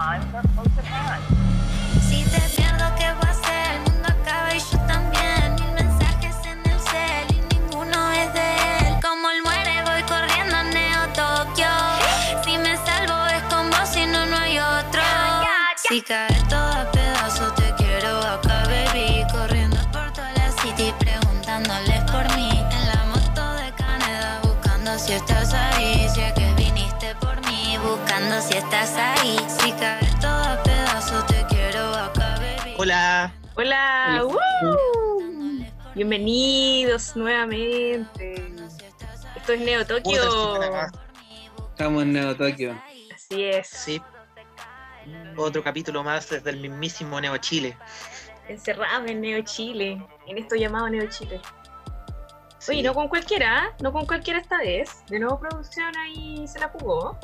times are close at hand. Si te pierdo, ¿qué voy a hacer? El mundo acaba y yo también. Mil mensajes en el cel y ninguno es de él. Como él muere, voy corriendo a Neo Tokio. Si me salvo, es con vos, si no, no hay otro. Si cae todo a pedazos, te quiero acá, baby. Corriendo por toda la city, preguntándoles por mí. En la moto de Canadá, buscando si estás ahí. Si es que viniste por mí, buscando si estás ahí. Si Hola. Hola, ¡woo! bienvenidos nuevamente. Esto es Neo Tokio. Estamos en Neo Tokio. Así es, Sí. Otro capítulo más desde el mismísimo Neo Chile. encerrados en Neo Chile, en esto llamado Neo Chile. Sí. Oye, no con cualquiera, ¿eh? no con cualquiera esta vez. De nuevo producción ahí se la jugó.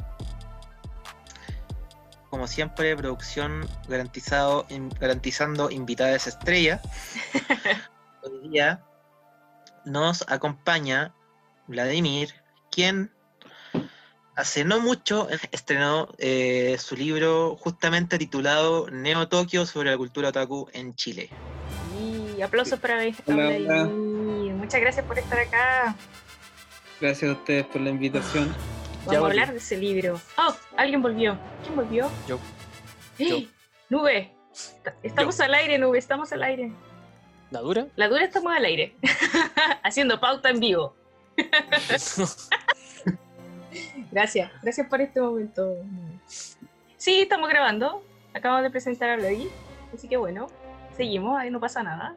Como siempre, producción garantizado, in- garantizando invitadas estrella. Hoy día nos acompaña Vladimir, quien hace no mucho estrenó eh, su libro justamente titulado Neo Tokio sobre la cultura otaku en Chile. Y aplausos para hola. Muchas gracias por estar acá. Gracias a ustedes por la invitación. Vamos a hablar de ese libro. Oh, alguien volvió. ¿Quién volvió? Yo. ¡Eh! Yo. Nube. Estamos al aire, Nube, estamos al aire. ¿La dura? La dura estamos al aire. Haciendo pauta en vivo. Gracias, gracias por este momento. Sí, estamos grabando. Acabamos de presentar a Vladi. Así que bueno, seguimos, ahí no pasa nada.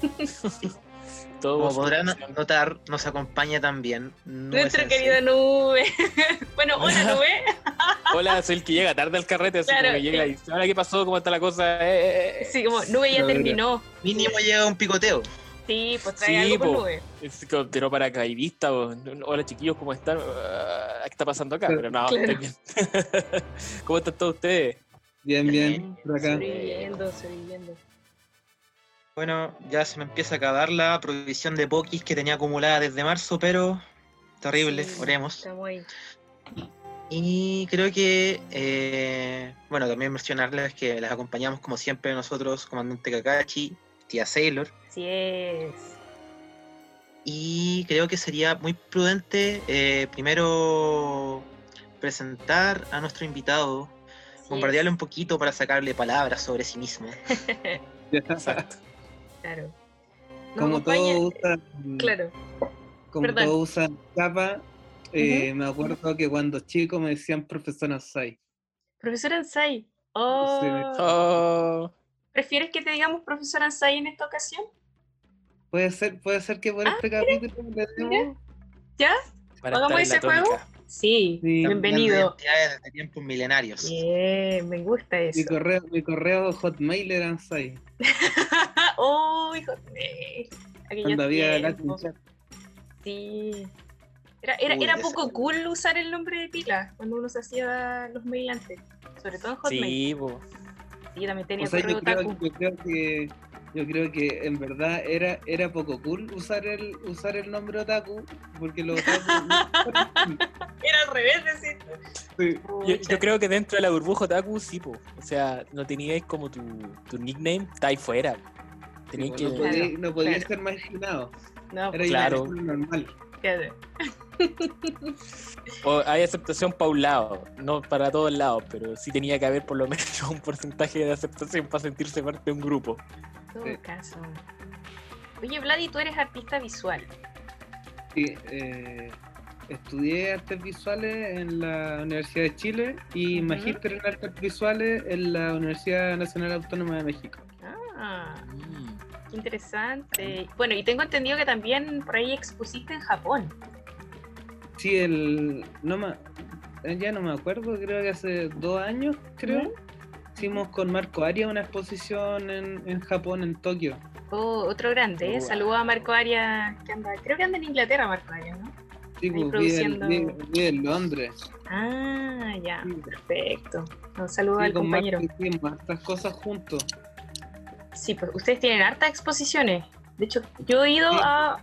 Todo Como podrán notar, nos acompaña también Nuestra nuestra querida Nube. bueno, hola Nube. Hola, soy el que llega tarde al carrete, así Claro, como que llega y dice, ahora qué pasó, cómo está la cosa. Eh, eh, eh. Sí, como Nube ya La verdad. terminó. mínimo llega un picoteo. Sí, pues trae Sí, algo po. Nube. Es como tiró paracaidista. Hola chiquillos, ¿cómo están? Ah, ¿Qué está pasando acá? Pero no, Claro. estoy bien. ¿Cómo están todos ustedes? Bien, bien, por acá. Sobreviviendo, sobreviviendo. Bueno, ya se me empieza a acabar la provisión de Pokis que tenía acumulada desde marzo, pero terrible, Sí, oremos. Y creo que, eh, bueno, también mencionarles que les acompañamos como siempre nosotros, Comandante Kakashi, Tía Sailor, Así es. y creo que sería muy prudente eh, primero presentar a nuestro invitado, Así bombardearle es. un poquito para sacarle palabras sobre sí mismo. Exacto. Claro. Nos Como acompaña- todos usan, Claro. como perdón. todos usan capa, eh, me acuerdo que cuando chico me decían profesor Ansai. Profesor Ansai. Oh. Oh, ¿Prefieres que te digamos profesor Ansai en esta ocasión? Puede ser, puede ser que por Ah, este capítulo le demos- ¿Ya? para ¿Hagamos ese juego? tónica. Sí. Sí. Bienvenido. Desde tiempos milenarios. Bien, me gusta mi eso. correo, mi correo hotmail era Ansai. oh, hijo de... Aquellos Cuando había Latin. Chat. Sí. Era, era, Uy, era esa- poco cool usar el nombre de pila cuando uno se hacía los mail antes. Sobre todo en Hotmail. Sí, po. Sí, también tenía O sea, correo yo creo, yo creo que yo creo que en verdad era, era poco cool usar el usar el nombre otaku porque los otaku Era al revés, decir. Sí. Yo, yo creo que dentro de la burbuja otaku, sí, po. O sea, no teníais como tu, tu nickname, está ahí fuera. Teníais Sí, que. no podía, Claro, no podía claro. ser marginado. No, Era claro. normal. Claro. O hay aceptación para un lado, no para todos lados, pero sí tenía que haber por lo menos un porcentaje de aceptación para sentirse parte de un grupo. En todo Sí. caso. Oye, Vladi, tú eres artista visual. Sí, eh, estudié artes visuales en la Universidad de Chile y magíster en artes visuales en la Universidad Nacional Autónoma de México. Ah. Qué interesante. Bueno, y tengo entendido que también por ahí expusiste en Japón. Sí, el no me, eh, ya no me acuerdo, creo que hace dos años, creo. Hicimos con Marco Arias una exposición en, en Japón, en Tokio. Oh, otro grande, ¿eh? Oh, Saludos a Marco Arias, que anda, creo que anda en Inglaterra, Marco Arias, ¿no? Sí, pues, produciendo- vive- vive en Londres. Ah, ya, Sí. perfecto. Un saludo Sí, al con compañero. Marco hicimos estas cosas juntos. Sí, pues ustedes tienen hartas exposiciones. De hecho, yo he ido a.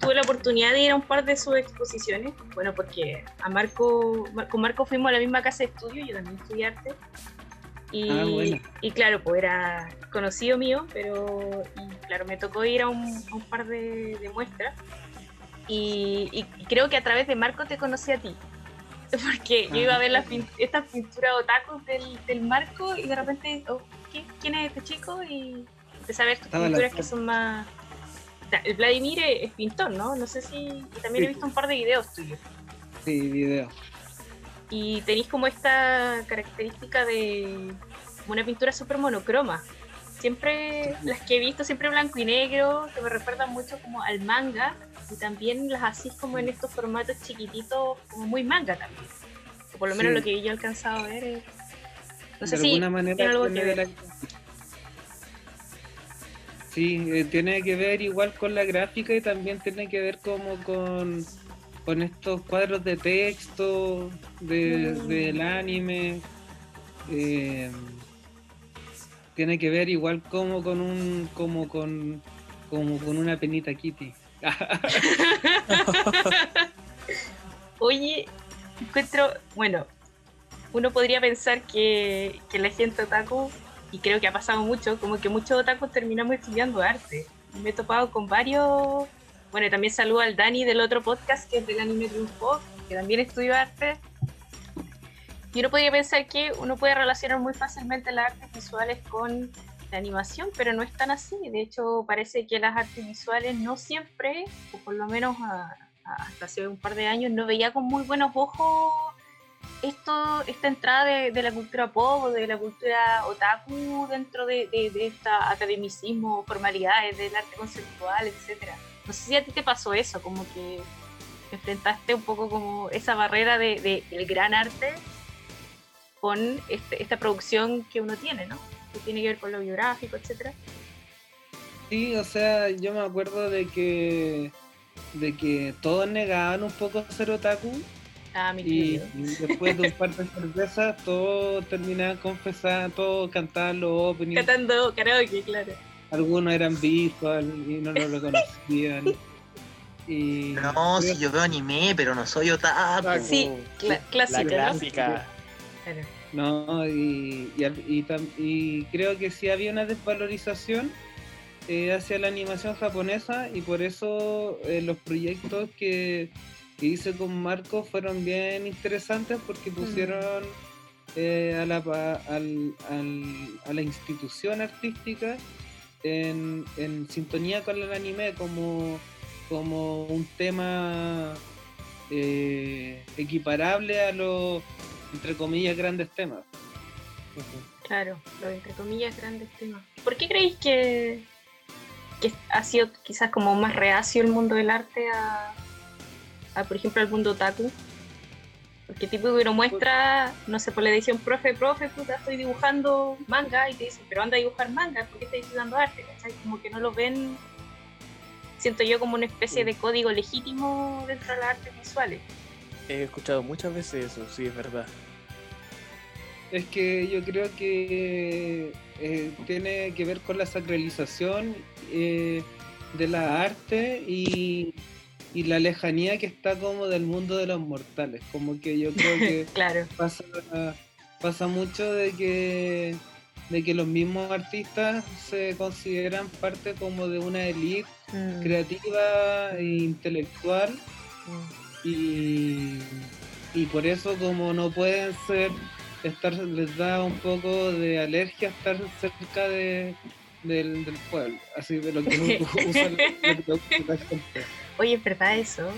Tuve la oportunidad de ir a un par de sus exposiciones. Bueno, porque a Marco, Mar- con Marco fuimos a la misma casa de estudio, yo también estudié arte. Y, Ah, bueno. y claro, pues era conocido mío, pero y claro, me tocó ir a un, a un par de, de muestras. Y, y creo que a través de Marco te conocí a ti. Porque yo iba a ver las pin- estas pinturas otaku del, del Marco y de repente, oh, ¿quién es este chico? Y empecé a ver tus pinturas que son más... el Vladimir es, pintor, ¿no? No sé si... Y también he visto un par de videos tuyos. Sí, video. Y tenéis como esta característica de como una pintura súper monocroma. Siempre, las que he visto, siempre blanco y negro, que me recuerdan mucho como al manga. Y también las así como en estos formatos chiquititos, como muy manga también. O por lo menos Sí. lo que yo he alcanzado a ver es... No sé de si alguna manera tiene algo que ver. la- Sí, eh, tiene que ver igual con la gráfica y también tiene que ver como con, con estos cuadros de texto de, Mm. del anime. eh, tiene que ver igual como con un como con como con una penita kitty. Oye, encuentro, bueno, uno podría pensar que, que la gente otaku, y creo que ha pasado mucho, como que muchos otakus terminamos estudiando arte. Me he topado con varios, bueno, también saludo al Dani del otro podcast que es del anime Triunfo, que también estudió arte. Y uno podría pensar que uno puede relacionar muy fácilmente las artes visuales con la animación, pero no es tan así. De hecho, parece que las artes visuales no siempre, o por lo menos a- hasta hace un par de años no veía con muy buenos ojos esto, esta entrada de, la cultura pop o de la cultura otaku dentro de, de, de esta academicismo, formalidades del arte conceptual, etcétera. No sé si a ti te pasó eso, como que enfrentaste un poco como esa barrera de- del gran arte con este- esta producción que uno tiene, ¿no? Que tiene que ver con lo biográfico, etcétera. Sí, o sea, yo me acuerdo de que de que todos negaban un poco ser otaku Ah, mi y, y después de un par de cervezas todos terminaban confesando, todos cantaban los openings, Cantando karaoke, claro. algunos eran visual y no lo reconocían. Y No, si yo veo anime, pero no soy otaku. Sí, cla- la clásica, ¿no? clásica. Claro. No, y, y, y tam- y creo que sí había una desvalorización eh, hacia la animación japonesa y por eso eh, los proyectos que, que hice con Marco fueron bien interesantes porque pusieron eh, a, la, al- al- a la institución artística en, en sintonía con el anime como, como un tema eh, equiparable a los, entre comillas, grandes temas. Claro, lo de entre comillas grandes temas. ¿Por qué creéis que, que ha sido quizás como más reacio el mundo del arte a, a, por ejemplo, al mundo otaku? Porque tipo que uno muestra, no sé, por la edición profe, profe, puta, estoy dibujando manga y te dicen, pero anda a dibujar manga, ¿por qué estás estudiando arte? ¿Cachai? Como que no lo ven, siento yo como una especie de código legítimo dentro de las artes visuales. He escuchado muchas veces eso, sí, es verdad. Es que yo creo que eh, tiene que ver con la sacralización eh, de la arte y, y la lejanía que está como del mundo de los mortales. Como que yo creo que Claro, pasa, pasa mucho de que, de que los mismos artistas se consideran parte como de una élite Mm, creativa e intelectual mm. y, y por eso como no pueden ser estar les da un poco de alergia estar cerca de del, del pueblo así de lo que usa, lo que usa la gente. Oye, es verdad eso.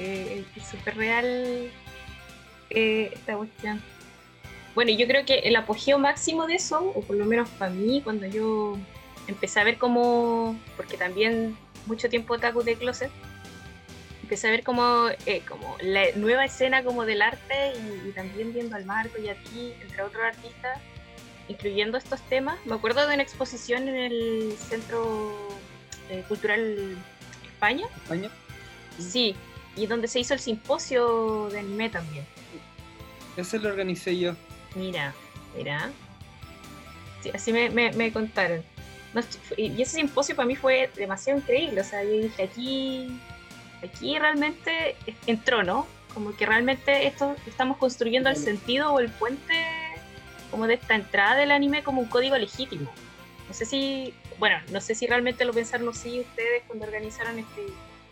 Eh, es súper real eh, esta cuestión. Bueno, yo creo que el apogeo máximo de eso, o por lo menos para mí, cuando yo empecé a ver como, porque también mucho tiempo otaku de closet, empecé a ver como, eh, como la nueva escena como del arte y, y también viendo al Marco y a ti, entre otros artistas, incluyendo estos temas. Me acuerdo de una exposición en el Centro eh, Cultural España, España Sí, y donde se hizo el simposio de anime también. ese lo organicé yo Mira, mira. Sí, así me, me, me contaron. No, y ese simposio para mí fue demasiado increíble. O sea, yo dije, aquí, aquí realmente entró, ¿no? Como que realmente esto estamos construyendo el sentido o el puente como de esta entrada del anime como un código legítimo. No sé si, bueno, no sé si realmente lo pensaron así ustedes cuando organizaron este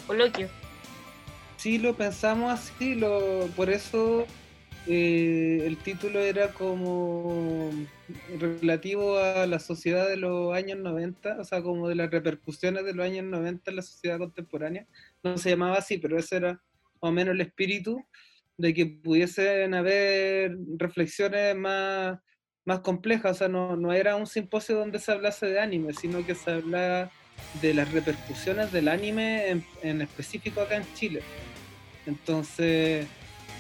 coloquio. Sí, lo pensamos así, lo, por eso eh, el título era como relativo a la sociedad de los años 90, o sea, como de las repercusiones de los años 90 en la sociedad contemporánea. No se llamaba así, pero ese era más o menos el espíritu de que pudiesen haber reflexiones más, más complejas, o sea, no, no era un simposio donde se hablase de anime, sino que se hablaba de las repercusiones del anime en, en específico acá en Chile. Entonces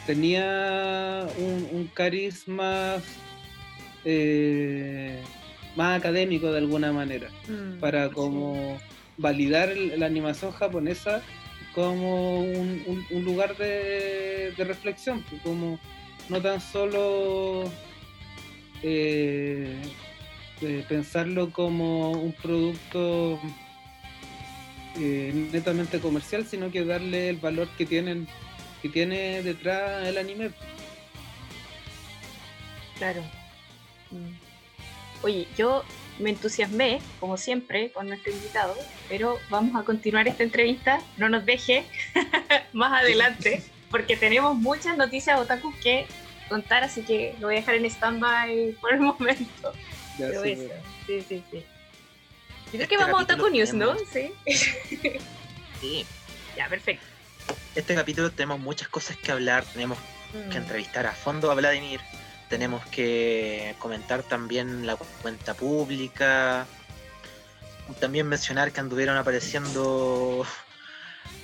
tenía un, un carisma eh, más académico de alguna manera, Mm, para como validar la animación japonesa como un, un- un lugar de, de reflexión, pues, como no tan solo eh, eh, pensarlo como un producto eh, netamente comercial, sino que darle el valor que tienen que tiene detrás el anime. Claro. Mm. Oye, yo me entusiasmé, como siempre, con nuestro invitado, pero vamos a continuar esta entrevista. No nos deje más adelante, porque tenemos muchas noticias otaku que contar, así que lo voy a dejar en stand-by por el momento. Ya Pero eso, ve. sí, sí, sí. Yo creo Este que vamos a Otaku News, ¿no? Sí. Sí. Ya, perfecto. Este capítulo tenemos muchas cosas que hablar, tenemos que Mm. entrevistar a fondo a Vladimir, tenemos que comentar también la cuenta pública, también mencionar que anduvieron apareciendo,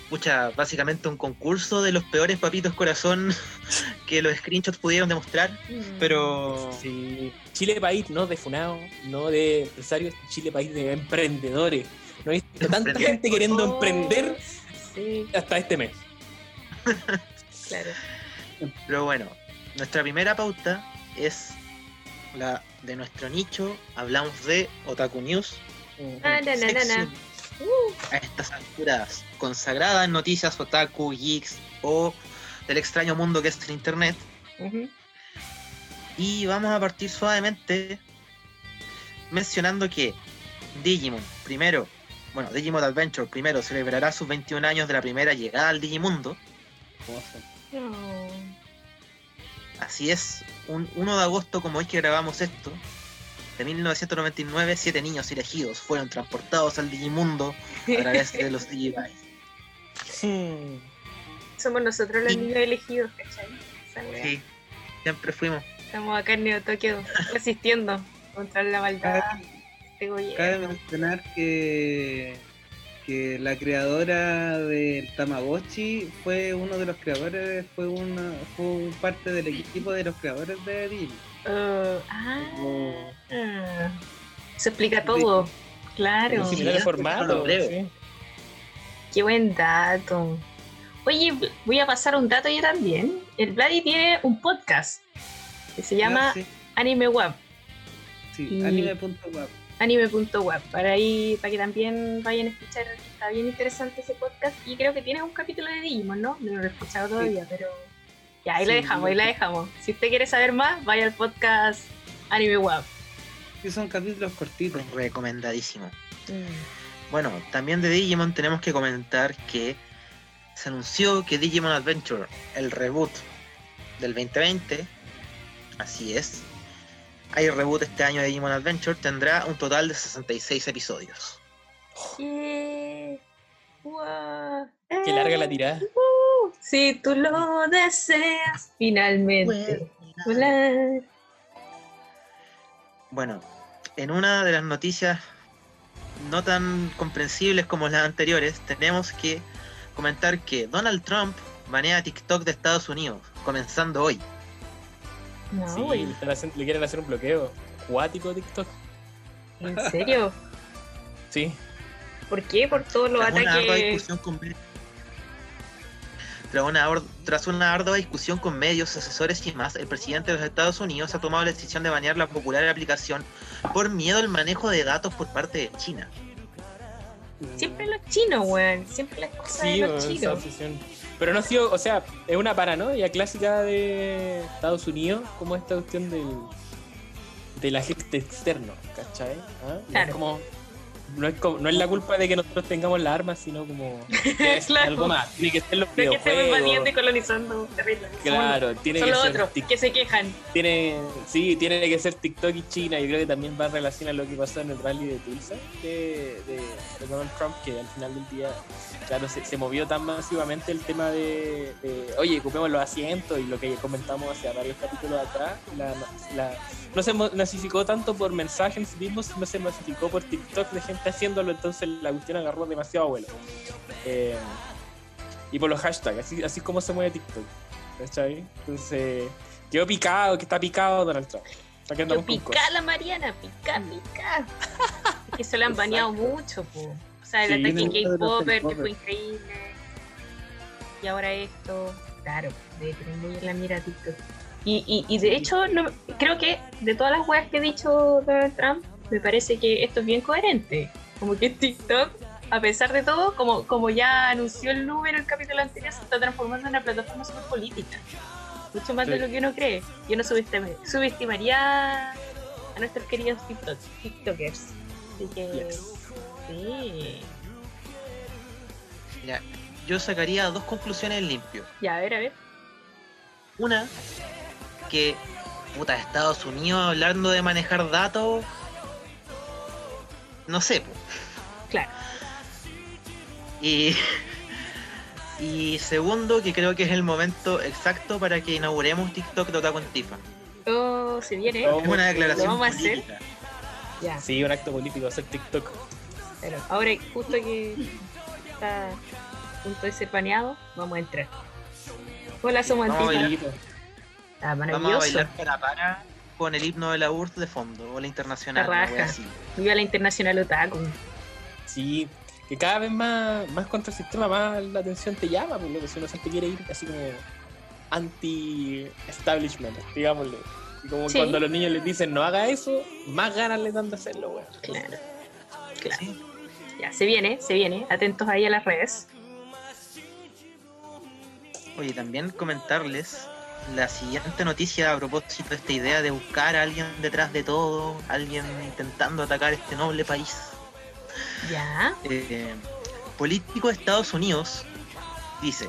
pucha, básicamente un concurso de los peores papitos corazón que los screenshots pudieron demostrar, Mm. pero Sí. Chile país no de funado, no de empresarios, Chile país de emprendedores. No he visto tanta gente queriendo Oh, emprender Sí, hasta este mes. claro. Pero bueno, nuestra primera pauta es la de nuestro nicho. Hablamos de Otaku News. Ah, na, na, na, A estas alturas, consagrada en noticias otaku, geeks o del extraño mundo que es el internet. Y vamos a partir suavemente mencionando que Digimon, primero, bueno, Digimon Adventure primero celebrará sus 21 años de la primera llegada al Digimundo. No. Así es, un 1 de agosto, como hoy que grabamos esto, de 1999, siete niños elegidos fueron transportados al Digimundo a través de los Digivice. Somos nosotros los Y- niños elegidos, ¿cachai? Sí, siempre fuimos. Estamos acá en Neo Tokio resistiendo contra la maldad de gobierno. Cabe mencionar que, que la creadora del Tamagotchi fue uno de los creadores, fue una fue un parte del equipo de los creadores de Digimon. Uh, ah, Como- se explica todo. Claro. Un Sí, similar sí, formato. sí. Qué buen dato. Oye, voy a pasar un dato yo también. El Vladi tiene un podcast que se llama sí, Anime Web. sí, anime.web. anime.web para ahí para que también vayan a escuchar está bien interesante ese podcast y creo que tiene un capítulo de Digimon ¿no? no lo he escuchado todavía pero ya ahí la Sí, dejamos ahí lo- la dejamos si usted quiere saber más vaya al podcast Anime Web Sí, son capítulos cortitos. Recomendadísimo. Bueno, también de Digimon tenemos que comentar que se anunció que Digimon Adventure, el reboot del 2020, así es, hay reboot este año de Digimon Adventure, tendrá un total de 66 episodios. Yeah. Guau. Qué larga la tirada. Uh, si tú lo deseas finalmente. Bueno, en una de las noticias no tan comprensibles como las anteriores, tenemos que comentar que Donald Trump banea TikTok de Estados Unidos, comenzando hoy. no Sí, le, están haciendo- le quieren hacer un bloqueo cuático TikTok. en serio Sí. ¿por qué? por todos los una ataques discusión con me- tras una, or- tras una ardua discusión con medios, asesores y más, el presidente de los Estados Unidos ha tomado la decisión de banear la popular aplicación por miedo al manejo de datos por parte de China. Siempre los chinos, weón. Siempre las cosas Sí, de los esa chinos. obsesión. Pero no ha sido, o sea, es una paranoia clásica de Estados Unidos, como esta cuestión del, de la gente externo, ¿cachai? ¿Ah? Claro. es como, no, es como- no es la culpa de que nosotros tengamos las armas, sino como que es Claro. algo más. Tiene que ser los No que estemos colonizando terrible. Claro, tiene Son que los ser otros tic- que se quejan. tiene, sí, tiene que ser TikTok y China. Yo creo que también va en relación a lo que pasó en el rally de Tulsa de, de- de Donald Trump, que al final del día, claro, se, se movió tan masivamente el tema de, de, oye, ocupemos los asientos y lo que comentamos hace varios capítulos atrás. La, la- no se masificó tanto por mensajes en sí mismo, sino se masificó por TikTok de gente haciéndolo, entonces la cuestión agarró demasiado vuelo. Eh, y por los hashtags, así, así es como se mueve TikTok. ¿Cachai? Entonces, quedó picado, que está picado Donald Trump. O sea, que Yo andamos con pica la Mariana, pica, pica. Es que se lo han baneado mucho, po. O sea, el Sí, ataque no, Gay de los Popper, que fue increíble. Y ahora esto. Claro, debe tener muy en la mira TikTok. Y, y, y de hecho, no- creo que de todas las weas que ha dicho Donald Trump, me parece que esto es bien coherente. Como que TikTok, a pesar de todo, como, como ya anunció el número en el capítulo anterior, se está transformando en una plataforma súper política. Mucho más de lo que uno cree. Yo no subestim- subestimaría a nuestros queridos TikTok, TikTokers. Así que. Yes. Sí. Ya, yo sacaría dos conclusiones en limpio. Ya, a ver, a ver. Una, que puta, Estados Unidos hablando de manejar datos, no sé, po. Claro. Y, y segundo, que creo que es el momento exacto para que inauguremos TikTok de Otaku en Tifa. Oh, se viene. Es una declaración Lo vamos a hacer. Ya. Sí, un acto político, hacer TikTok. Pero ahora, justo que está a punto de ser baneado, vamos a entrar. Hola, somos Vamos a Antifa. Está Vamos a maravilloso. bailar para para con el himno de la URSS de fondo, o la internacional, La raja. así. Viva la Internacional Otaku. Sí, que cada vez más, más contra el sistema, más la atención te llama, por lo que si uno siempre quiere ir así como anti-establishment, digámosle. Y como Sí. cuando los niños les dicen no haga eso, más ganas les dan de hacerlo, weón. Claro. Claro. Sí. Ya, se viene, se viene. Atentos ahí a las redes. Oye, también comentarles la siguiente noticia a propósito de esta idea de buscar a alguien detrás de todo, alguien intentando atacar este noble país. Ya. Eh, político de Estados Unidos dice: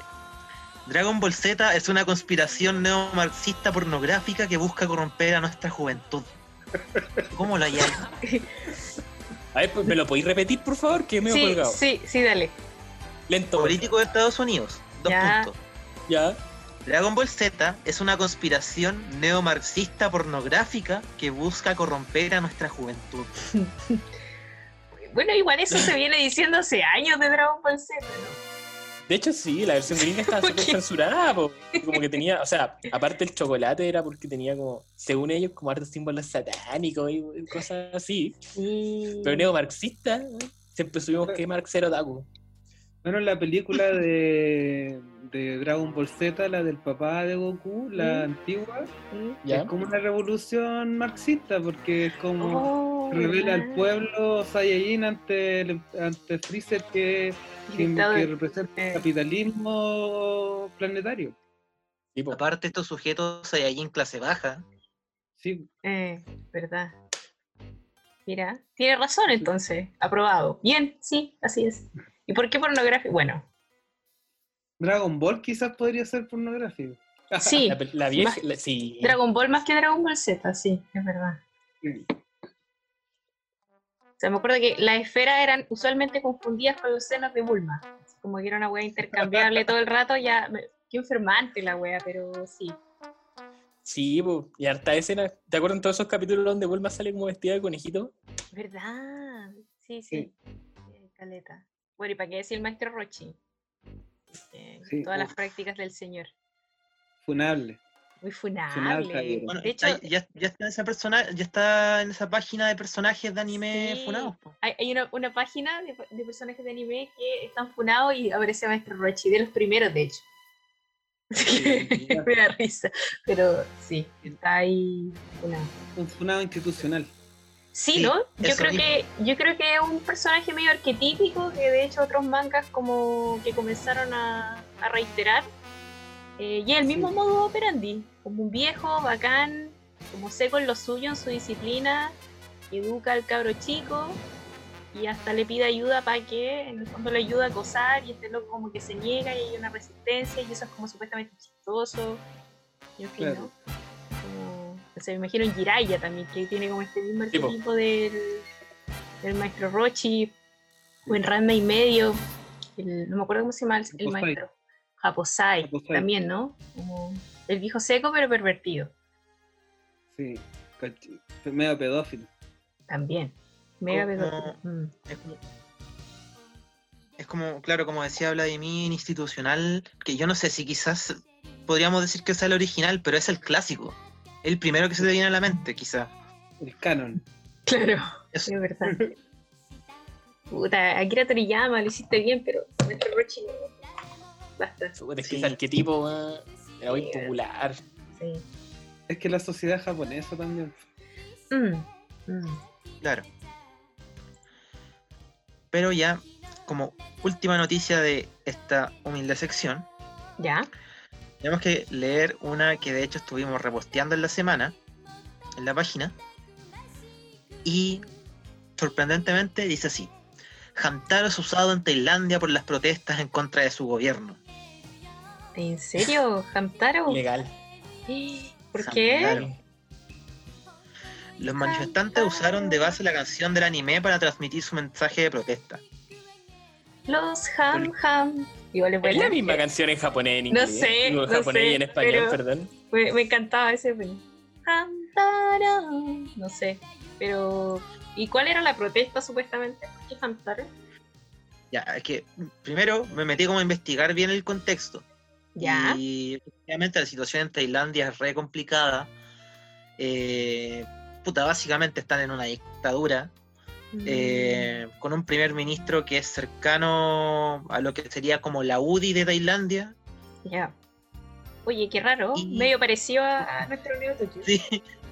Dragon Ball Z es una conspiración neomarxista pornográfica que busca corromper a nuestra juventud. ¿Cómo lo ahí? A ver, ¿me lo podéis repetir, por favor? Que me he Sí, colgado. sí, sí, dale. Lento. Político de Estados Unidos, dos Ya. puntos. Ya. Dragon Ball Z es una conspiración neomarxista pornográfica que busca corromper a nuestra juventud. Bueno, igual eso se viene diciendo hace años de Dragon Ball Z, ¿no? De hecho, sí, la versión gringa estaba ¿Por súper censurada, po. Como que tenía, o sea, aparte el chocolate era porque tenía como, según ellos, como hartos símbolos satánicos y cosas así. Sí. Pero neomarxista, ¿eh? siempre supimos que Marx era otaku. Bueno, la película de, de Dragon Ball Z, la del papá de Goku, la antigua, Sí. Es como una revolución marxista, porque es como Oh, revela al pueblo Saiyajin ante, el- ante Freezer que, que, representa el capitalismo planetario. Aparte, estos sujetos Saiyajin clase baja. Sí, Eh, verdad. Mira, tiene razón entonces. Aprobado. Bien, sí, así es. ¿Y por qué pornografía? Bueno, Dragon Ball quizás podría ser pornográfico. sí. La, la vieja, Más- la- sí. Dragon Ball más que Dragon Ball Z, sí, es verdad. Sí. O sea, me acuerdo que las esferas eran usualmente confundidas con los senos de Bulma. Como que era una wea intercambiable todo el rato, ya. Qué enfermante la wea, pero sí. Sí, po. y harta escena. ¿Te acuerdas en todos esos capítulos donde Bulma sale como vestida de conejito? ¿Verdad? Sí, sí. Eh, Caleta. Bueno, ¿y para qué decir el maestro Rochi? Eh, Sí, todas las prácticas del señor. Funable. Muy Funable, funable. caballero. Bueno, de hecho, ya, ya está en esa persona, ya está en esa página de personajes de anime Sí. funados. hay, hay una, una página de, de personajes de anime que están funados y aparece Maestro Rochi, de los primeros, de hecho. Así que Sí. me da risa. Pero sí, está ahí funado. Un funado institucional. Sí, Sí, ¿no? Yo creo mismo. que yo creo que es un personaje medio arquetípico que de hecho otros mangas como que comenzaron a, a reiterar. Eh, y el mismo Sí. modo operandi, como un viejo, bacán, como seco en lo suyo, en su disciplina, educa al cabro chico y hasta le pide ayuda para que en el fondo le ayude a acosar y este loco como que se niega y hay una resistencia y eso es como supuestamente chistoso. Y en fin, Claro. ¿no? Como, sé, me imagino en Jiraiya también, que tiene como este mismo Sí, po. arquetipo del, del maestro Rochi, o en Ranma y medio, el- no me acuerdo cómo se llama el, maestro. Japosai, Japosai. también, ¿no? Como el viejo seco pero pervertido, Sí, medio pedófilo. también. Mega Como- pedófilo. Mm. Es como, es como, claro, como decía Vladimir, institucional, que yo no sé si quizás podríamos decir que es el original, pero es el clásico. El primero que se te viene a la mente, quizás. El canon. Claro, Eso. es verdad. Puta, Akira Toriyama, lo hiciste bien, pero Maestro Rochi no. Basta. Es que Sí. ese arquetipo weón, era muy Sí, popular. Sí. Es que la sociedad japonesa también. Mm, mm. Claro. Pero ya, como última noticia de esta humilde sección, ¿Ya? Tenemos que leer una que de hecho estuvimos reposteando en la semana, en la página, y sorprendentemente dice así. Hamtaro es usado en Tailandia por las protestas en contra de su gobierno. ¿En serio? ¿Hamtaro? Legal. ¿Por qué? Los manifestantes usaron de base la canción del anime para transmitir su mensaje de protesta. Los Ham Ham. Igual es Es la misma canción en japonés, en No inglés. sé, Digo, en no japonés sé, y en español, pero- perdón. Me, me encantaba ese. Hamtaro. No sé. Pero. ¿Y cuál era la protesta supuestamente? ¿Por qué Hamtaro? Ya, es que primero me metí como a investigar bien el contexto. Ya. Y efectivamente la situación en Tailandia es re complicada. Eh, puta, básicamente están en una dictadura. Mm. eh, con un primer ministro que es cercano a lo que sería como la UDI de Tailandia. Ya. Oye, qué raro. Y- Medio parecido a, a nuestro Neo Tokyo. Sí,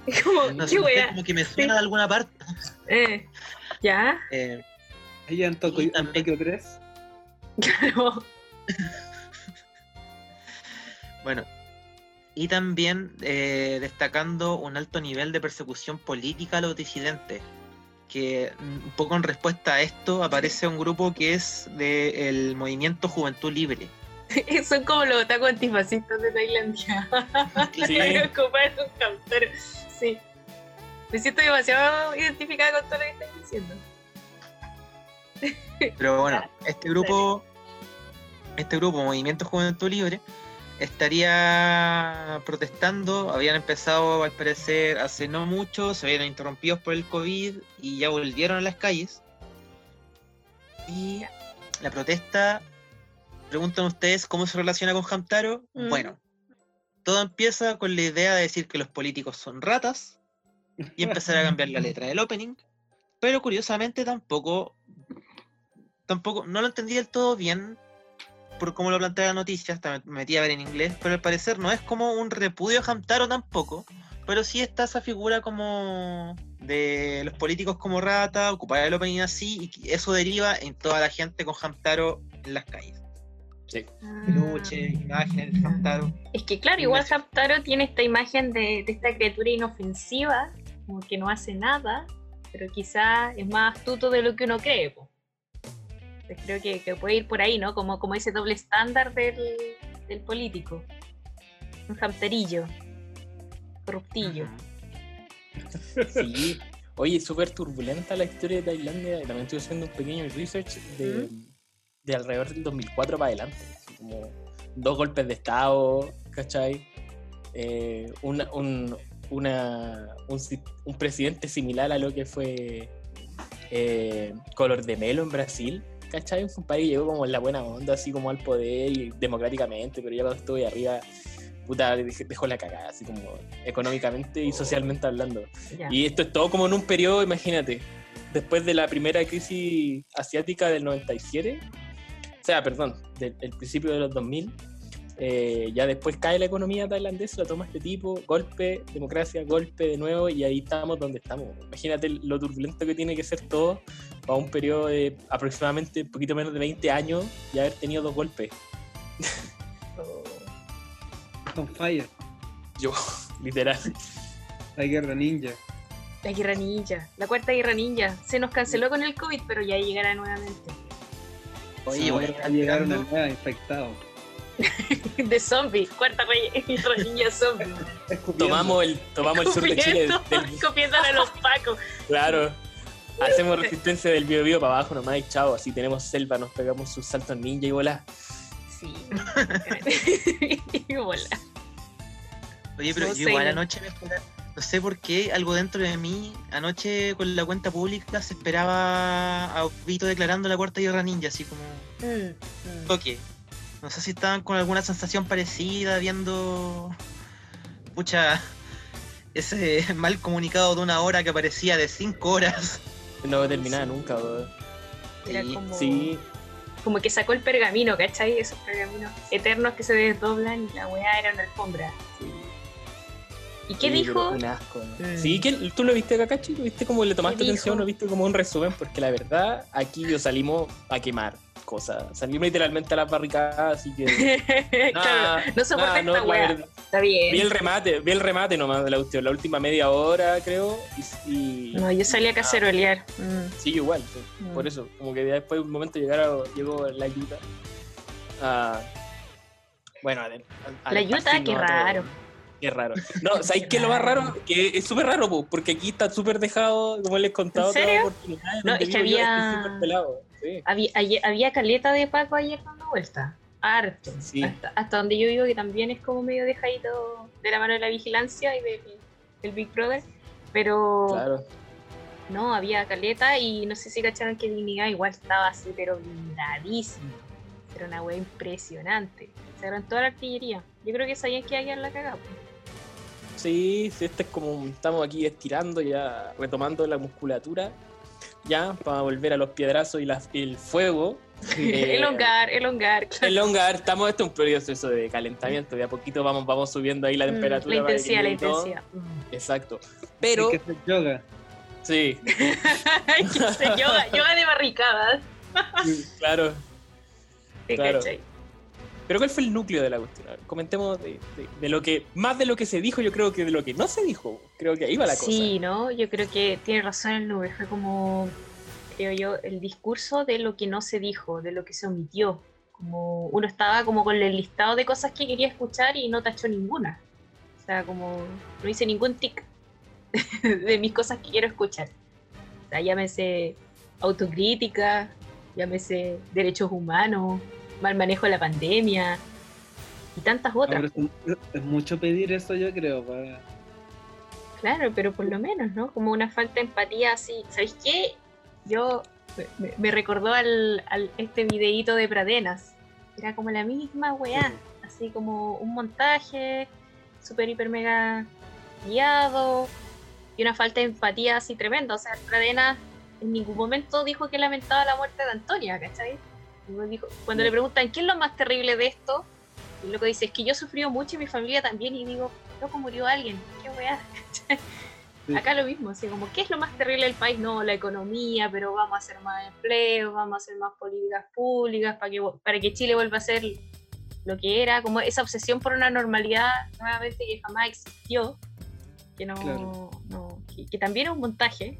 Como, no qué sé, wea. como que me suena de alguna parte. Eh, ya, Eh, Ella en Tokio, Tokio 3. claro. Bueno, y también eh, destacando un alto nivel de persecución política a los disidentes, que mm, un poco en respuesta a esto aparece un grupo que es del movimiento Juventud Libre. Son como los otaku antifascistas de Tailandia. Sí. Me siento demasiado identificada con todo lo que estás diciendo. Pero bueno, este grupo, este grupo, Movimiento Juventud Libre, estaría protestando, habían empezado al parecer hace no mucho, se habían interrumpidos por el COVID y ya volvieron a las calles. Y la protesta, preguntan ustedes cómo se relaciona con Hamtaro. Mm. Bueno, todo empieza con la idea de decir que los políticos son ratas y empezar a cambiar la letra del opening. Pero curiosamente tampoco, tampoco, no lo entendí del todo bien por cómo lo plantea la noticia, hasta me metí a ver en inglés, pero al parecer no es como un repudio a Hamtaro tampoco, pero sí está esa figura como de los políticos como rata, ocupar el opening así, y eso deriva en toda la gente con Hamtaro en las calles. Sí. Peluche, imágenes de Hamtaro. Es que claro, igual. Hamtaro tiene esta imagen de, de esta criatura inofensiva, como que no hace nada, pero quizá es más astuto de lo que uno cree. po. Entonces creo que, que puede ir por ahí, ¿no? Como, como ese doble estándar del, del político. Un hamterillo, corruptillo. Sí. Oye, súper turbulenta la historia de Tailandia. También estoy haciendo un pequeño research de, de alrededor del 2004 para adelante. así como dos golpes de Estado, ¿cachai? Eh, una- un, una- un presidente similar a lo que fue eh, Color de Melo en Brasil, ¿cachai? Un país que llegó como en la buena onda, así como al poder y democráticamente, pero ya cuando estuvo ahí arriba, puta, dej- dejó la cagada, así como económicamente y socialmente hablando. Y esto es todo como en un periodo, imagínate, después de la primera crisis asiática del 97, o sea, perdón, del, del principio de los 2000, eh, ya después cae la economía tailandesa, la toma este tipo, golpe, democracia, golpe de nuevo, y ahí estamos donde estamos. Imagínate lo turbulento que tiene que ser todo para un periodo de aproximadamente un poquito menos de 20 años y haber tenido dos golpes. Oh. On fire. Yo, literal. La guerra ninja. La guerra ninja, la cuarta guerra ninja. Se nos canceló con el COVID, pero ya llegará nuevamente. Oye, Sí, voy a estar llegaron mirando- al nuevo infectado. De zombies, cuarta ninja zombie. Tomamos el, tomamos el sur de Chile. Del- a los pacos. claro. Hacemos resistencia del bio bio para abajo nomás y chao. Así tenemos selva, nos pegamos sus saltos ninja y bola. Sí. y bola. Oye, pero No yo igual no. anoche me esperaba- No sé por qué, algo dentro de mí, anoche con la cuenta pública se esperaba a Vito declarando la cuarta guerra ninja, así como Mm, mm. toque. No sé si estaban con alguna sensación parecida, viendo. Pucha. Ese mal comunicado de una hora que aparecía de cinco horas. No terminaba nunca, weón. Era Sí, como, Sí, como que sacó el pergamino, ¿cachai? Esos pergaminos eternos que se desdoblan y la weá era una alfombra. sí. ¿Y qué Sí, dijo? Un asco. ¿no? Sí, que tú lo viste, Kakashi, lo viste como le tomaste ¿Qué atención, lo viste como un resumen, porque la verdad, aquí yo salimos a quemar cosas. Salimos literalmente a las barricadas, así que. claro, no soporta nah, no, esta verdad. Está bien. Vi el remate, vi el remate nomás de la cuestión, la última media hora, creo. Y, y- No, yo salí a cacerolear. Mm. sí, igual, sí. Mm. por eso. Como que después de un momento llegara, llegó la ayuda. a- bueno, a, La esparcirnos qué raro. Qué raro. No, ¿sabéis qué es lo más raro? Que es súper raro, po, porque aquí está súper dejado, como les he contado, ¿En serio? No, es que yo, había- pelado. Sí. Había, había caleta de Paco ayer dando vuelta. Harto. Sí. Hasta, hasta donde yo vivo, que también es como medio dejadito de la mano de la vigilancia y de- del Big Brother. Pero Claro. no, había caleta y no sé si cacharon que Dignidad igual estaba así, pero blindadísimo. Era una wea impresionante. Se toda la artillería. Yo creo que sabían que había la cagada. Sí, sí, este es como estamos aquí estirando, ya retomando la musculatura, ya para volver a los piedrazos y, las- y el fuego. Eh, elongar, elongar. claro. Elongar, estamos, esto es un proceso de calentamiento, de a poquito vamos, vamos subiendo ahí la Mm, temperatura. La intensidad, la intensidad. Exacto. Pero, Hay que hacer yoga. sí, que yoga, yoga de barricadas. claro. ¿te Claro. cachai? Pero ¿cuál fue el núcleo de la cuestión? Ver, comentemos de, de- de lo que, más de lo que se dijo, yo creo que de lo que no se dijo. Creo que ahí va la cosa. Sí, ¿no? Yo creo que tiene razón el nube. Fue como, creo yo, el discurso de lo que no se dijo, de lo que se omitió. Como uno estaba como con el listado de cosas que quería escuchar y no tachó ninguna. O sea, como no hice ningún tic de mis cosas que quiero escuchar. O sea, llámese autocrítica, llámese derechos humanos, mal manejo de la pandemia y tantas otras. Ahora es, es mucho pedir eso, yo creo. para- Claro, pero por lo menos, ¿no? Como una falta de empatía así. ¿Sabéis qué? Yo me, me recordó al, al este videíto de Pradenas. Era como la misma weá. Así como un montaje super hiper mega guiado y una falta de empatía así tremenda. O sea, Pradenas en ningún momento dijo que lamentaba la muerte de Antonia, ¿cachai? Dijo- cuando le preguntan qué es lo más terrible de esto, y loco dice, es que yo he sufrido mucho y mi familia también, y digo, loco, murió alguien, qué weá. Sí. Acá lo mismo, así como, ¿qué es lo más terrible del país? No, la economía, pero vamos a hacer más empleo, vamos a hacer más políticas públicas para que, para que Chile vuelva a ser lo que era, como esa obsesión por una normalidad nuevamente que jamás existió, que no, Claro. no- que, que también es un montaje.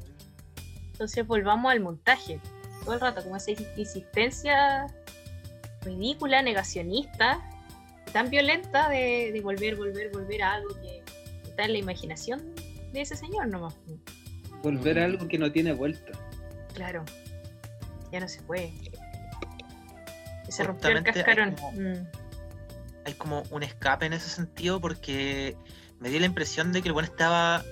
Entonces volvamos al montaje, todo el rato, como esa insistencia ridícula, negacionista, tan violenta de, de volver, volver, volver a algo que está en la imaginación de ese señor nomás. Volver a algo que no tiene vuelta. Claro, ya no se puede. Se rompió el Justamente hay cascarón. como- Mm. hay como un escape en ese sentido porque me dio la impresión de que el bueno estaba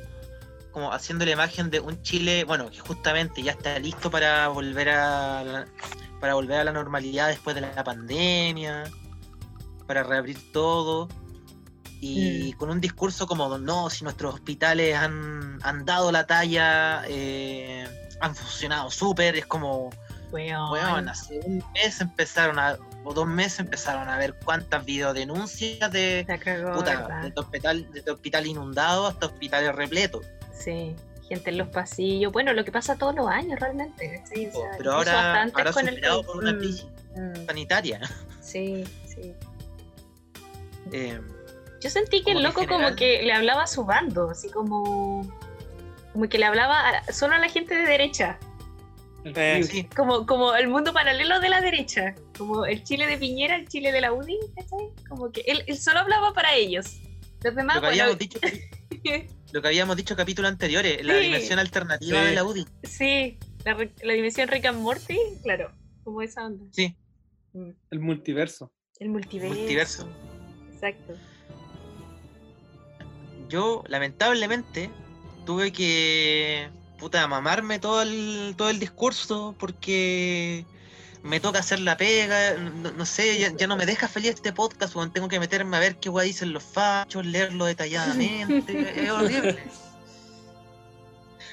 como haciendo la imagen de un Chile, bueno, que justamente ya está listo para volver a la, para volver a la normalidad después de la pandemia, para reabrir todo. Y con un discurso como, no, si nuestros hospitales han, han dado la talla, eh, han funcionado súper, es como, Weón. Weón, hace un mes empezaron a, o dos meses empezaron a ver cuántas videodenuncias de, cagó, puta, ¿verdad? de, hospital, de hospital inundado hasta hospitales repletos. Sí, gente en los pasillos. Bueno, lo que pasa todos los años realmente. ¿cachai? O sea, Pero ahora, ahora con el por una Mm, crisis mm, sanitaria. Sí, sí. Eh, Yo sentí que el loco general- como que le hablaba a su bando, así como... Como que le hablaba a- solo a la gente de derecha. Eh. Sí, Como, como el mundo paralelo de la derecha. Como el Chile de Piñera, el Chile de la UDI, ¿cachai? Como que él, él solo hablaba para ellos. Los demás, lo que bueno, habíamos dicho lo que habíamos dicho en capítulos anteriores, la dimensión alternativa Sí. de la UDI. sí, la dimensión Rick and Morty, claro, como esa onda. Sí, Mm, El multiverso. El multiverso. Multiverso. Exacto. yo lamentablemente tuve que puta mamarme todo el todo el discurso porque me toca hacer la pega, no, no sé, ya, ya no me deja feliz este podcast, weón, tengo que meterme a ver qué weá dicen los fachos, leerlo detalladamente, es horrible.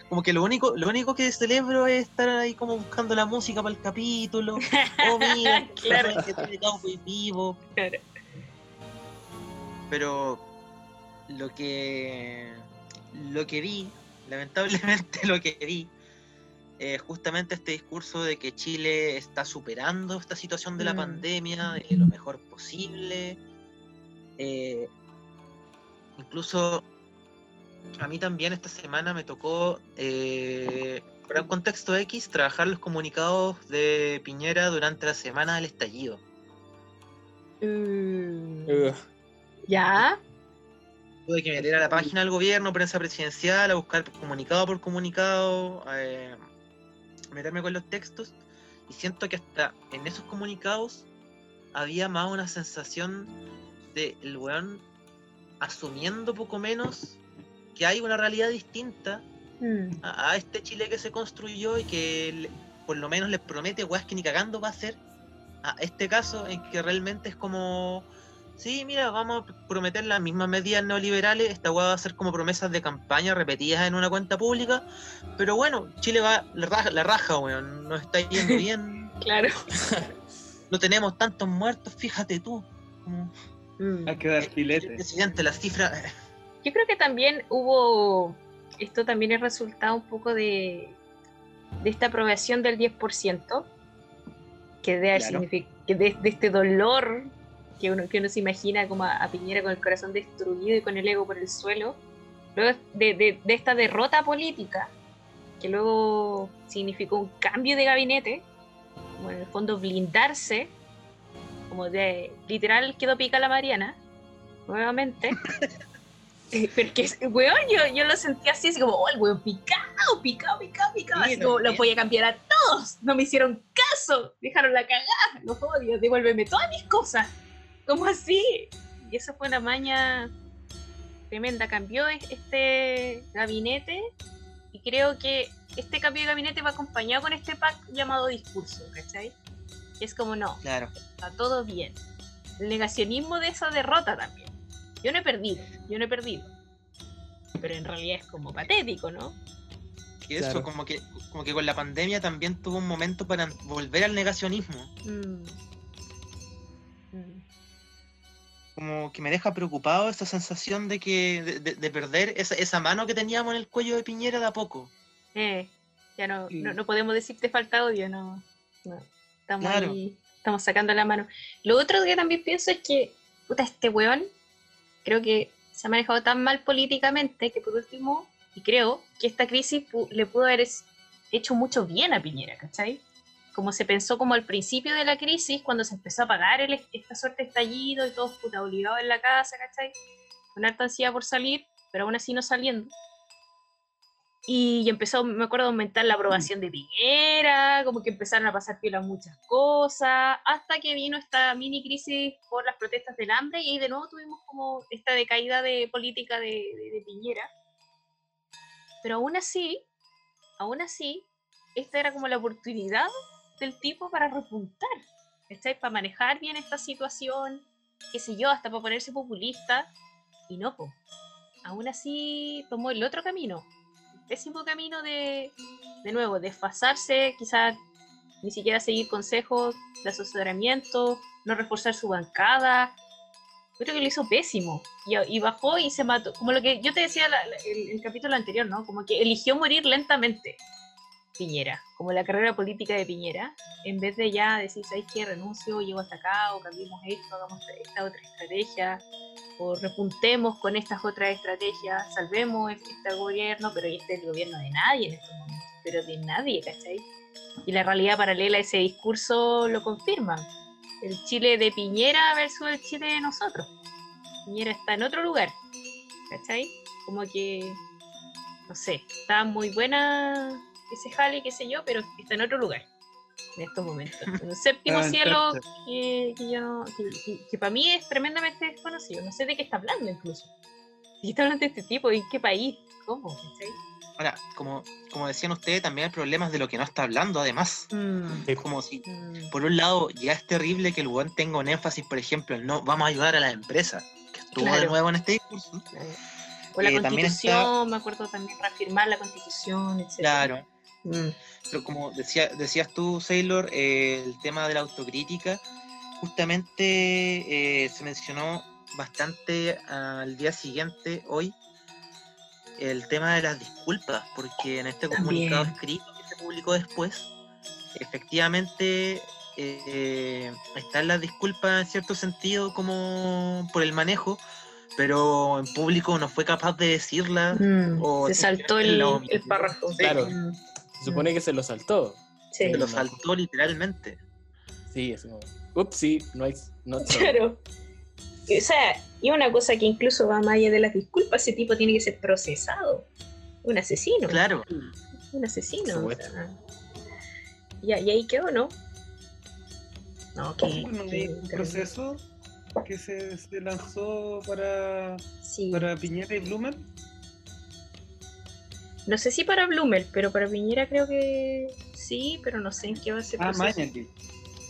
Como que lo único, lo único que celebro es estar ahí como buscando la música para el capítulo. Oh, mira, Claro. que Cowboy vivo. Claro. Pero lo que lo que vi, lamentablemente lo que vi, eh, justamente este discurso de que Chile está superando esta situación de la Mm. pandemia de lo mejor posible. eh, incluso a mí también esta semana me tocó, eh, para un contexto X, trabajar los comunicados de Piñera durante la semana del estallido. Mm, ya. Tuve que meter a la página del gobierno, prensa presidencial, a buscar comunicado por comunicado, eh, meterme con los textos. Y siento que hasta en esos comunicados había más una sensación de el weón asumiendo poco menos que hay una realidad distinta Mm, a, a este Chile que se construyó y que le- por lo menos les promete weas que ni cagando va a ser a este caso en que realmente es como sí mira vamos a prometer las mismas medidas neoliberales esta wea va a ser como promesas de campaña repetidas en una cuenta pública pero bueno Chile va la raja, la raja weón nos está yendo bien claro. no tenemos tantos muertos fíjate tú Mm. Hay que dar el filete. presidente la cifra Yo creo que también hubo, esto también es resultado un poco de, de esta aprobación del 10%, que, de, Claro. que de, de este dolor que uno, que uno se imagina como a, a Piñera con el corazón destruido y con el ego por el suelo, luego de, de- de esta derrota política, que luego significó un cambio de gabinete, como en el fondo blindarse, como de literal quedó pica la Mariana, nuevamente. Eh, Porque, weón, yo, yo lo sentí así, así como, oh, el weón picado, picado, picado, picado. Sí, así como, los voy a cambiar a todos. No me hicieron caso. Dejaron la cagada. Los odio. Devuélveme todas mis cosas. ¿Cómo así? Y eso fue una maña tremenda. Cambió es- este gabinete y creo que este cambio de gabinete va acompañado con este pack llamado discurso, ¿cachai? Es como, no, claro está todo bien. El negacionismo de esa derrota también. Yo no he perdido, yo no he perdido. Pero en realidad es como patético, ¿no? que eso Claro. como que como que con la pandemia también tuvo un momento para volver al negacionismo. Mm. Como que me deja preocupado esa sensación de que de, de- de perder esa, esa mano que teníamos en el cuello de Piñera de a poco. Eh, ya no, no, no podemos decirte falta odio, no. no. Estamos Claro. ahí, estamos sacando la mano. Lo otro que también pienso es que, puta, este weón, creo que se ha manejado tan mal políticamente que por último, y creo que esta crisis pu- le pudo haber hecho mucho bien a Piñera, ¿cachai? Como se pensó como al principio de la crisis, cuando se empezó a pagar el, esta suerte estallido y todos puta obligados en la casa, ¿cachai? Con harta ansiedad por salir, pero aún así no saliendo. Y empezó, me acuerdo, a aumentar la aprobación de Piñera, como que empezaron a pasar piola muchas cosas, hasta que vino esta mini crisis por las protestas del hambre y ahí de nuevo tuvimos como esta decaída de política de, de- de Piñera. Pero aún así, aún así, esta era como la oportunidad del tipo para repuntar, ¿cachai? Para manejar bien esta situación, qué sé yo, hasta para ponerse populista, y no, po. Aún así tomó el otro camino, el pésimo camino de, de nuevo, desfasarse, quizás ni siquiera seguir consejos de asesoramiento, no reforzar su bancada. Creo que lo hizo pésimo. Y, y bajó y se mató. Como lo que yo te decía la- la- el, el capítulo anterior, ¿no? Como que eligió morir lentamente. Piñera, como la carrera política de Piñera, en vez de ya decir, ¿sabes qué? Renuncio, llego hasta acá, o cambiemos esto, hagamos esta otra estrategia, o repuntemos con estas otras estrategias, salvemos este gobierno, pero este es el gobierno de nadie en estos momentos, pero de nadie, ¿cachai? Y la realidad paralela a ese discurso lo confirma. El Chile de Piñera versus el Chile de nosotros. Piñera está en otro lugar, ¿cachai? Como que, no sé, está muy buena ese jale, qué sé yo, pero está en otro lugar en estos momentos. En un séptimo Ah, cielo que, que yo no- que, que- que para mí es tremendamente desconocido. No sé de qué está hablando incluso. ¿De qué está hablando este tipo? ¿En qué país? ¿Cómo? ¿Cachai? Ahora, como, como decían ustedes, también hay problemas de lo que no está hablando, además. Mm, Es como si, mm, por un lado, ya es terrible que el weón tenga un énfasis, por ejemplo, en no vamos a ayudar a las empresas, que estuvo de Claro. nuevo en este discurso. O la Eh, también constitución, está- me acuerdo también reafirmar la constitución, etc. Claro. Mm, Pero como decía, decías tú, Sailor, eh, el tema de la autocrítica, justamente eh, se mencionó bastante al día siguiente, hoy, el tema de las disculpas, porque en este comunicado escrito que se publicó después, efectivamente eh, están las disculpas en cierto sentido como por el manejo, pero en público no fue capaz de decirlas. mm, O se saltó el, párrafo. Claro. Mm, Se supone que se lo saltó. sí. Se lo saltó literalmente. Sí, es como. Ups, sí, no hay. No Claro. O sea, y una cosa que incluso va más allá de las disculpas, ese tipo tiene que ser procesado. Un asesino. Claro. Un asesino. O sea. y, y ahí quedó, ¿no? No, que. Bueno, que- hay un proceso que se, se lanzó para, Sí. para Piñera y Blumen. No sé si para Blumel, pero para Piñera creo que sí, pero no sé en qué va a ser. Ah. Mañalich.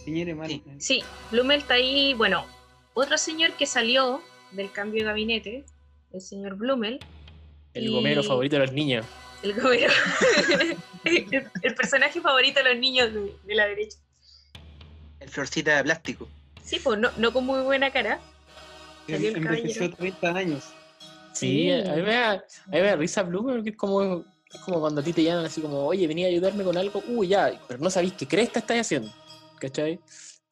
Piñera y Mañalich. Sí, Blumel está ahí. Bueno, otro señor que salió del cambio de gabinete, el señor Blumel, El Y- gomero favorito de los niños. el gobierno. el, el personaje favorito de los niños de, de la derecha. El florcita de plástico. Sí, pues no, no con muy buena cara. Salió el Envejeció caballero. 30 años. Sí, Sí. a mí me da, a mí me da risa Blue, porque es como, es como cuando a ti te llaman así como, oye, venía a ayudarme con algo, uy, ya, pero no sabéis qué cresta estáis haciendo. ¿Cachai?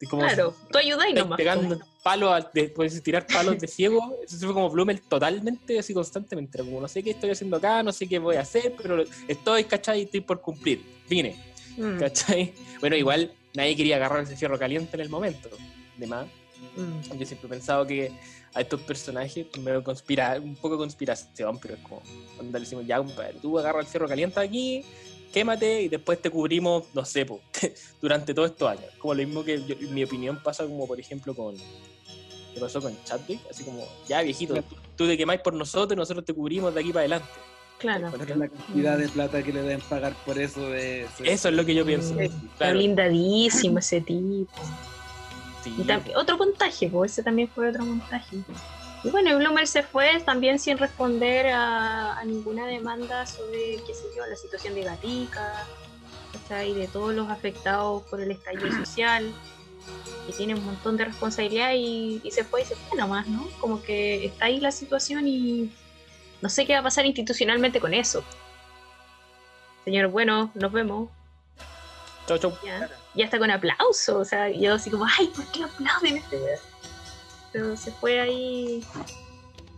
Como Claro, tú ayudáis nomás. pegando palos, a- de, puedes tirar palos de ciego. Eso fue como Blumel totalmente, así constantemente. Como, no sé qué estoy haciendo acá, no sé qué voy a hacer, pero estoy, ¿cachai? Estoy por cumplir. Vine, Mm, ¿cachai? Bueno, igual nadie quería agarrar ese fierro caliente en el momento. De más. mm. Yo siempre he pensado que a estos personajes, primero conspira, un poco conspiración, pero es como cuando le decimos, ya, compadre, tú agarras el fierro caliente aquí, quémate y después te cubrimos, no sé, po, durante todos estos años. Como lo mismo que yo- en mi opinión pasa como, por ejemplo, con... ¿Qué pasó con Chadwick? Así como, ya viejito, tú, tú te quemáis por nosotros y nosotros te cubrimos de aquí para adelante. Claro. Pero la cantidad de plata que le deben pagar por eso de... Eso es lo que yo pienso. Está Claro, blindadísimo ese tipo. Sí, Y tam- otro montaje, pues ese también fue otro montaje. Y bueno, y Blumel se fue también sin responder a, a ninguna demanda sobre, qué sé yo, la situación de Gatica, y de todos los afectados por el estallido social, que tiene un montón de responsabilidad y, y se fue y se fue nomás, ¿no? Como que está ahí la situación y no sé qué va a pasar institucionalmente con eso. Señor, bueno, nos vemos. Chau, chau. Ya, ya está con aplauso, o sea, yo así como, ay, ¿por qué aplauden este weón? Pero se fue ahí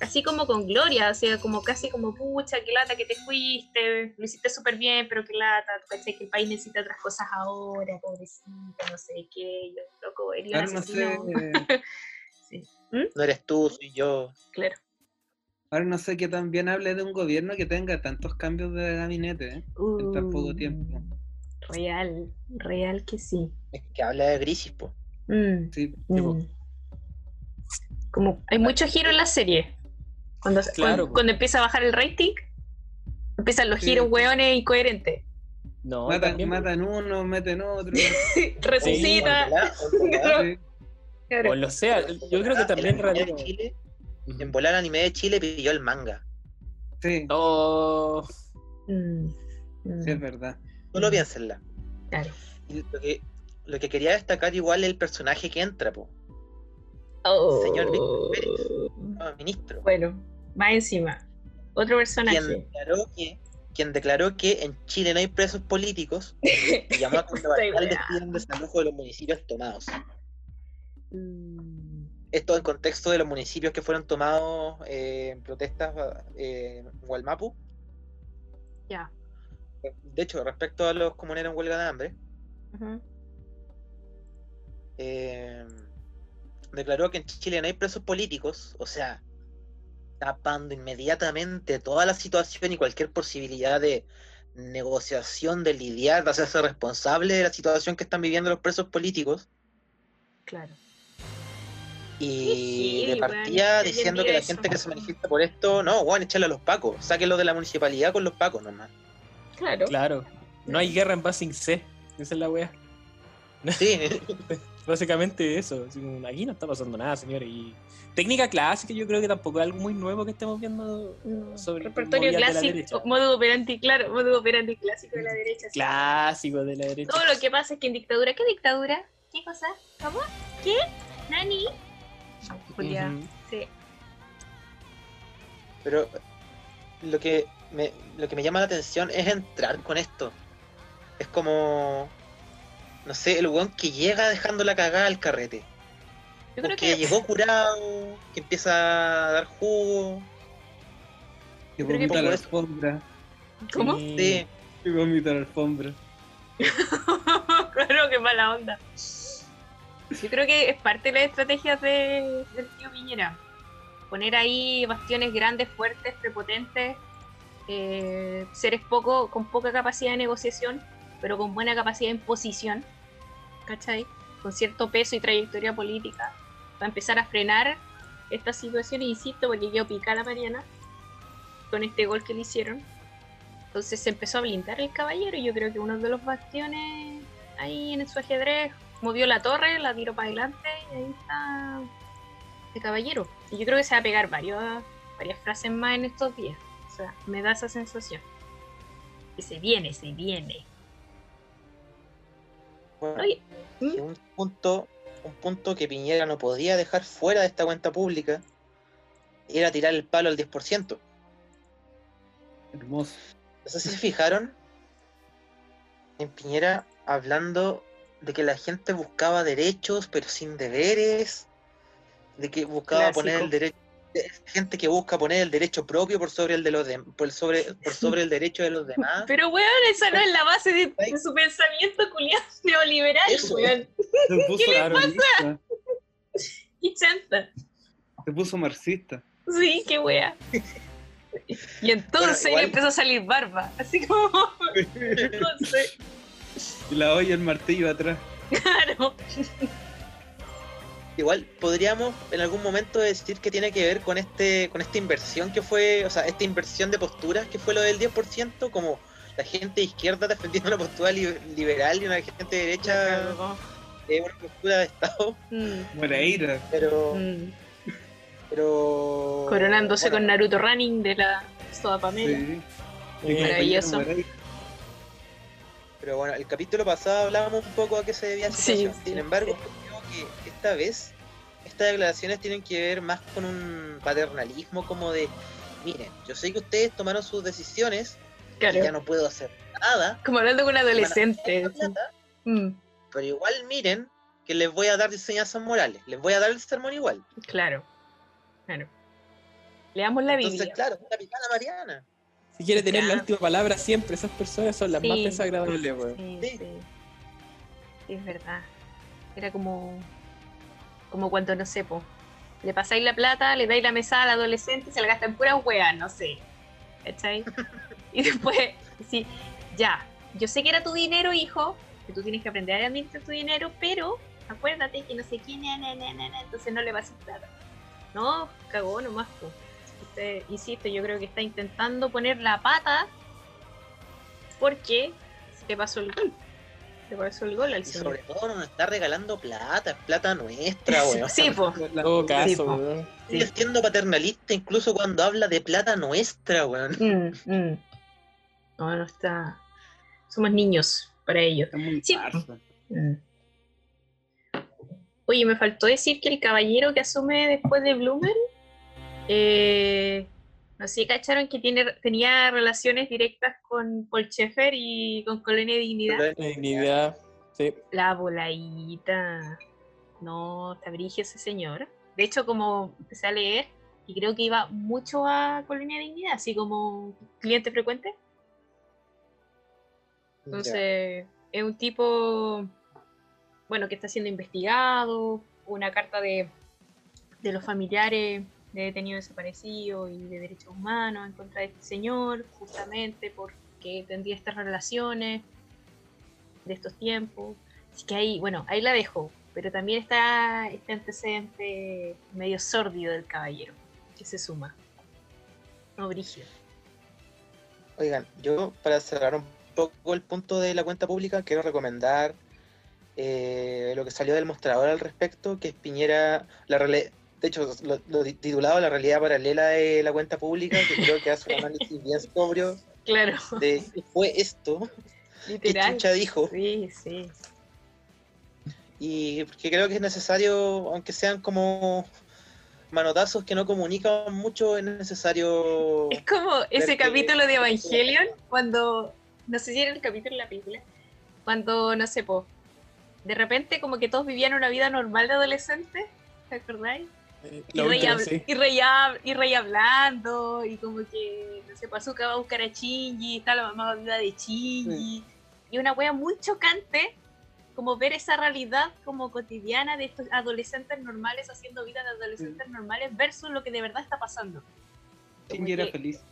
así como con gloria, o sea, como casi como, pucha, qué lata que te fuiste, lo hiciste súper bien, pero qué lata, tú cachai que el país necesita otras cosas ahora, pobrecita, no sé qué, yo, loco, Ahora no sé, Sí, No eres tú, soy yo. claro. ahora no sé qué tan bien hable de un gobierno que tenga tantos cambios de gabinete ¿eh? en tan poco tiempo. Real, real que sí. Es que habla de crisis, po. Mm. Sí, Tipo. Mm. Como hay mucho giro en la serie. Cuando, Claro, cuando, empieza a bajar el rating, empiezan los Sí. giros hueones incoherentes. No, matan, también- matan uno, meten otro. Resucita. O lo sea, yo creo que también El anime de Chile, en volar anime de Chile pilló el manga. Sí, Oh, Mm, mm, sí, es verdad. Solo piénsenla. claro. Y lo que, lo que quería destacar igual es el personaje que entra, po. Oh. Señor Víctor Pérez. Ministro. Bueno, más encima. Otro Quien personaje. declaró que quien declaró que en Chile no hay presos políticos y llamó a pidan desalojo de los municipios tomados. Mm, esto en contexto de los municipios que fueron tomados eh, en protestas eh, en Gualmapu. Ya. De hecho, respecto a los comuneros en huelga de hambre, eh, declaró que en Chile no hay presos políticos, o sea, tapando inmediatamente toda la situación y cualquier posibilidad de negociación, de lidiar, de hacerse responsable de la situación que están viviendo los presos políticos. Claro. Y Sí, de partida ¿quién diciendo que la gente que se manifiesta por esto, no, bueno, echarle a los pacos, sáquenlo de la municipalidad con los pacos nomás. Claro. Claro. No hay guerra en Basing C. Esa es la wea. Sí, Básicamente eso. Aquí no está pasando nada, señores. Y técnica clásica, yo creo que tampoco es algo muy nuevo que estemos viendo No, sobre Repertorio de clásico, derecha. modo operandi, claro, modo operandi clásico de la derecha. sí. Clásico de la derecha. Todo lo que pasa es que en dictadura, ¿qué dictadura? ¿Qué cosa? ¿Cómo? ¿Qué? ¿Nani? Julia, sí. pero lo que me, lo que me llama la atención es entrar con esto. Es como, no sé, el weón que llega dejando la cagada al carrete. Yo creo que que llegó curado, que empieza a dar jugo. Que vomita la eso- alfombra. ¿Cómo? Sí. Sí, Que vomita la alfombra. claro, qué mala onda. Yo creo que es parte de las estrategias de, del tío Piñera. Poner ahí bastiones grandes, fuertes, prepotentes, eh, seres poco, con poca capacidad de negociación, pero con buena capacidad de imposición, ¿cachai? Con cierto peso y trayectoria política, para empezar a frenar esta situación, insisto, porque yo pica la Mariana con este gol que le hicieron. Entonces se empezó a blindar el caballero y yo creo que uno de los bastiones ahí en su ajedrez movió la torre, la tiró para adelante y ahí está el caballero. Y yo creo que se va a pegar varios, varias frases más en estos días. O sea, me da esa sensación. Que se viene, se viene. bueno, Oye, y un punto, un punto que Piñera no podía dejar fuera de esta cuenta pública era tirar el palo al 10%. Hermoso. No sé si se fijaron en Piñera hablando de que la gente buscaba derechos pero sin deberes, de que buscaba Clásico. poner el derecho, gente que busca poner el derecho propio por sobre el de los dem- por sobre por sobre el derecho de los demás. pero weón, esa no es la base de, de su pensamiento culiado neoliberal, Eso. weón. Se puso marxista. Y chanta. Se puso marxista. Sí, qué wea. Y entonces Bueno, igual- le empezó a salir barba. Así como. Entonces, Y la olla el martillo atrás. claro. Igual podríamos en algún momento decir que tiene que ver con este con esta inversión que fue, o sea, esta inversión de posturas que fue lo del 10%, como la gente de izquierda defendiendo una postura li- liberal y una gente de derecha eh, una postura de Estado, Mm, Moreira. pero mm. pero Coronándose bueno, con Naruto Running de la Soda Pamela. Sí. Eh, Maravilloso. Moreira. Pero bueno, el capítulo pasado hablábamos un poco a qué se debía la Sí, situación. sí. Sin embargo, esta vez estas declaraciones tienen que ver más con un paternalismo como de, miren, yo sé que ustedes tomaron sus decisiones y ya Claro. no puedo hacer nada, Como hablando con un adolescente. la plata, Mm, pero igual miren que les voy a dar enseñanzas morales, les voy a dar el sermón igual. claro. Claro. Leamos la Entonces, Biblia. claro, capitana Mariana. Si quiere tener la Ya. última palabra siempre, esas personas son las más Sí. desagradables, weón. Sí, Sí. sí. Sí, es verdad. Era como. Como cuando, no sé, po, le pasáis la plata, le dais la mesada al adolescente y se la gasta en pura weá, no sé. ¿Cachai? Y después, sí, ya. Yo sé que era tu dinero, hijo, que tú tienes que aprender a administrar tu dinero, pero acuérdate que no sé quién, na, na, na, entonces no le pases plata. No, cagó nomás, po. Usted, insisto, yo creo que está intentando poner la pata porque se le pasó el. Le pasó el gol al señor. sobre todo no nos está regalando plata, es plata nuestra, weón. Sí, po. En todo caso, Sí, weón. Sigue siendo paternalista incluso cuando habla de plata nuestra, weón. Mm, mm. No, no está. Somos niños para ellos. Sí. Mm. Oye, me faltó decir que el caballero que asume después de Bloomer, eh, no sé, cacharon que tiene, tenía relaciones directas con Paul Schaeffer y con Colonia Dignidad. La dignidad. Sí. La voladita. No, está brigio ese señor. De hecho, como empecé a leer, y creo que iba mucho a Colonia Dignidad, así como cliente frecuente. Entonces, es un tipo, bueno, que está siendo investigado, una carta de, de los familiares de detenidos desaparecidos y de derechos humanos en contra de este señor, justamente porque tendría estas relaciones de estos tiempos. Así que ahí, bueno, ahí la dejo, pero también está este antecedente medio sórdido del caballero, que se suma. No, brígido. Oigan, yo para cerrar un poco el punto de la cuenta pública, quiero recomendar eh, lo que salió del mostrador al respecto, que es Piñera, la de hecho, lo, lo titulado La realidad paralela de la cuenta pública, que creo que hace un análisis bien sobrio Claro, de qué fue esto, literal. chucha dijo, Sí, sí. y porque creo que es necesario, aunque sean como manotazos que no comunican mucho, es necesario... Es como ese que- capítulo de Evangelion, cuando, no sé si era el capítulo de la película, cuando, no sé, po, de repente como que todos vivían una vida normal de adolescente, ¿te acordáis? Y Rey, sí. y, Rey y Rey hablando, y como que, no sé, Pazuka va a buscar a Shinji, está la mamá viuda de Shinji, y una wea muy chocante, como ver esa realidad como cotidiana de estos adolescentes normales haciendo vida de adolescentes normales versus lo que de verdad está pasando. Shinji era feliz.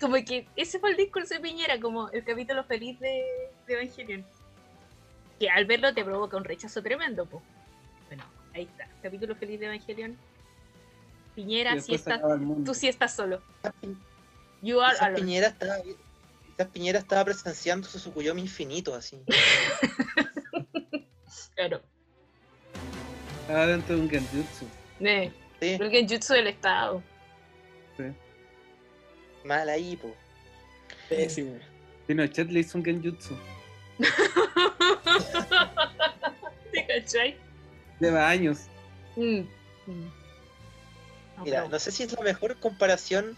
como que ese fue el discurso de Piñera, como el capítulo feliz de, de Evangelion. Que al verlo te provoca un rechazo tremendo, pues. Bueno, ahí está, capítulo feliz de Evangelion. Piñera, el mundo. tú sí estás solo. You are Quizás alone. Piñera estaba, quizás Piñera estaba presenciando su Sukuyomi infinito, así. Claro. Estaba dentro de un genjutsu. Eh, Sí, el genjutsu del Estado. mal ahí, po. Pésimo. Pinochet le hizo un genjutsu. ¿Te cachai? Lleva años. Mm. Mm. No, Mira, no sé si es la mejor comparación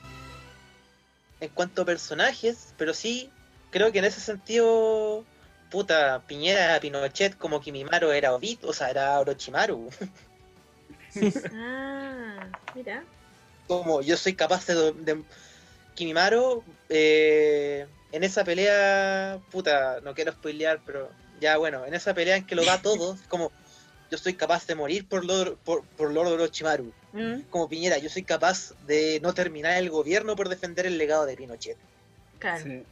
en cuanto a personajes, pero sí creo que en ese sentido, puta, Piñera era Pinochet como Kimimaro era Obito, o sea, era Orochimaru. Ah, mira. Como yo soy capaz de... de- Kimimaro, eh, en esa pelea, puta, no quiero spoilear, pero ya bueno, en esa pelea en que lo da todo, como yo soy capaz de morir por Lord, por, por Lord Orochimaru. Mm, como Piñera, yo soy capaz de no terminar el gobierno por defender el legado de Pinochet. claro, Sí.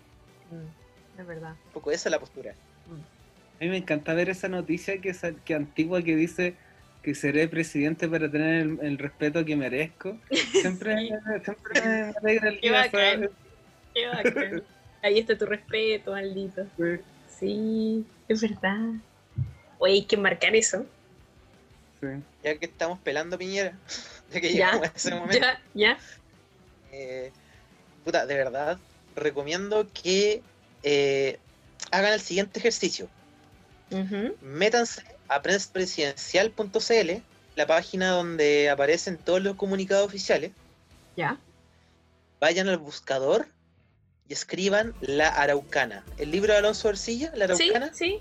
mm, es verdad. Un poco esa es la postura. A mí me encanta ver esa noticia que, que antigua que dice que seré presidente para tener el, el respeto que merezco. Siempre, siempre me alegra el Qué día bacán. Qué bacán. Ahí está tu respeto, maldito. Sí, Sí, es verdad. Oye, hay que marcar eso. Sí. Ya que estamos pelando Piñera, ya que Ya, llegamos a ese momento, Ya, ya. eh, puta, de verdad, recomiendo que eh, hagan el siguiente ejercicio. Ujú. Métanse a prenspresidencial.cl, la página donde aparecen todos los comunicados oficiales, Ya. vayan al buscador y escriban La Araucana. El libro de Alonso Ercilla, La Sí, Araucana. sí.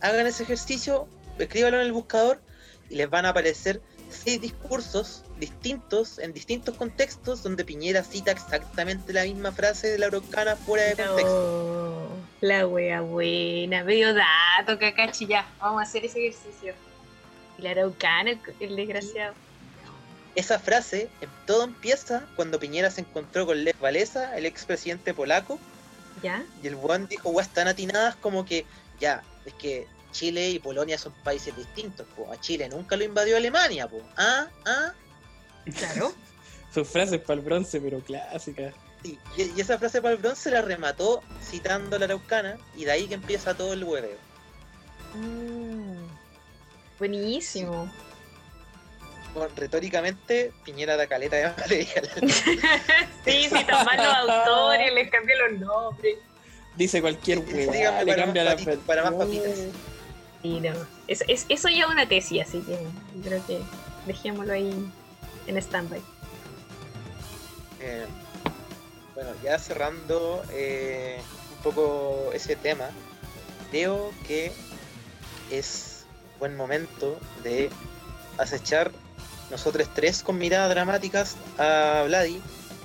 hagan ese ejercicio, escríbanlo en el buscador y les van a aparecer seis discursos distintos en distintos contextos donde Piñera cita exactamente la misma frase de la Araucana fuera de contexto. No, la wea buena, medio dato, cacachi, ya. Vamos a hacer ese ejercicio. Y la araucana, el, el desgraciado. Esa frase, todo empieza cuando Piñera se encontró con Lech Walesa, el expresidente polaco, ¿Ya? y el buen dijo weas tan atinadas como que ya, es que Chile y Polonia son países distintos, po. a Chile nunca lo invadió Alemania, po. ah, ah, Claro. Sus frases para el bronce, pero clásicas. Sí, y, y esa frase para el bronce la remató citando a la Araucana y de ahí que empieza todo el hueveo. Mm, buenísimo. Bueno, retóricamente, Piñera da caleta de material. sí, sí, tan mal los autores, les cambié los nombres. Dice cualquier Sí, hueá, dígame le para cambia más la papitas, para más papitas. Y no, es, es- eso ya es una tesis, así que creo que dejémoslo ahí en stand-by. Eh, bueno, ya cerrando eh, un poco ese tema, creo que es buen momento de acechar nosotros tres con miradas dramáticas a Vladi.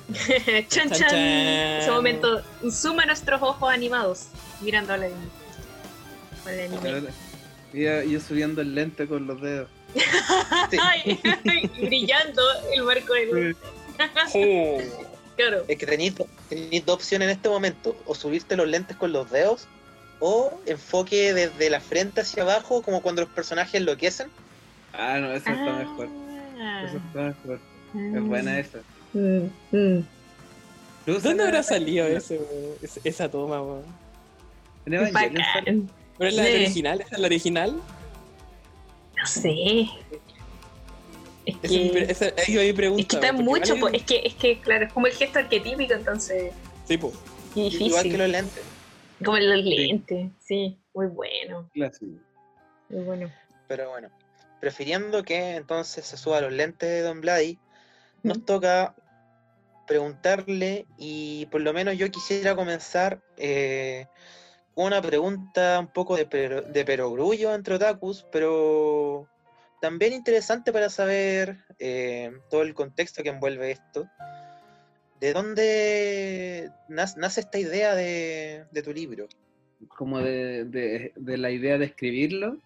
chan, Chan, chan. chan. En ese momento, suma nuestros ojos animados mirando a anime. Y yo, yo subiendo el lente con los dedos. Sí. Ay, brillando el marco del. Claro. Es que tenéis, tenéis dos opciones en este momento, o subirte los lentes con los dedos, o enfoque desde la frente hacia abajo, como cuando los personajes enloquecen. Ah, no, eso está mejor. Ah. Eso está mejor. Es buena esa. Mm, mm. ¿Dónde habrá salido ese, esa toma, weón? En Evangelion. ¿Pero es la Sí. original? ¿Esa es la original? No sé. Es es que, esa- ahí va mi pregunta. es que está mucho, po, es que, es que, claro, es como el gesto arquetípico, entonces Sí, po. es Igual que los lentes. Como los lentes, sí, muy bueno, Clásico. muy bueno. Pero bueno, prefiriendo que entonces se suba los lentes de Don Vladi, nos Mm. toca preguntarle y por lo menos yo quisiera comenzar eh, una pregunta un poco de, pero, de perogrullo entre otakus, pero también interesante para saber eh, todo el contexto que envuelve esto. ¿De dónde nace esta idea de, tu libro? Como de la idea de escribirlo.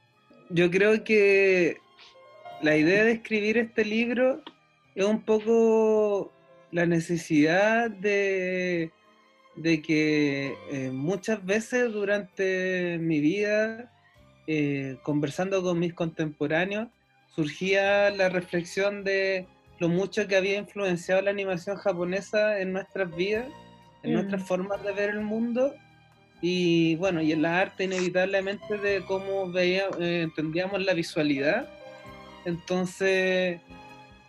Yo creo que la idea de escribir este libro es un poco la necesidad de, de que eh, muchas veces durante mi vida, eh, conversando con mis contemporáneos, surgía la reflexión de lo mucho que había influenciado la animación japonesa en nuestras vidas, en Mm. nuestras formas de ver el mundo y bueno, y en la arte inevitablemente de cómo veía, eh, entendíamos la visualidad. Entonces,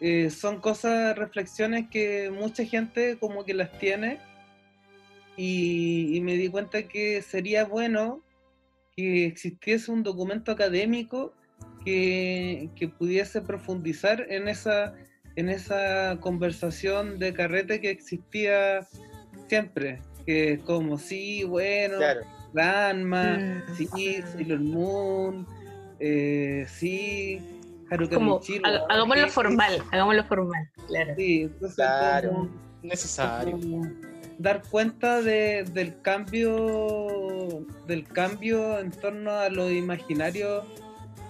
eh, son cosas, reflexiones que mucha gente como que las tiene y, y me di cuenta que sería bueno que existiese un documento académico que, que pudiese profundizar en esa, en esa conversación de carrete que existía siempre, que es como, sí, bueno, Claro, Mm. sí, Sailor Moon, eh, sí, Haruka Como, Michiro, haga- hagámoslo sí, formal, hagámoslo formal, claro. Sí, entonces Claro. como- Necesario. como dar cuenta de- del cambio del cambio en torno a los imaginarios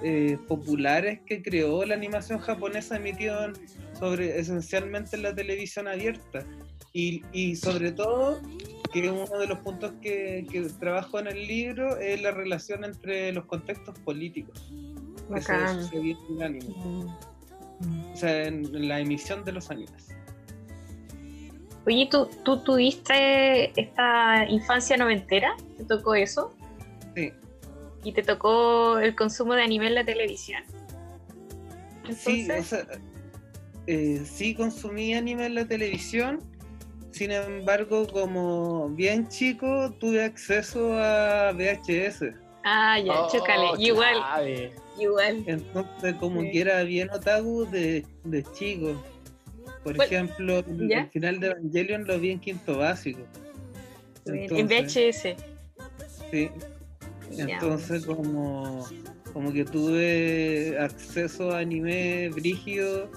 eh, populares que creó la animación japonesa emitido en- sobre esencialmente en la televisión abierta y, y sobre todo que uno de los puntos que, que trabajo en el libro es la relación entre los contextos políticos que se en el anime, Mm. o sea, en, en la emisión de los animes. Oye, ¿tú, ¿tú tuviste esta infancia noventera? ¿Te tocó eso? Sí. ¿Y te tocó el consumo de anime en la televisión? Sí, o sea, eh, sí consumí anime en la televisión, sin embargo, como bien chico, tuve acceso a VHS. ah, ya, Oh, chócale. Igual, clave. igual. Entonces, como Sí. que era bien otaku de, de chico. Por Bueno, ejemplo, el, ¿ya? el final de Evangelion lo vi en quinto básico. en VHS. Sí. Entonces, como, como que tuve acceso a anime brígido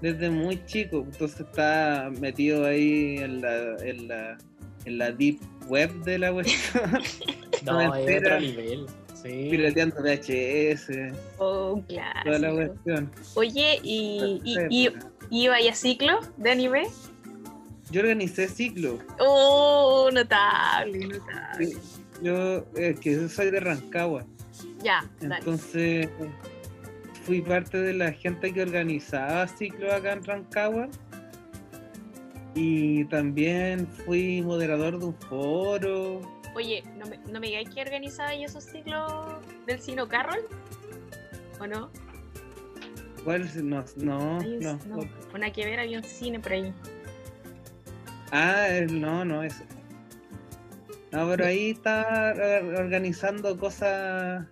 desde muy chico. Entonces, estaba metido ahí en la, en la, en la deep web de la cuestión, No, es Noventera. otro nivel. Sí. pirateando VHS, Oh, un toda la cuestión. Oye, ¿y, y, Esa y- iba a ciclo de anime? Yo organicé ciclo. Oh, notable, notable. Yo, es que yo soy de Rancagua. Ya, dale. Entonces, fui parte de la gente que organizaba ciclos acá en Rancagua. Y también fui moderador de un foro. Oye, ¿no me, no me digáis que organizaba yo esos ciclos del Sino Carroll? ¿O no? ¿Cuál es? No, no, un- no. no, una que ver, había un cine por ahí. Ah, no, no es. No, pero ahí está eh, organizando cosas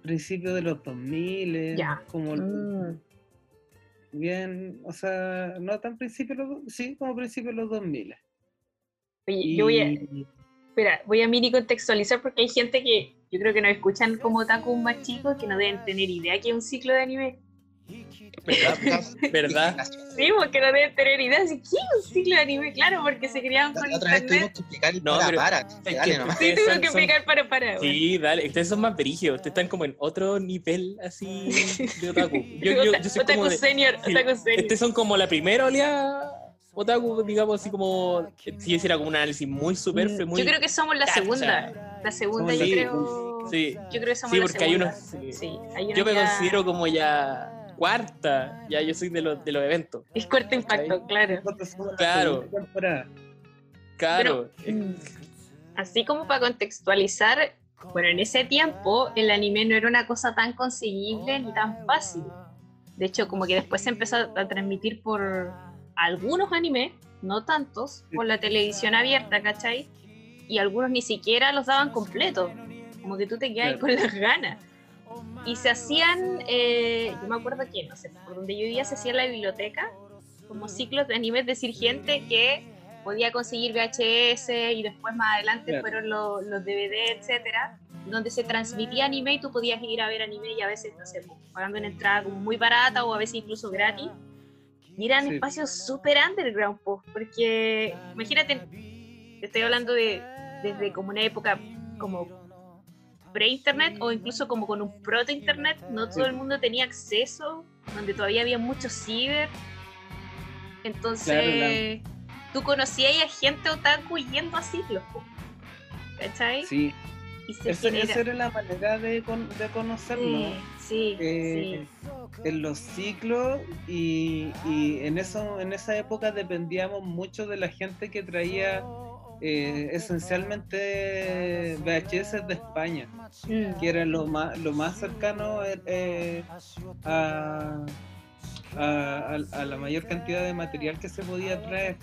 principios de los 2000, Ya. como Mm. bien, o sea, no tan principios, de los do- sí, como principios de los 2000. Oye, Y, yo voy a, espera, voy a mini contextualizar porque hay gente que yo creo que nos escuchan como otakus más chicos que no deben tener idea que es un ciclo de anime. ¿Verdad? ¿Verdad? Sí, porque no deben tener idea. Así, ¿Qué es un ciclo de anime? Claro, porque se creaban por La otra vez tuvimos que explicar el No, para pero- para. es Dale que- nomás. Sí, Ustedes son- que explicar para para. bueno. Sí, dale, ustedes son más brígidos, ustedes están como en otro nivel así de otaku. Yo, yo, yo soy Otaku como de, senior, sí, otaku senior. Estos son como la primera oleada otaku, digamos así como, si hiciera como un análisis muy superfluo, muy... Mm, Yo creo que somos la Cacha. segunda. La segunda, Somos yo la creo. Sí, Yo creo que somos Sí, la porque hay segunda. unos- sí. Sí, hay unos yo me ya- considero como ya cuarta, ya yo soy de los, de los eventos. Es cuarto impacto, claro. Claro. Claro, Mm, Así como para contextualizar, bueno, en ese tiempo el anime no era una cosa tan conseguible ni tan fácil. De hecho, como que después se empezó a transmitir por algunos animes, no tantos, por la televisión abierta, ¿cachai? Y algunos ni siquiera los daban completos. Como que tú te quedas Claro. con las ganas. Y se hacían, eh, yo me acuerdo que, no sé, por donde yo vivía se hacía en la biblioteca, como ciclos de animes, es decir, gente que podía conseguir VHS y después más adelante Claro. fueron los, los DVD, etcétera, donde se transmitía anime y tú podías ir a ver anime y a veces, no sé, pagando una entrada como muy barata o a veces incluso gratis. Y eran Sí. espacios súper underground, pues, porque imagínate, te estoy hablando de desde como una época como pre-internet o incluso como con un proto-internet, no todo Sí. el mundo tenía acceso, donde todavía había muchos ciber. Entonces, Claro, tú conocías a gente otaku yendo a ciclos, ¿cachai? Sí, Y se esa, genera- esa era la manera de, con- de conocernos. Sí, sí, Eh, en los ciclos y, y en eso en esa época dependíamos mucho de la gente que traía eh, esencialmente VHS de España. Mm. que era lo más lo más cercano eh, a, a, a- a la mayor cantidad de material que se podía traer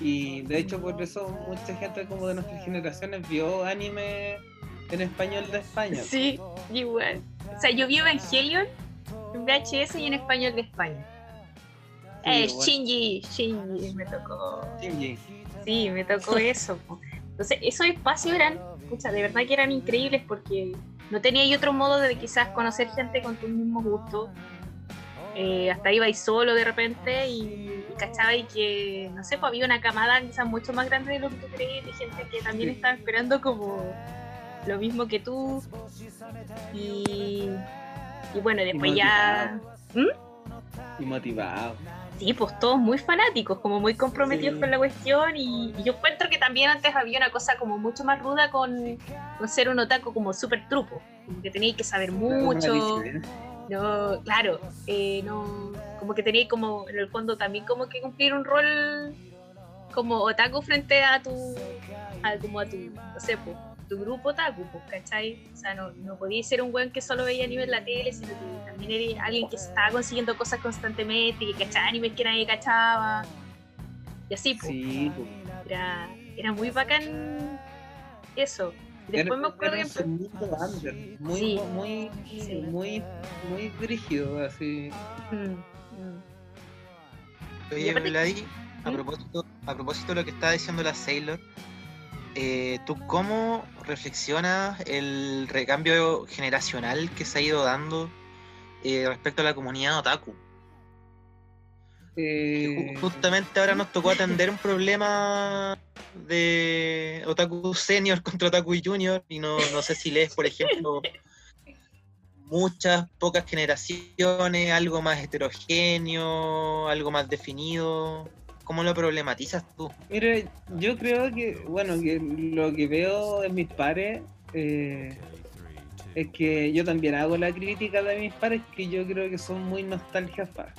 y de hecho por eso mucha gente como de nuestras generaciones vio anime en español de España Sí, igual. O sea, yo vi Evangelion en VHS y en español de España. Sí, Eh. Shinji, Shinji, me tocó. Shinji. Sí, me tocó eso. Entonces, esos espacios eran, pucha, de verdad que eran increíbles porque no tenía otro modo de quizás conocer gente con tus mismos gustos. Eh, hasta iba solo de repente y, y cachaba y que, no sé, pues había una camada quizás mucho más grande de lo que tú crees, de gente que también Sí. estaba esperando como lo mismo que tú. Y, y bueno, después ya... y motivado Sí, pues todos muy fanáticos, como muy comprometidos Sí. con la cuestión y, y yo encuentro que también antes había una cosa como mucho más ruda con, con ser un otaku como súper truco, como que teníais que saber mucho, no, claro, eh, no, como que teníais como en el fondo también como que cumplir un rol como otaku frente a tu, a, como a tu, no sé, pues, tu grupo otaku, pues, ¿cachai? O sea, no, no podíais ser un weón que solo veía anime en la tele, sino que también eres alguien que estaba consiguiendo cosas constantemente, que cachaba animes que nadie cachaba, y así, pues, sí pues. era, era muy bacán eso. Era- Después me acuerdo era que... ese mundo under, muy, Sí. muy, Sí. muy, muy brígido, así. Mm, mm. Y Oye, Vladi, a propósito, a propósito de lo que estaba diciendo la Sailor, eh, ¿tú cómo reflexionas el recambio generacional que se ha ido dando eh, respecto a la comunidad otaku? Eh, ju- justamente ahora nos tocó atender un problema de otaku senior contra otaku junior y no, no sé si lees, por ejemplo, muchas, pocas generaciones, algo más heterogéneo, algo más definido. ¿Cómo lo problematizas tú? Mira, yo creo que, bueno, que lo que veo en mis pares eh, es que yo también hago la crítica de mis pares, que yo creo que son muy nostalgia fans.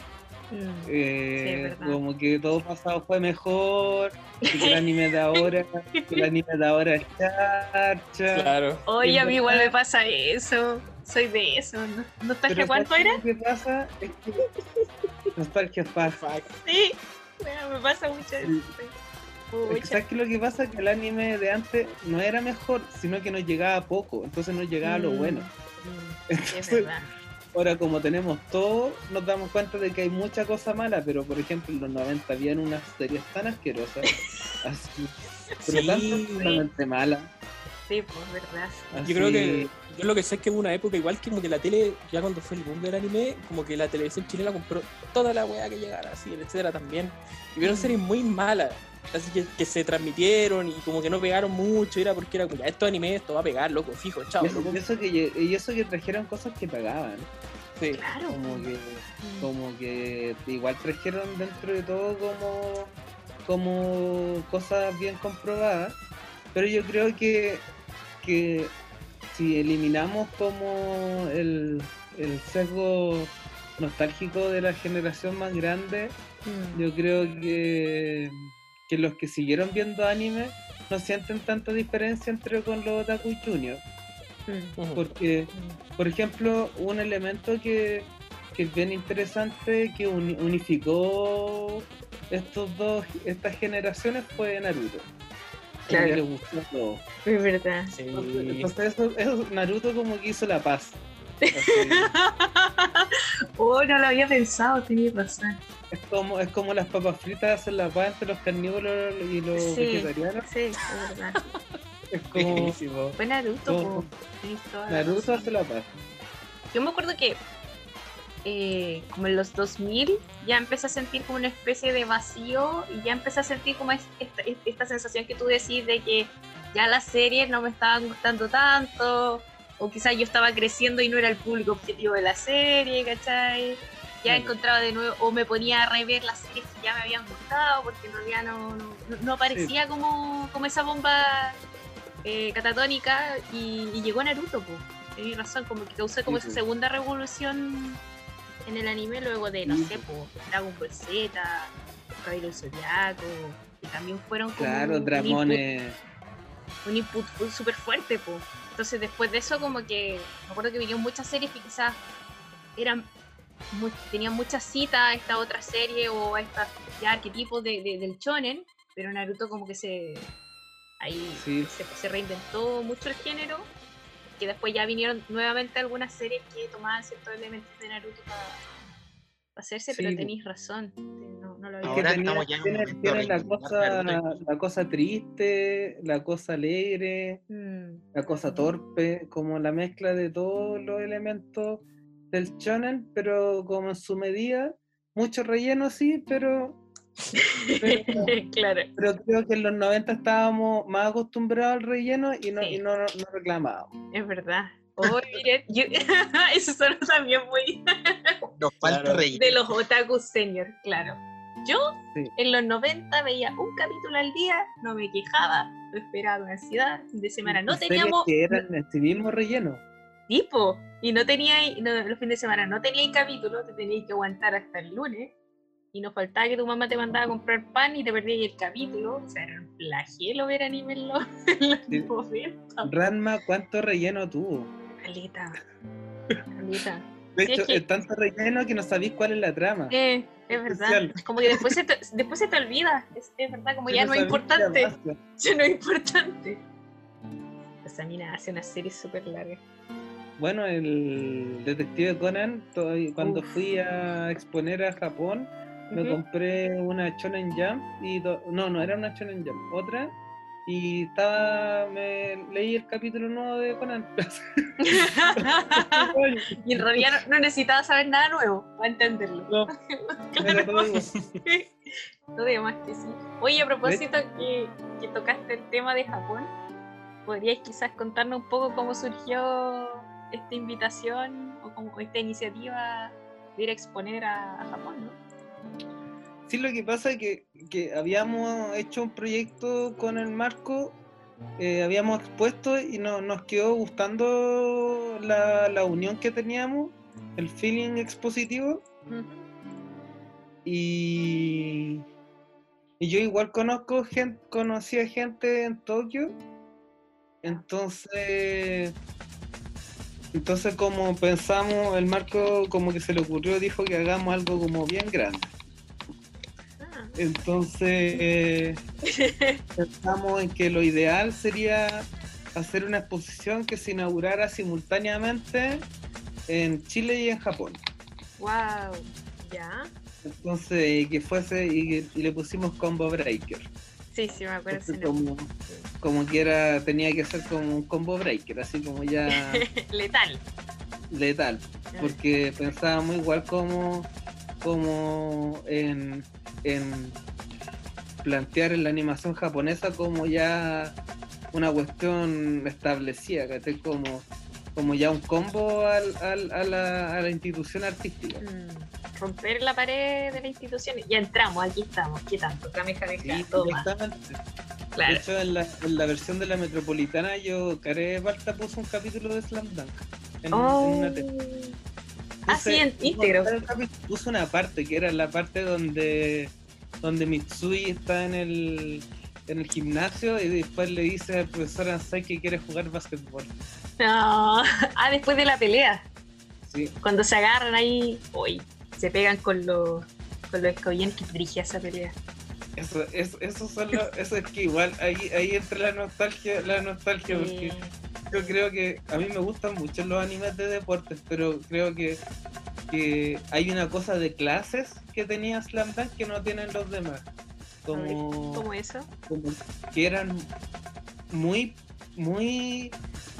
Mm. Eh, como que todo pasado fue mejor, y que el anime de ahora, que el anime de ahora es charcha. Claro. Oye, a mí igual me pasa eso. Soy de eso. ¿No, ¿Nostalgia Pero cuánto ¿sabes era? Lo que pasa es que nostalgia fans. Sí. Me pasa mucho Es que. ¿Sabes qué? Lo que pasa es que el anime de antes no era mejor, sino que nos llegaba poco, entonces nos llegaba lo Mm, bueno. mm, sí, es Entonces, verdad. ahora como tenemos todo, nos damos cuenta de que hay mucha cosa mala, pero por ejemplo en los 90 habían unas series tan asquerosas, así, pero tan Sí. profundamente malas, Sí, pues, verdad. Así- Yo creo que, yo lo que sé es que hubo una época igual que como que la tele, ya cuando fue el boom del anime, como que la televisión chilena compró toda la weá que llegara, así, etcétera también. Y vieron series muy malas, así que, que se transmitieron y como que no pegaron mucho, era porque era como, ya esto anime, esto va a pegar, loco, fijo, chao, Y eso, loco. y eso que, y eso que trajeron cosas que pagaban. Sí. Claro. Como que, Mm. como que igual trajeron dentro de todo como, como cosas bien comprobadas. Pero yo creo que, que si eliminamos como el, el sesgo nostálgico de la generación más grande, Mm. yo creo que, que los que siguieron viendo anime no sienten tanta diferencia entre con los Otaku y Junior. Mm. Porque, Mm. por ejemplo, un elemento que, que es bien interesante que uni- unificó estos dos, estas generaciones fue Naruto. Claro. le gustó todo. Es verdad. Sí. Entonces eso, eso- Naruto como que hizo la paz. Oh, no lo había pensado, tenías razón. es como es como las papas fritas hacen la paz entre los carnívoros y los Sí. vegetarianos. Sí, es verdad. Es como Buenísimo. Fue Naruto, Como- Naruto hace la paz. Yo me acuerdo que eh, como en los 2000 ya empecé a sentir como una especie de vacío y ya empecé a sentir como es- esta, esta sensación que tú decís de que ya las series no me estaban gustando tanto o quizás yo estaba creciendo y no era el público objetivo de la serie, ¿cachai? Ya encontraba de nuevo o me ponía a rever las series que ya me habían gustado porque en realidad no, no, no aparecía como, como esa bomba eh, catatónica y, y llegó Naruto, pues. Tenés razón, como que causó como Sí, esa sí. segunda revolución en el anime luego de, no sé, po, Dragon Ball Z, Caballero Zodiaco, que también fueron como Claro, un, Dramones. input, un input fu- súper fuerte, po. Entonces después de eso como que, me acuerdo que vinieron muchas series que quizás eran tenían muchas citas a esta otra serie o a estos ya arquetipos de, de- del shonen, pero Naruto como que se ahí Sí. se, se reinventó mucho el género, que después ya vinieron nuevamente algunas series que tomaban ciertos elementos de Naruto para hacerse, pero tenéis razón, no, no lo había Es que Ahora tenía- estamos ya en un tiene, momento tiene de la reivindicar cosa, Naruto. la cosa triste, la cosa alegre, Mm, la cosa torpe, como la mezcla de todos los elementos del shonen, pero como en su medida, mucho relleno sí, pero, pero, claro. pero creo que en los 90 estábamos más acostumbrados al relleno y no, Sí. y no, no reclamábamos. Es verdad. Oh, miren, yo- eso suena también muy Nos falta Claro. relleno. de los otaku senior, claro. Yo Sí. en los 90 veía un capítulo al día, no me quejaba, no esperaba con ansiedad, fin de semana no teníamos que eran este mismo relleno. tipo y no tenía no, los fines de semana no tenía capítulo, te tenías que aguantar hasta el lunes y no faltaba que tu mamá te mandaba a comprar pan y te perdías el capítulo, o sea, era un flagelo ver anime en los, en los Sí. 90. Ranma, ¿cuánto relleno tuvo? Caleta. Caleta. De es hecho, que- es tanto relleno que no sabéis cuál es la trama. Eh, es verdad. Especial. Como que después se te, después se te olvida. Es, es verdad, como ya no es importante. Ya no es importante. Esa mina hace una serie súper larga. Bueno, el detective Conan, todavía- cuando Uf. fui a exponer a Japón, me compré una Shonen Jump y do- no, no era una Shonen Jump, otra y estaba me leí el capítulo nuevo de Conan. y en realidad no, no necesitaba saber nada nuevo para entenderlo. No, era todo demás que sí. Oye, a propósito que, que tocaste el tema de Japón, ¿podrías quizás contarnos un poco cómo surgió esta invitación o como esta iniciativa de ir a exponer a, a Japón, ¿no? Sí, lo que pasa es que, que habíamos hecho un proyecto con el Marco, eh, habíamos expuesto y no, nos quedó gustando la, la unión que teníamos, el feeling expositivo. Y, y yo igual conozco gente, conocía gente en Tokio. Entonces, entonces como pensamos, el Marco como que se le ocurrió, dijo que hagamos algo como bien grande. Entonces pensamos en que lo ideal sería hacer una exposición que se inaugurara simultáneamente en Chile y en Japón. Wow, ya. Entonces, y que fuese, y, y le pusimos Combo Breaker. Sí, sí, me acuerdo. Entonces, como como que era, tenía que ser como un combo breaker, así como ya Letal. letal. Porque pensábamos igual como, como en, en plantear en la animación japonesa como ya una cuestión establecida, ¿cachai? Como, como ya un combo al, al- a, la, a la institución artística. Mm, Romper la pared de la institución. Ya entramos, aquí estamos. ¿Qué tanto? Kamehameha, Sí, toma. exactamente. De Claro. hecho, en la, en la versión de la metropolitana, yo, Care Balta puso un capítulo de Slam Dunk. En, en Oh. una tele. Ah, sí, en íntegro. Puse una parte que era la parte donde, donde Mitsui está en el, en el gimnasio y después le dice al profesor Ansai que quiere jugar básquetbol. No. Ah, después de la pelea. Sí, Cuando se agarran ahí, uy, se pegan con los con los escobillones que dirigía esa pelea. Eso, eso, eso, son lo- eso es que igual ahí, ahí entra la nostalgia, la nostalgia porque yo creo que a mí me gustan mucho los animes de deportes, pero creo que, que hay una cosa de clases que tenía Slam Dunk que no tienen los demás. Como, ¿Cómo eso? como que eran muy, muy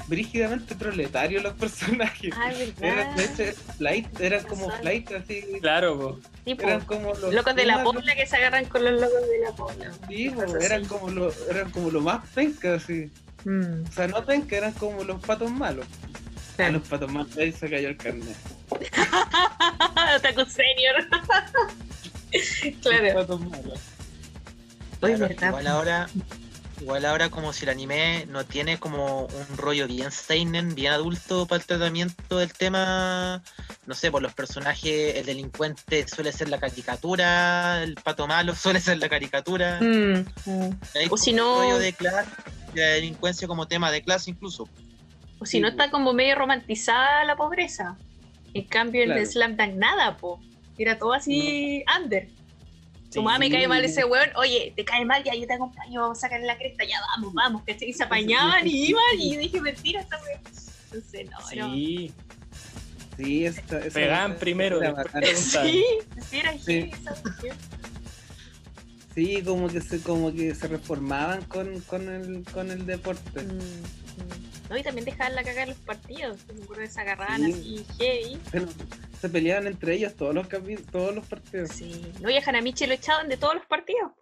brígidamente proletarios los personajes. Ah, es Eran, de verdad. hecho, flight, eran como flight, así. Claro, po. Tipo, Eran como los locos de la pobla que se agarran con los locos de la pobla. Sí, Cosas eran así. como lo, eran como lo más penca, así. Mm, O sea, no penca, eran como los patos malos. A los patos malos, ahí se cayó el carnet. Otaku senior. Los claro. patos malos. Claro, igual ahora, igual ahora como si el anime no tiene como un rollo bien seinen, bien adulto para el tratamiento del tema, no sé, por los personajes, el delincuente suele ser la caricatura, el pato malo suele ser la caricatura, Mm, mm. O si no- rollo de clase, de la delincuencia como tema de clase incluso. O si no está como medio romantizada la pobreza. En cambio en Claro. Slam Dunk nada, po. Era todo así under. Como, ah, me Sí. cae mal ese weón, oye, te cae mal, ya yo te acompaño, vamos a sacarle la cresta, ya vamos, vamos, ¿cachai? Y se apañaban y iban y yo dije, mentira, esta weón. Entonces, no, no. Sí, Sí, esa, esa- pegaban esa- primero, era bacán. preguntaban. Sí, sí, era Sí. esa. Sí, como que se, como que se reformaban con, con, el, con el deporte. Mm. No, y también dejaban la caga en los partidos. Me acuerdo se agarraban Sí. así heavy. Pero se peleaban entre ellos todos los todos los partidos. Sí. No, y a Hanamichi lo echaban de todos los partidos.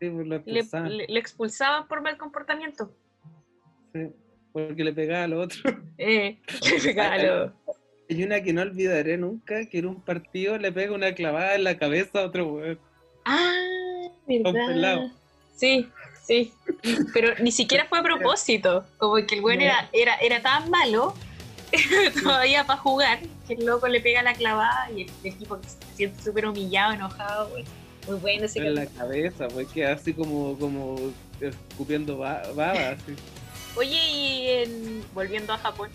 Sí, pues lo Le, expulsaban, le- le expulsaban por mal comportamiento. sí, porque le pegaba a los otros. Eh, qué regalo. Hay una que no olvidaré nunca, que era un partido, le pega una clavada en la cabeza a otro weón. Ah, verdad. Sí, sí. Pero ni siquiera fue a propósito. Como que el No. era, era, era tan malo todavía para jugar que el loco le pega la clavada y el, el tipo que se siente súper humillado, enojado. güey. Muy bueno ese En la cabeza, pues queda así como, como escupiendo ba- baba, así. Oye, y en- volviendo a Japón.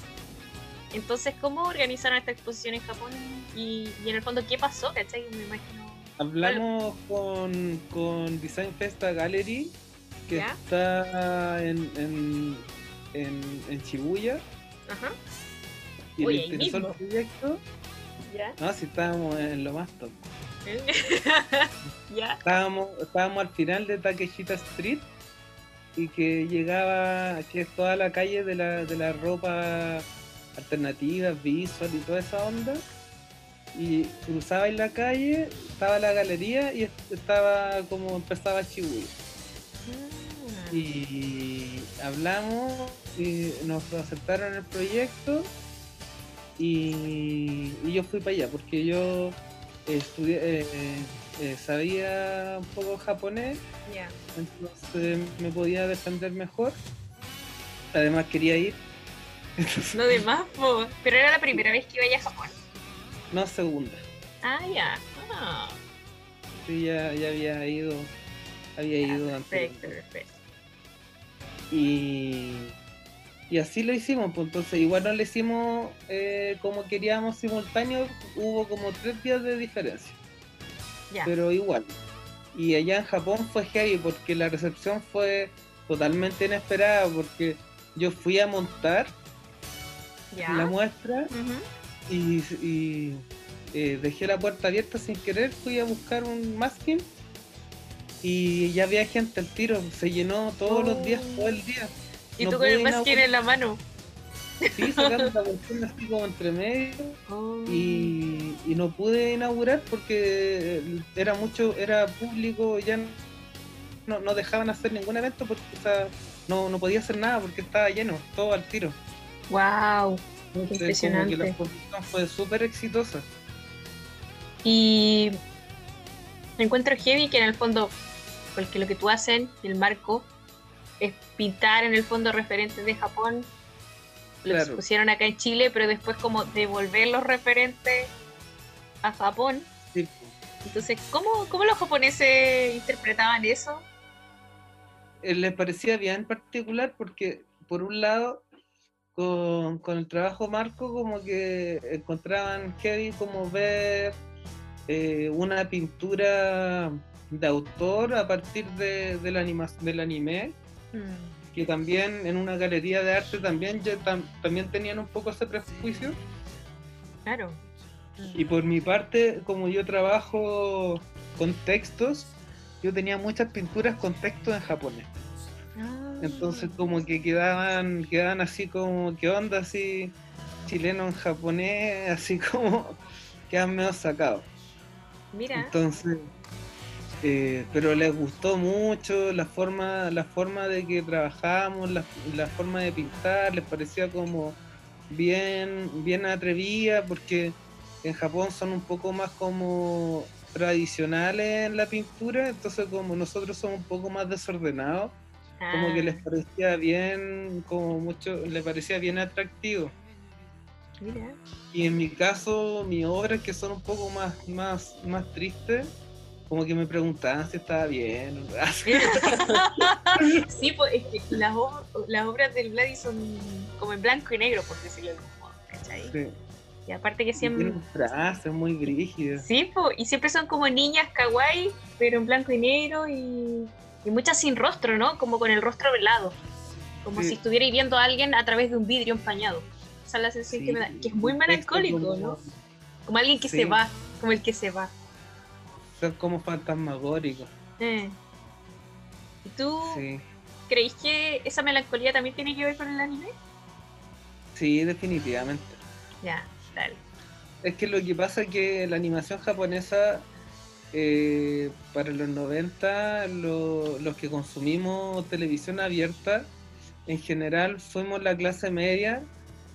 Entonces, ¿cómo organizaron esta exposición en Japón? Y, y en el fondo, ¿qué pasó? ¿Cachai? Me imagino. Hablamos con, con Design Festa Gallery, que ¿Ya? está en, en, en, en Shibuya. Ajá. Y le interesó el proyecto. ¿Ya? No, si estábamos en lo más top. ¿Ya? Estábamos, estábamos al final de Takeshita Street y que llegaba, que es toda la calle de la, de la ropa alternativa, visual y toda esa onda. Y cruzaba en la calle, estaba la galería y est- estaba como empezaba Shibuya. Y hablamos y nos aceptaron el proyecto y, y yo fui para allá porque yo estudié, eh, eh, sabía un poco japonés, entonces me podía defender mejor. Además quería ir. Entonces, Lo demás, po. Pero era la primera vez que iba a Japón. no segunda. Ah, ya. Ah, Sí, ya, ya había ido. Había ido antes. perfecto, perfecto. Y, y así lo hicimos, pues entonces igual no lo hicimos eh, como queríamos simultáneo, hubo como tres días de diferencia, pero igual. Y allá en Japón fue heavy porque la recepción fue totalmente inesperada porque yo fui a montar la muestra y, eh, dejé la puerta abierta sin querer, fui a buscar un masking y ya había gente al tiro, se llenó todos los días, todo el día. Y No tú con el masking en la mano. Sí, sacando la cuestión así como entre medio Oh. y, y no pude inaugurar porque era mucho, era público, ya no, no dejaban hacer ningún evento porque o sea, no, no podía hacer nada porque estaba lleno, todo al tiro. Wow. Entonces, como que Impresionante. la exposición fue súper exitosa. Y encuentro heavy que en el fondo, porque lo que tú haces, el marco, es pintar en el fondo referentes de Japón. Los Claro. pusieron acá en Chile, pero después como devolver los referentes a Japón. Sí, Entonces, ¿cómo, cómo los japoneses interpretaban eso? eh, les parecía bien particular porque, por un lado, con, con el trabajo Marco, como que encontraban heavy como ver eh, una pintura de autor a partir de, de la anima- del anime, que también en una galería de arte también, ya tam- también tenían un poco ese prejuicio. Claro. Y por mi parte, como yo trabajo con textos, yo tenía muchas pinturas con textos en japonés. Ah. Entonces como que quedaban, quedaban así como, ¿qué onda así? Chileno en japonés, así como quedan medio sacados. Mira, Entonces, eh, pero les gustó mucho la forma, la forma de que trabajamos, la, la forma de pintar, les parecía como bien, bien atrevida, porque en Japón son un poco más como tradicionales en la pintura, entonces como nosotros somos un poco más desordenados, como que Ah, les parecía bien, como mucho, les parecía bien atractivo. mira. Y en mi caso, mis obras que son un poco más, más, más tristes, como que me preguntaban si estaba bien. sí, pues es que las, las obras del Vladi son como en blanco y negro, por decirlo de algún modo, ¿cachai? Sí. Y aparte que siempre... frases muy brígidas. Sí, po, y siempre son como niñas kawaii, pero en blanco y negro y, y muchas sin rostro, ¿no? Como con el rostro velado. Como Sí. si estuvierais viendo a alguien a través de un vidrio empañado. Esa es la sensación que me da, que es muy melancólico, como- ¿no? Como alguien que Sí. se va, como el que se va. Son como fantasmagóricos. Eh. ¿Y tú Sí. creéis que esa melancolía también tiene que ver con el anime? sí, definitivamente. Ya, dale. Es que lo que pasa es que la animación japonesa, eh, para los 90, lo- los que consumimos televisión abierta, en general fuimos la clase media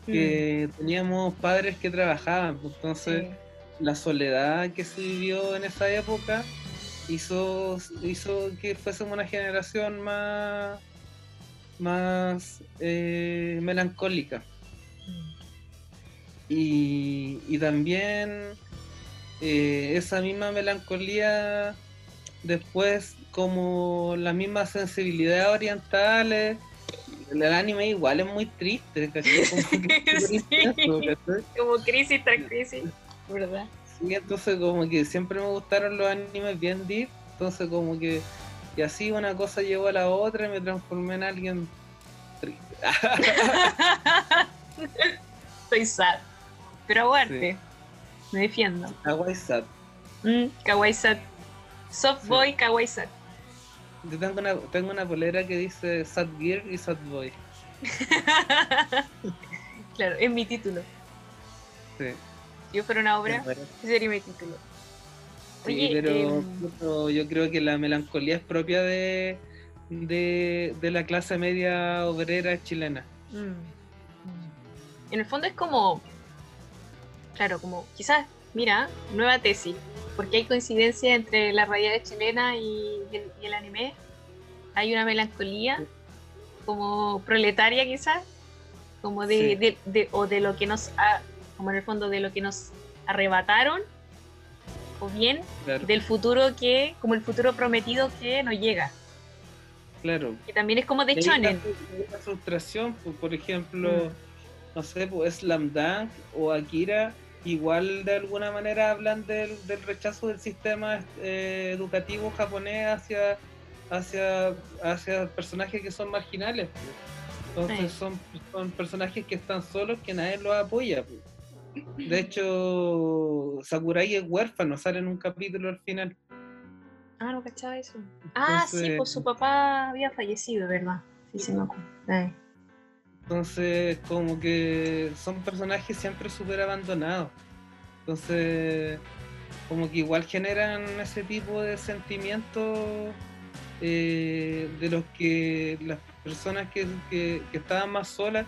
que teníamos padres que trabajaban. Entonces, Sí. La soledad que se vivió en esa época hizo, hizo que fuésemos una generación más, más eh, melancólica. Y, y también eh, esa misma melancolía después como la misma sensibilidad orientales el anime igual es muy triste ¿cachai? Como Sí. Como crisis tras crisis, ¿verdad? Sí, entonces como que siempre me gustaron los animes bien deep, entonces como que y así una cosa llevó a la otra y me transformé en alguien triste. Estoy sad. Pero aguante. Me defiendo. Kawaii sad. Mm, kawaii sad. Soft Sí. boy, kawaii sad. Yo tengo una, tengo una polera que dice Sad Gear y Sad Boy. claro, es mi título. Sí, yo fuera una obra, ese sería mi título. Sí, Oye, pero, em, yo creo que la melancolía es propia de, de, de la clase media obrera chilena. Mm. En el fondo es como, claro, como quizás, mira, nueva tesis, porque hay coincidencia entre la realidad chilena y el, y el anime. Hay una melancolía como proletaria quizás, como de, Sí. de- de- o de lo que nos, ha- como en el fondo de lo que nos arrebataron, o bien Claro, del futuro que, como el futuro prometido que nos llega, claro. que también es como de hay una frustración, por ejemplo, Mm. no sé, pues Slam Dunk o Akira, igual de alguna manera hablan del, del rechazo del sistema eh, educativo japonés hacia, hacia, hacia personajes que son marginales. pues. Entonces Sí. son, son personajes que están solos, que nadie los apoya. pues. De hecho, Sakurai es huérfano, sale en un capítulo al final. Ah, no cachaba eso. Ah, sí, pues su papá había fallecido, ¿verdad? Sí, sí, me acuerdo. Ay. Entonces, como que son personajes siempre súper abandonados. Entonces, como que igual generan ese tipo de sentimientos eh, de los que las personas que, que- que estaban más solas,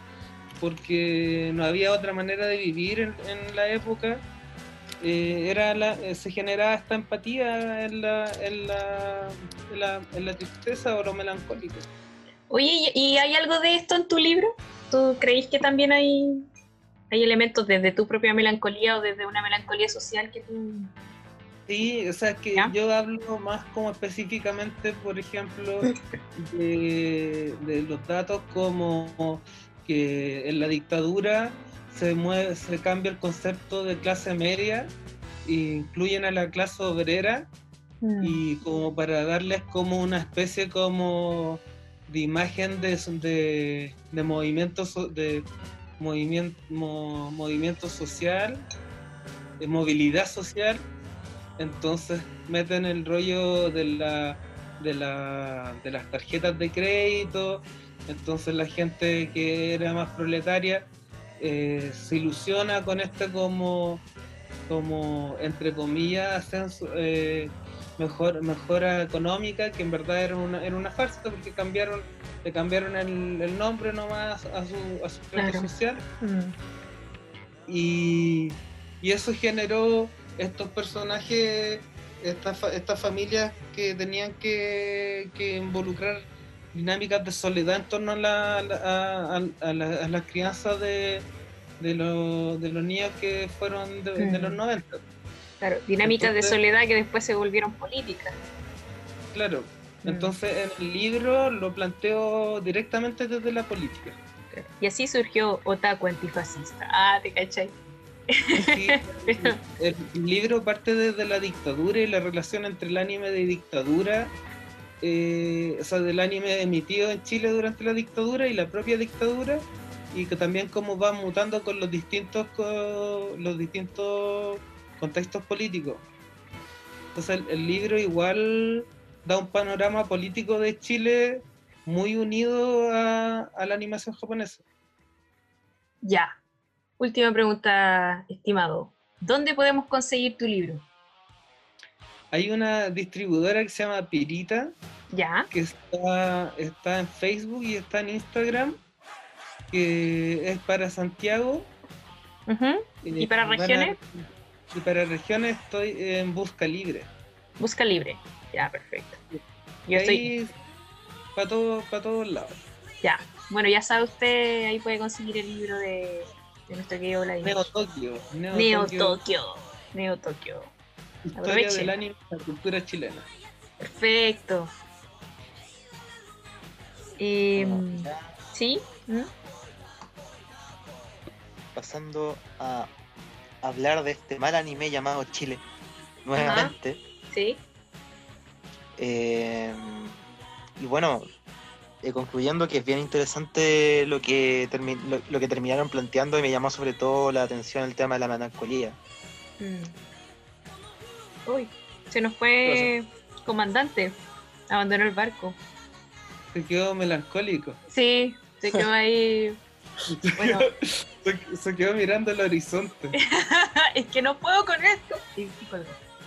porque no había otra manera de vivir en, en la época, eh, era la, eh, se generaba esta empatía en la, en, la, en, la, en la tristeza o lo melancólico. Oye, ¿y hay algo de esto en tu libro? ¿Tú creéis que también hay, hay elementos desde tu propia melancolía o desde una melancolía social que tú... Sí, o sea, que ¿Ya? yo hablo más como específicamente, por ejemplo, de, de los datos como que en la dictadura se mueve, se cambia el concepto de clase media e incluyen a la clase obrera y como para darles como una especie como de imagen de, de, de movimiento so- de movimiento, mo- movimiento social, de movilidad social, entonces meten el rollo de la de la de las tarjetas de crédito, entonces la gente que era más proletaria eh, se ilusiona con este como como entre comillas ascenso, eh, mejor, mejora económica, que en verdad era una, era una farsa porque cambiaron, le cambiaron el, el nombre nomás a su, a su clase Claro. social Mm. y, y eso generó estos personajes, estas, estas familias que tenían que, que involucrar dinámicas de soledad en torno a la, a, la- a- a la- a las crianzas de, de, los- de los niños que fueron de, de los 90. Claro, dinámicas de soledad que después se volvieron políticas. Claro. Mm. Entonces en el libro lo planteo directamente desde la política. Y así surgió Otaku antifascista. Ah, te cachai. Sí, el libro parte desde la dictadura y la relación entre el anime de dictadura, eh, o sea, del anime emitido en Chile durante la dictadura y la propia dictadura, y que también cómo va mutando con los distintos co- los distintos contextos políticos. Entonces el, el libro igual da un panorama político de Chile muy unido a, a la animación japonesa. Ya. Última pregunta, estimado. ¿Dónde podemos conseguir tu libro? Hay una distribuidora que se llama Pirita, Ya. que está, está en Facebook y está en Instagram, que es para Santiago. Ujú. ¿Y para regiones? y para regiones estoy en Busca Libre. Busca libre. Ya, perfecto. Y Yo estoy. ahí para todo, para todos lados. Ya. Bueno, ya sabe usted, ahí puede conseguir el libro de, de nuestro querido Vladimir. Neo Tokio. Neo, Neo Tokio, Tokio. Neo Tokio. Historia Aproveche. del anime y la cultura chilena. Perfecto. Em, Ya ¿Sí? ¿Mm? pasando a hablar de este mal anime llamado Chile nuevamente. ¿Sí? Eh, y bueno, eh, concluyendo que es bien interesante lo que, termi- lo, lo que terminaron planteando y me llamó sobre todo la atención el tema de la melancolía. Mm. Uy, se nos fue comandante. Abandonó el barco. Se quedó melancólico. Sí, se quedó ahí. Bueno, Se, se quedó mirando el horizonte. es que no puedo con esto.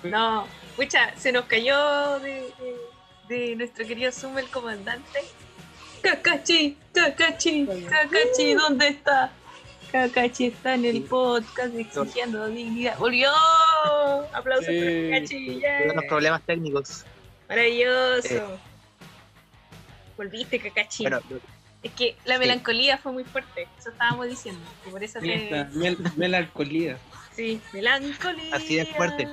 No, pucha, se nos cayó de, de- de nuestro querido Zoom el comandante. Kakashi, Kakashi, Kakashi, ¿dónde está? Kakashi está en el Sí. podcast exigiendo dignidad. ¡Volvió! ¡Aplausos Sí. para Kakashi! Tuve unos problemas técnicos. Maravilloso. Eh. Volviste, Kakashi. Bueno, es que la sí. melancolía fue muy fuerte. Eso estábamos diciendo. que por eso mel- melancolía. Sí, melancolía. Así de fuerte.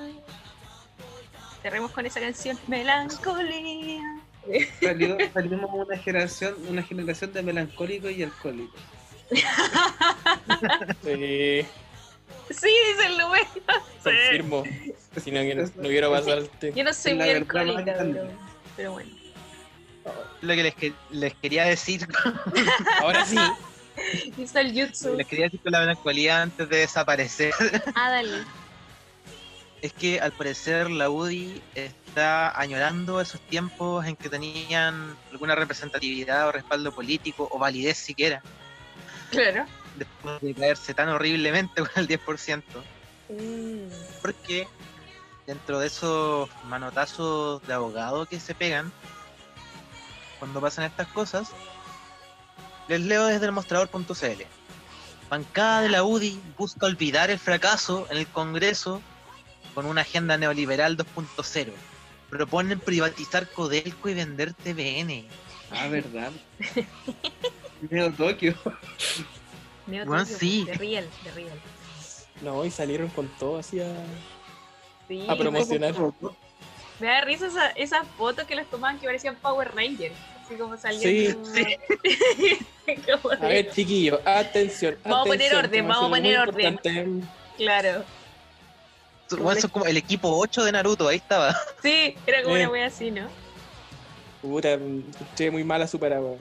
Cerremos con esa canción. Melancolía. Salió, salimos una generación, una generación de melancólicos y alcohólicos. Sí, Sí, dice el Nubel. confirmo. Si no, quiero- no quiero pasarte. Yo no soy muy alcohólica, pero, pero bueno. lo que les, que- les quería decir, Ahora sí. Hizo el jutsu. les quería decir con la melancolía antes de desaparecer, Ah, dale. es que al parecer la UDI es- está añorando esos tiempos en que tenían alguna representatividad o respaldo político o validez siquiera, Claro. después de caerse tan horriblemente con el 10%. Mm. Porque dentro de esos manotazos de abogado que se pegan, cuando pasan estas cosas, les leo desde el mostrador.cl. Bancada de la UDI busca olvidar el fracaso en el Congreso con una agenda neoliberal 2.0. Proponen privatizar Codelco y vender TVN. Ah, verdad. Neo Tokio. Neo Bueno, Tokio, sí. De real, de real. No, y salieron con todo así a, Sí, a promocionar. Me da risa esa- esas fotos que les tomaban que parecían Power Rangers. Así como salían. Sí, como- sí. como A ver, chiquillos, atención. Vamos a poner orden, vamos a poner orden. importante. Claro. Bueno, son como el equipo 8 de Naruto, ahí estaba. Sí, era como Eh. una wea así, ¿no? Puta, escuché muy mala super agua. O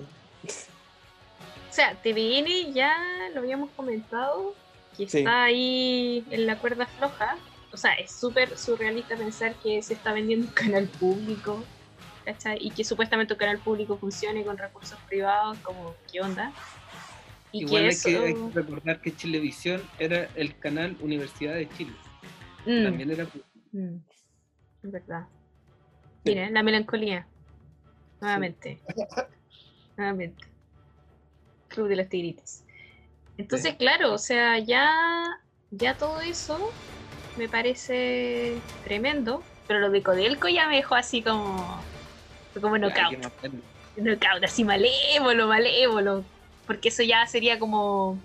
sea, TVN ya lo habíamos comentado, que Sí. está ahí en la cuerda floja. O sea, es súper surrealista pensar que se está vendiendo un canal público, ¿cachai? Y que supuestamente un canal público funcione con recursos privados, como, ¿qué onda? Y Igual que hay eso... que, hay que recordar que Chilevisión era el canal Universidad de Chile. Mm, También era mm, es verdad. Mira, la melancolía. Nuevamente. Nuevamente. Club de los Tigritos. Entonces, claro, o sea, ya, ya todo eso me parece tremendo, pero lo de Codelco ya me dejó así como, como knockout. pena. Knockout, así malévolo, malévolo. Porque eso ya sería como,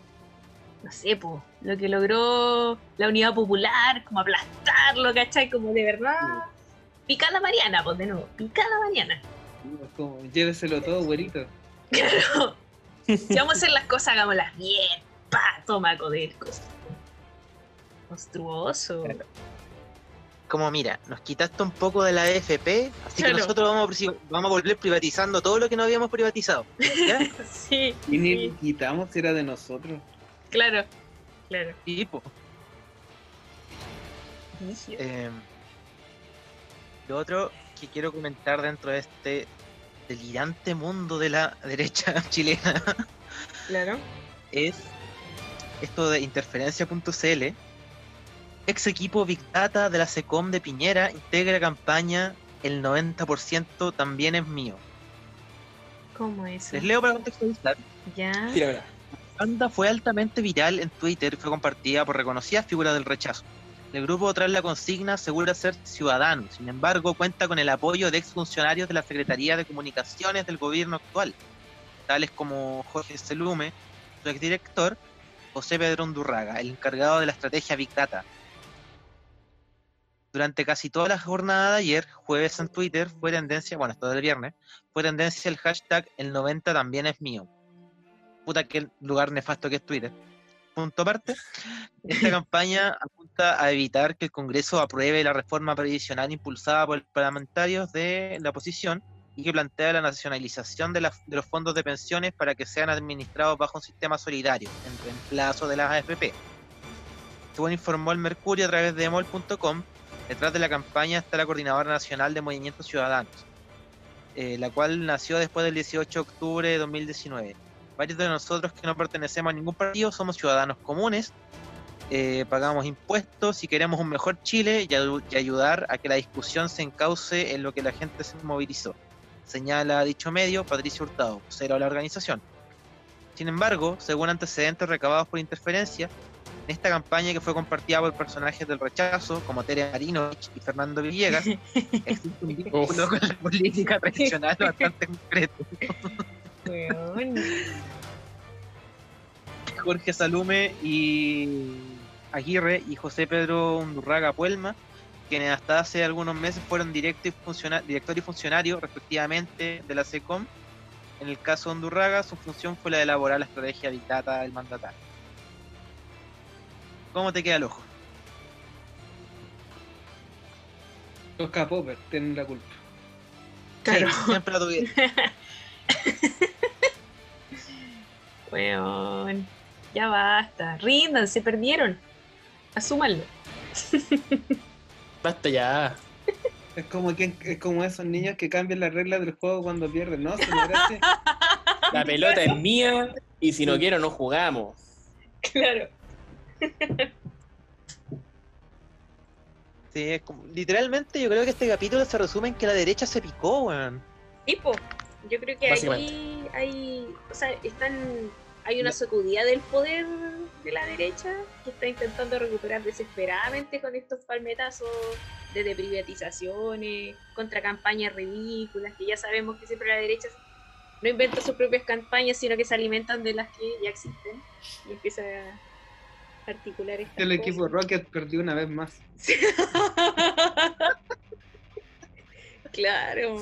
no sé, po, lo que logró la unidad popular, como aplastarlo, ¿cachai? Como de verdad. Picada Mariana, pues de nuevo, picada Mariana. Como, lléveselo todo, güerito. Claro. Si vamos a hacer las cosas, hagámoslas bien. Pa, toma Codelco. Monstruoso. Como mira, nos quitaste un poco de la AFP, así Claro. que nosotros vamos a, pri- vamos a volver privatizando todo lo que no habíamos privatizado. ¿ya? Sí, Y ni sí, lo quitamos, era de nosotros. claro, claro. Y, po, eh, lo otro que quiero comentar dentro de este delirante mundo de la derecha chilena Claro. es esto de interferencia.cl. Ex equipo Big Data de la SECOM de Piñera integra campaña El 90% también es mío. ¿Cómo eso? Les leo para contextualizar. Ya. Tíramela. La banda fue altamente viral en Twitter y fue compartida por reconocidas figuras del rechazo. El grupo tras la consigna asegura ser ciudadano, sin embargo cuenta con el apoyo de exfuncionarios de la Secretaría de Comunicaciones del gobierno actual, tales como Jorge Selume, su exdirector, José Pedro Undurraga, el encargado de la estrategia Big Data. Durante casi toda la jornada de ayer, jueves en Twitter, fue tendencia, bueno, esto del viernes, fue tendencia el hashtag el 90 también es mío. Puta que lugar nefasto que es Twitter. Punto aparte, esta campaña apunta a evitar que el Congreso apruebe la reforma previsional impulsada por parlamentarios de la oposición y que plantea la nacionalización de, las- de los fondos de pensiones para que sean administrados bajo un sistema solidario, en reemplazo de las AFP. Según informó el Mercurio a través de emol.com, detrás de la campaña está la Coordinadora Nacional de Movimientos Ciudadanos, eh, la cual nació después del 18 de octubre de 2019. Varios de nosotros que no pertenecemos a ningún partido somos ciudadanos comunes, eh, pagamos impuestos y queremos un mejor Chile y, ayu- y ayudar a que la discusión se encauce en lo que la gente se movilizó, señala dicho medio Patricio Hurtado, vocero de la organización. Sin embargo, según antecedentes recabados por interferencia, en esta campaña que fue compartida por personajes del rechazo como Tere Marinovich y Fernando Villegas, existe un vínculo con la política tradicional bastante concreto. Jorge Salume y Aguirre y José Pedro Undurraga Puelma, quienes hasta hace algunos meses fueron directo y funciona- director y funcionario respectivamente de la SECOM. En el caso de Undurraga, su función fue la de elaborar la estrategia dictada del mandatario. ¿Cómo te queda el ojo? Los K-Popers tienen la culpa. Claro. Sí, siempre la tuvieron. Weón. Ya basta. Rindan, se perdieron. Asúmanlo. Basta ya. Es como que es como esos niños que cambian las reglas del juego cuando pierden, ¿no? La pelota es mía y si no quiero no jugamos. Claro. Sí, es como- literalmente yo creo que este capítulo se resume en que la derecha se picó, weón. Tipo, yo creo que ahí hay, o sea, están, hay una sacudida del poder de la derecha que está intentando recuperar desesperadamente con estos palmetazos de privatizaciones, contra campañas ridículas, que ya sabemos que siempre la derecha no inventa sus propias campañas, sino que se alimentan de las que ya existen y empieza a articular estas El equipo cosas. Rocket perdió una vez más. claro.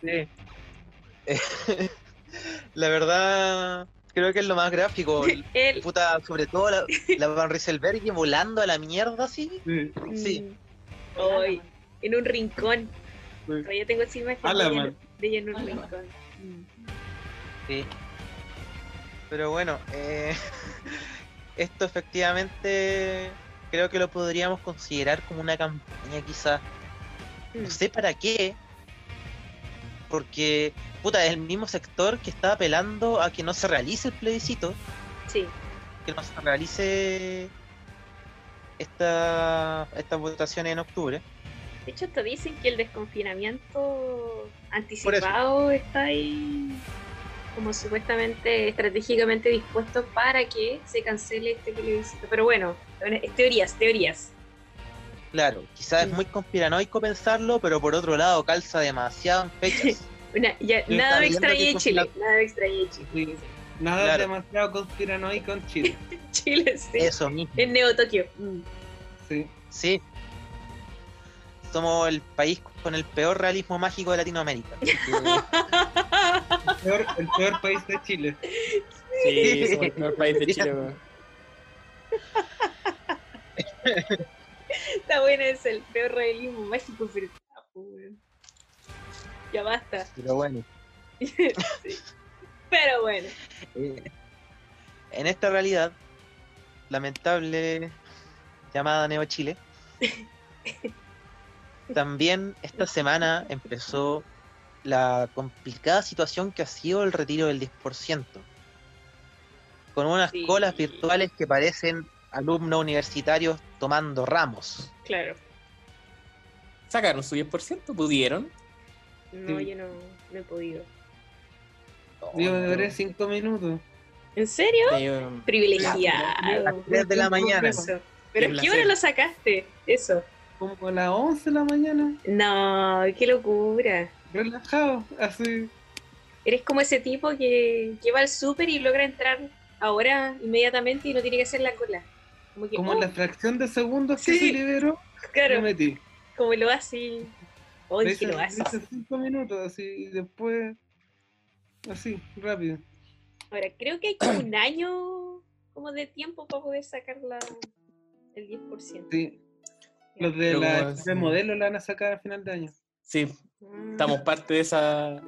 Sí. la verdad, creo que es lo más gráfico. El, Puta, sobre todo la, la Van Rieselberg volando a la mierda así. Sí. Sí. Mm, hoy, en un rincón. Sí. Todavía tengo esa imagen Ala, de, de ella en un rincón. Mm. Sí. Pero bueno, eh, esto efectivamente creo que lo podríamos considerar como una campaña quizás. Mm. No sé para qué. Porque, puta, es el mismo sector que está apelando a que no se realice el plebiscito, Sí, que no se realice esta, esta votación en octubre. de hecho hasta dicen que el desconfinamiento anticipado está ahí como supuestamente estratégicamente dispuesto para que se cancele este plebiscito. Pero bueno, es teorías, teorías. Claro, quizás es muy conspiranoico pensarlo, pero por otro lado calza demasiado en fechas. Una- ya, Sí, nada me con Chile, nada me extraña de Chile. Sí. Nada Claro. demasiado conspiranoico en Chile. Chile, sí. Eso mismo. En Neo Tokio. Mm. Sí. Sí. Somos el país con el peor realismo mágico de Latinoamérica. El peor, el peor país de Chile. Sí, somos el peor país de Chile. Está bueno, es el peor realismo mágico, pero. Ya basta. Pero bueno. Sí. Pero bueno. eh, en esta realidad lamentable llamada Neo Chile, también esta semana empezó la complicada situación que ha sido el retiro del 10%, con unas Sí. colas virtuales que parecen alumnos universitarios tomando ramos. Claro. Sacaron su 10%, pudieron. No, Sí. yo no, no he podido. Yo me duré cinco minutos. ¿En serio? Eh, Privilegiado. las tres de la mañana. Eso. ¿Pero Qué a qué hora lo sacaste? Eso. Como a las 11 de la mañana. No, qué locura. Relajado, así. Eres como ese tipo que, que va al súper y logra entrar ahora inmediatamente y no tiene que hacer la cola. Como que, Como oh, en la fracción de segundos que Sí. se liberó, claro, me metí. como lo hace. Hoy que lo le haces. hice cinco minutos así y después así, rápido. Ahora, creo que hay como un año como de tiempo para poder sacar la, el 10%. Sí. Los de Pero la de modelo la van a sacar a final de año. sí, Ah, estamos parte de esa,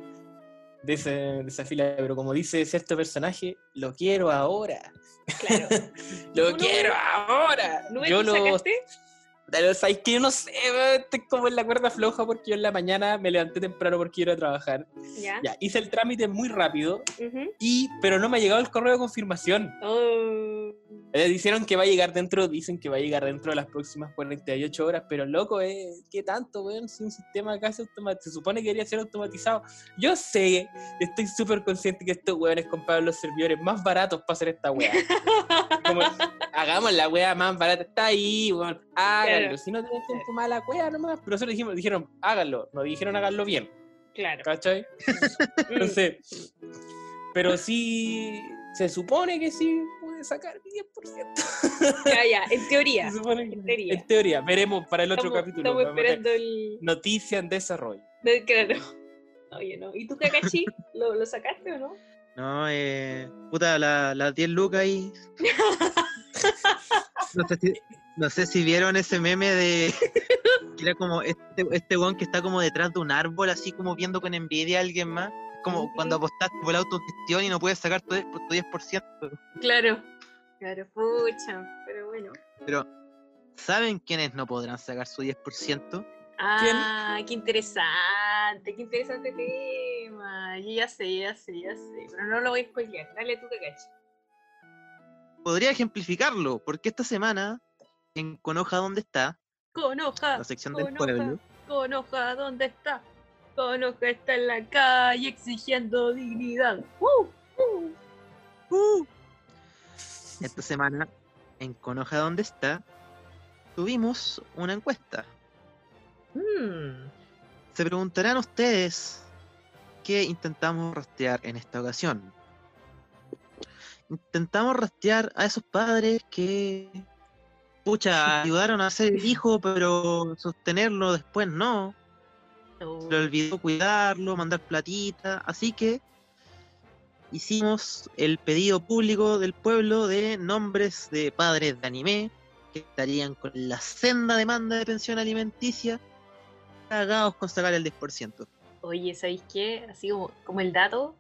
de, ese- de esa fila, pero como dice cierto personaje, lo quiero ahora. Claro. Lo ¿Tú no- quiero ahora. ¿No yo lo lo, sacaste? Pero sabes que yo no sé, estoy como en la cuerda floja porque yo en la mañana me levanté temprano porque iba a trabajar. Ya. Ya, hice el trámite muy rápido, Ujú. y, pero no me ha llegado el correo de confirmación. Oh. Eh, dijeron que va a llegar dentro, dicen que va a llegar dentro de las próximas 48 horas, pero loco, eh, ¿qué tanto, weón? Si un sistema casi automatizado, se supone que debería ser automatizado. Yo sé, estoy súper consciente que estos weones compraron los servidores más baratos para hacer esta weá. Como, hagamos la weá más barata, está ahí, weón, háganlo. Claro. Si no tienen tiempo, mala weá nomás. Pero nosotros dijimos, dijeron, háganlo, nos dijeron háganlo bien, Claro. ¿cachai? Mm. Entonces, pero sí, se supone que sí pude sacar mi 10%. Ya, ya, en teoría. Se supone que- en teoría. en teoría, veremos para el otro Estamos, capítulo. estamos esperando el. Noticia en desarrollo. No, claro. Oye, no. ¿Y tú, Kakashi? ¿Lo, ¿Lo sacaste o no? No, eh, puta, la- las 10 lucas ahí. No sé, si, no sé si vieron ese meme de. que era como este, este weón que está como detrás de un árbol, así como viendo con envidia a alguien más. Como cuando apostaste por la autogestión y no puedes sacar tu, tu 10%. Claro. Claro, pucha. Pero bueno. Pero, ¿saben quiénes no podrán sacar su 10%? Ah, qué interesante, qué interesante tema. Yo ya sé, ya sé, ya sé, pero no lo voy a spoilear. Dale tú, Kakashi. Podría ejemplificarlo, porque esta semana, en Conoja ¿Dónde está? Con hoja, La sección del con pueblo. hoja, con hoja, ¿dónde está? Con hoja está en la calle exigiendo dignidad. ¡Uh! ¡Uh! ¡Uh! Esta semana, en Conoja ¿Dónde está? Tuvimos una encuesta. Mm, Se preguntarán ustedes qué intentamos rastrear en esta ocasión. Intentamos rastrear a esos padres que, pucha, ayudaron a ser el hijo, pero sostenerlo después no. oh. Se le olvidó cuidarlo, mandar platita. Así que hicimos el pedido público del pueblo de nombres de padres de anime que estarían con la senda demanda de pensión alimenticia cagados con sacar el 10%. Oye, ¿sabéis qué? Así como, como el dato,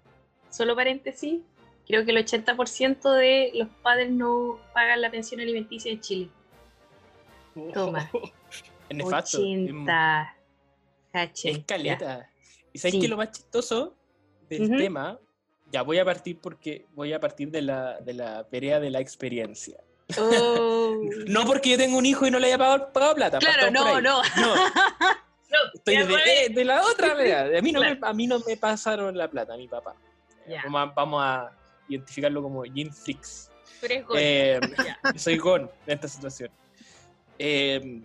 solo paréntesis, creo que el 80% de los padres no pagan la pensión alimenticia en Chile. Toma. Es nefasto. Es, 80. Cachen. es caleta. ¿Y sabes Sí. qué es lo más chistoso del tema? Ya voy a partir porque voy a partir de la, de la pelea de la experiencia. Oh. No porque yo tengo un hijo y no le haya pagado, pagado plata. Claro, no, no. No, No, estoy de, eh, de la otra pelea. A mí, no me, a mí no me pasaron la plata, a mi papá. Ya. Vamos, a, vamos a identificarlo como Jim Flix. Tú eres gol. Eh, soy Gon en esta situación. Eh,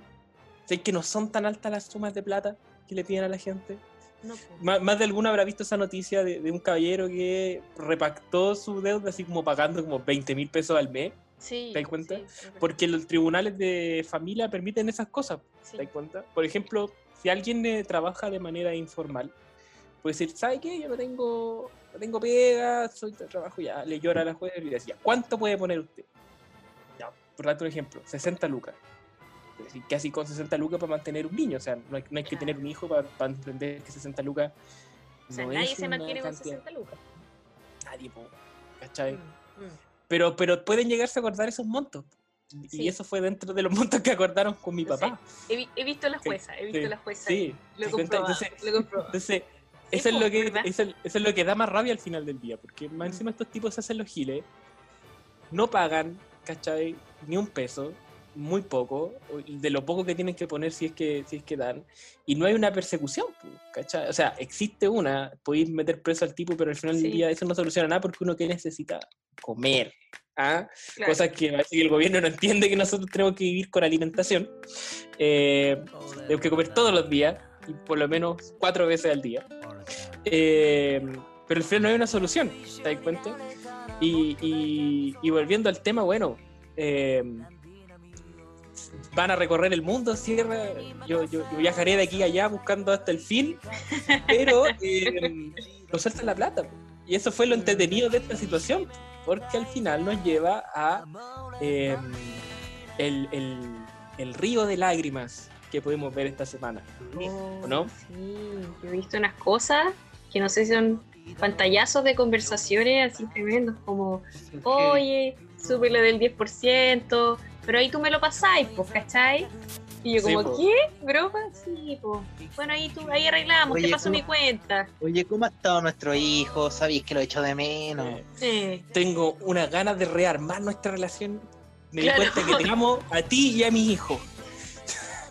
sé que no son tan altas las sumas de plata que le piden a la gente. No. Má- Más, de alguno habrá visto esa noticia de, de un caballero que repactó su deuda así como pagando como 20 mil pesos al mes, Sí, ¿te das cuenta? sí, es porque los tribunales de familia permiten esas cosas, Sí. ¿te das cuenta? Por ejemplo, si alguien eh, trabaja de manera informal, puede decir, ¿sabe qué? Yo no tengo, no tengo pega, soy de trabajo ya, le llora a la jueza y le decía, ¿cuánto puede poner usted? Ya, por darte un ejemplo, 60 lucas. Es decir, casi con 60 lucas para mantener un niño, o sea, no hay, no hay que tener un hijo para, para entender que 60 lucas O sea, no nadie es se mantiene con cantidad. 60 lucas. Nadie, po, ¿cachai? Mm, mm. Pero, pero pueden llegarse a acordar esos montos. Sí. Y eso fue dentro de los montos que acordaron con mi papá. He, vi- he visto a la Sí, jueza, he visto sí, a la jueza. Sí. Lo comprobado. Entonces, lo comprobado. entonces Sí, eso, es lo que, eso, es- eso es lo que da más rabia al final del día. Porque más encima estos tipos se hacen los giles, no pagan, ¿cachai? Ni un peso, muy poco, de lo poco que tienen que poner si es que, si es que dan, y no hay una persecución, ¿cachai? O sea, existe una, podéis meter preso al tipo, pero al final Sí. del día eso no soluciona nada porque uno que necesita comer. ¿ah? Claro. Cosas que el gobierno no entiende que nosotros tenemos que vivir con alimentación. Eh, tenemos que comer todos los días, y por lo menos cuatro veces al día. Eh, pero al final no hay una solución, ¿te das cuenta? Y, y- y volviendo al tema, bueno, eh, van a recorrer el mundo, cierra, yo, yo- yo viajaré de aquí a allá buscando hasta el fin, pero eh, nos sueltan la plata. Y eso fue lo entretenido de esta situación, porque al final nos lleva a eh, el, el- el río de lágrimas que podemos ver esta semana. ¿O no? Sí, yo he visto unas cosas que no sé si son pantallazos de conversaciones así tremendos, como, oye, supe lo del 10%, pero ahí tú me lo pasáis, pues, ¿cachai? Y yo Sí, como, po. ¿qué? ¿Broma? Sí, pues. Bueno, ahí tú, ahí arreglamos, te Oye, paso ¿cómo- mi cuenta. Oye, ¿cómo ha estado nuestro hijo? ¿Sabéis que lo he hecho de menos? Eh, Eh, tengo unas ganas de rearmar nuestra relación. Me Claro. di cuenta que te amo a ti y a mi hijo.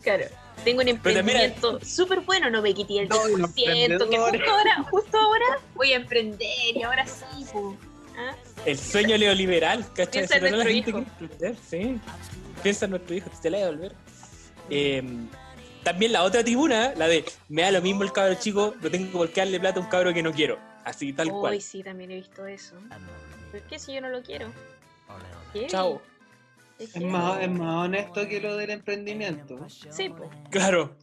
Claro. Tengo un emprendimiento súper bueno, no me quité el No, y 10%, los que justo ahora, justo ahora voy a emprender y ahora sí, pues. ¿Ah? El sueño neoliberal, ¿cachai? Piensa en nuestro hijo. quiere emprender, sí. Piensa en nuestro hijo, te la voy a devolver. Eh, también la otra tribuna, la de me da lo mismo el cabro chico, no tengo por qué darle plata a un cabro que no quiero. Así, tal Uy, cual. sí, también he visto eso. ¿Por qué si yo no lo quiero? ¿Qué? Chao. Es más, es más honesto que lo del emprendimiento. Sí, pues. Claro.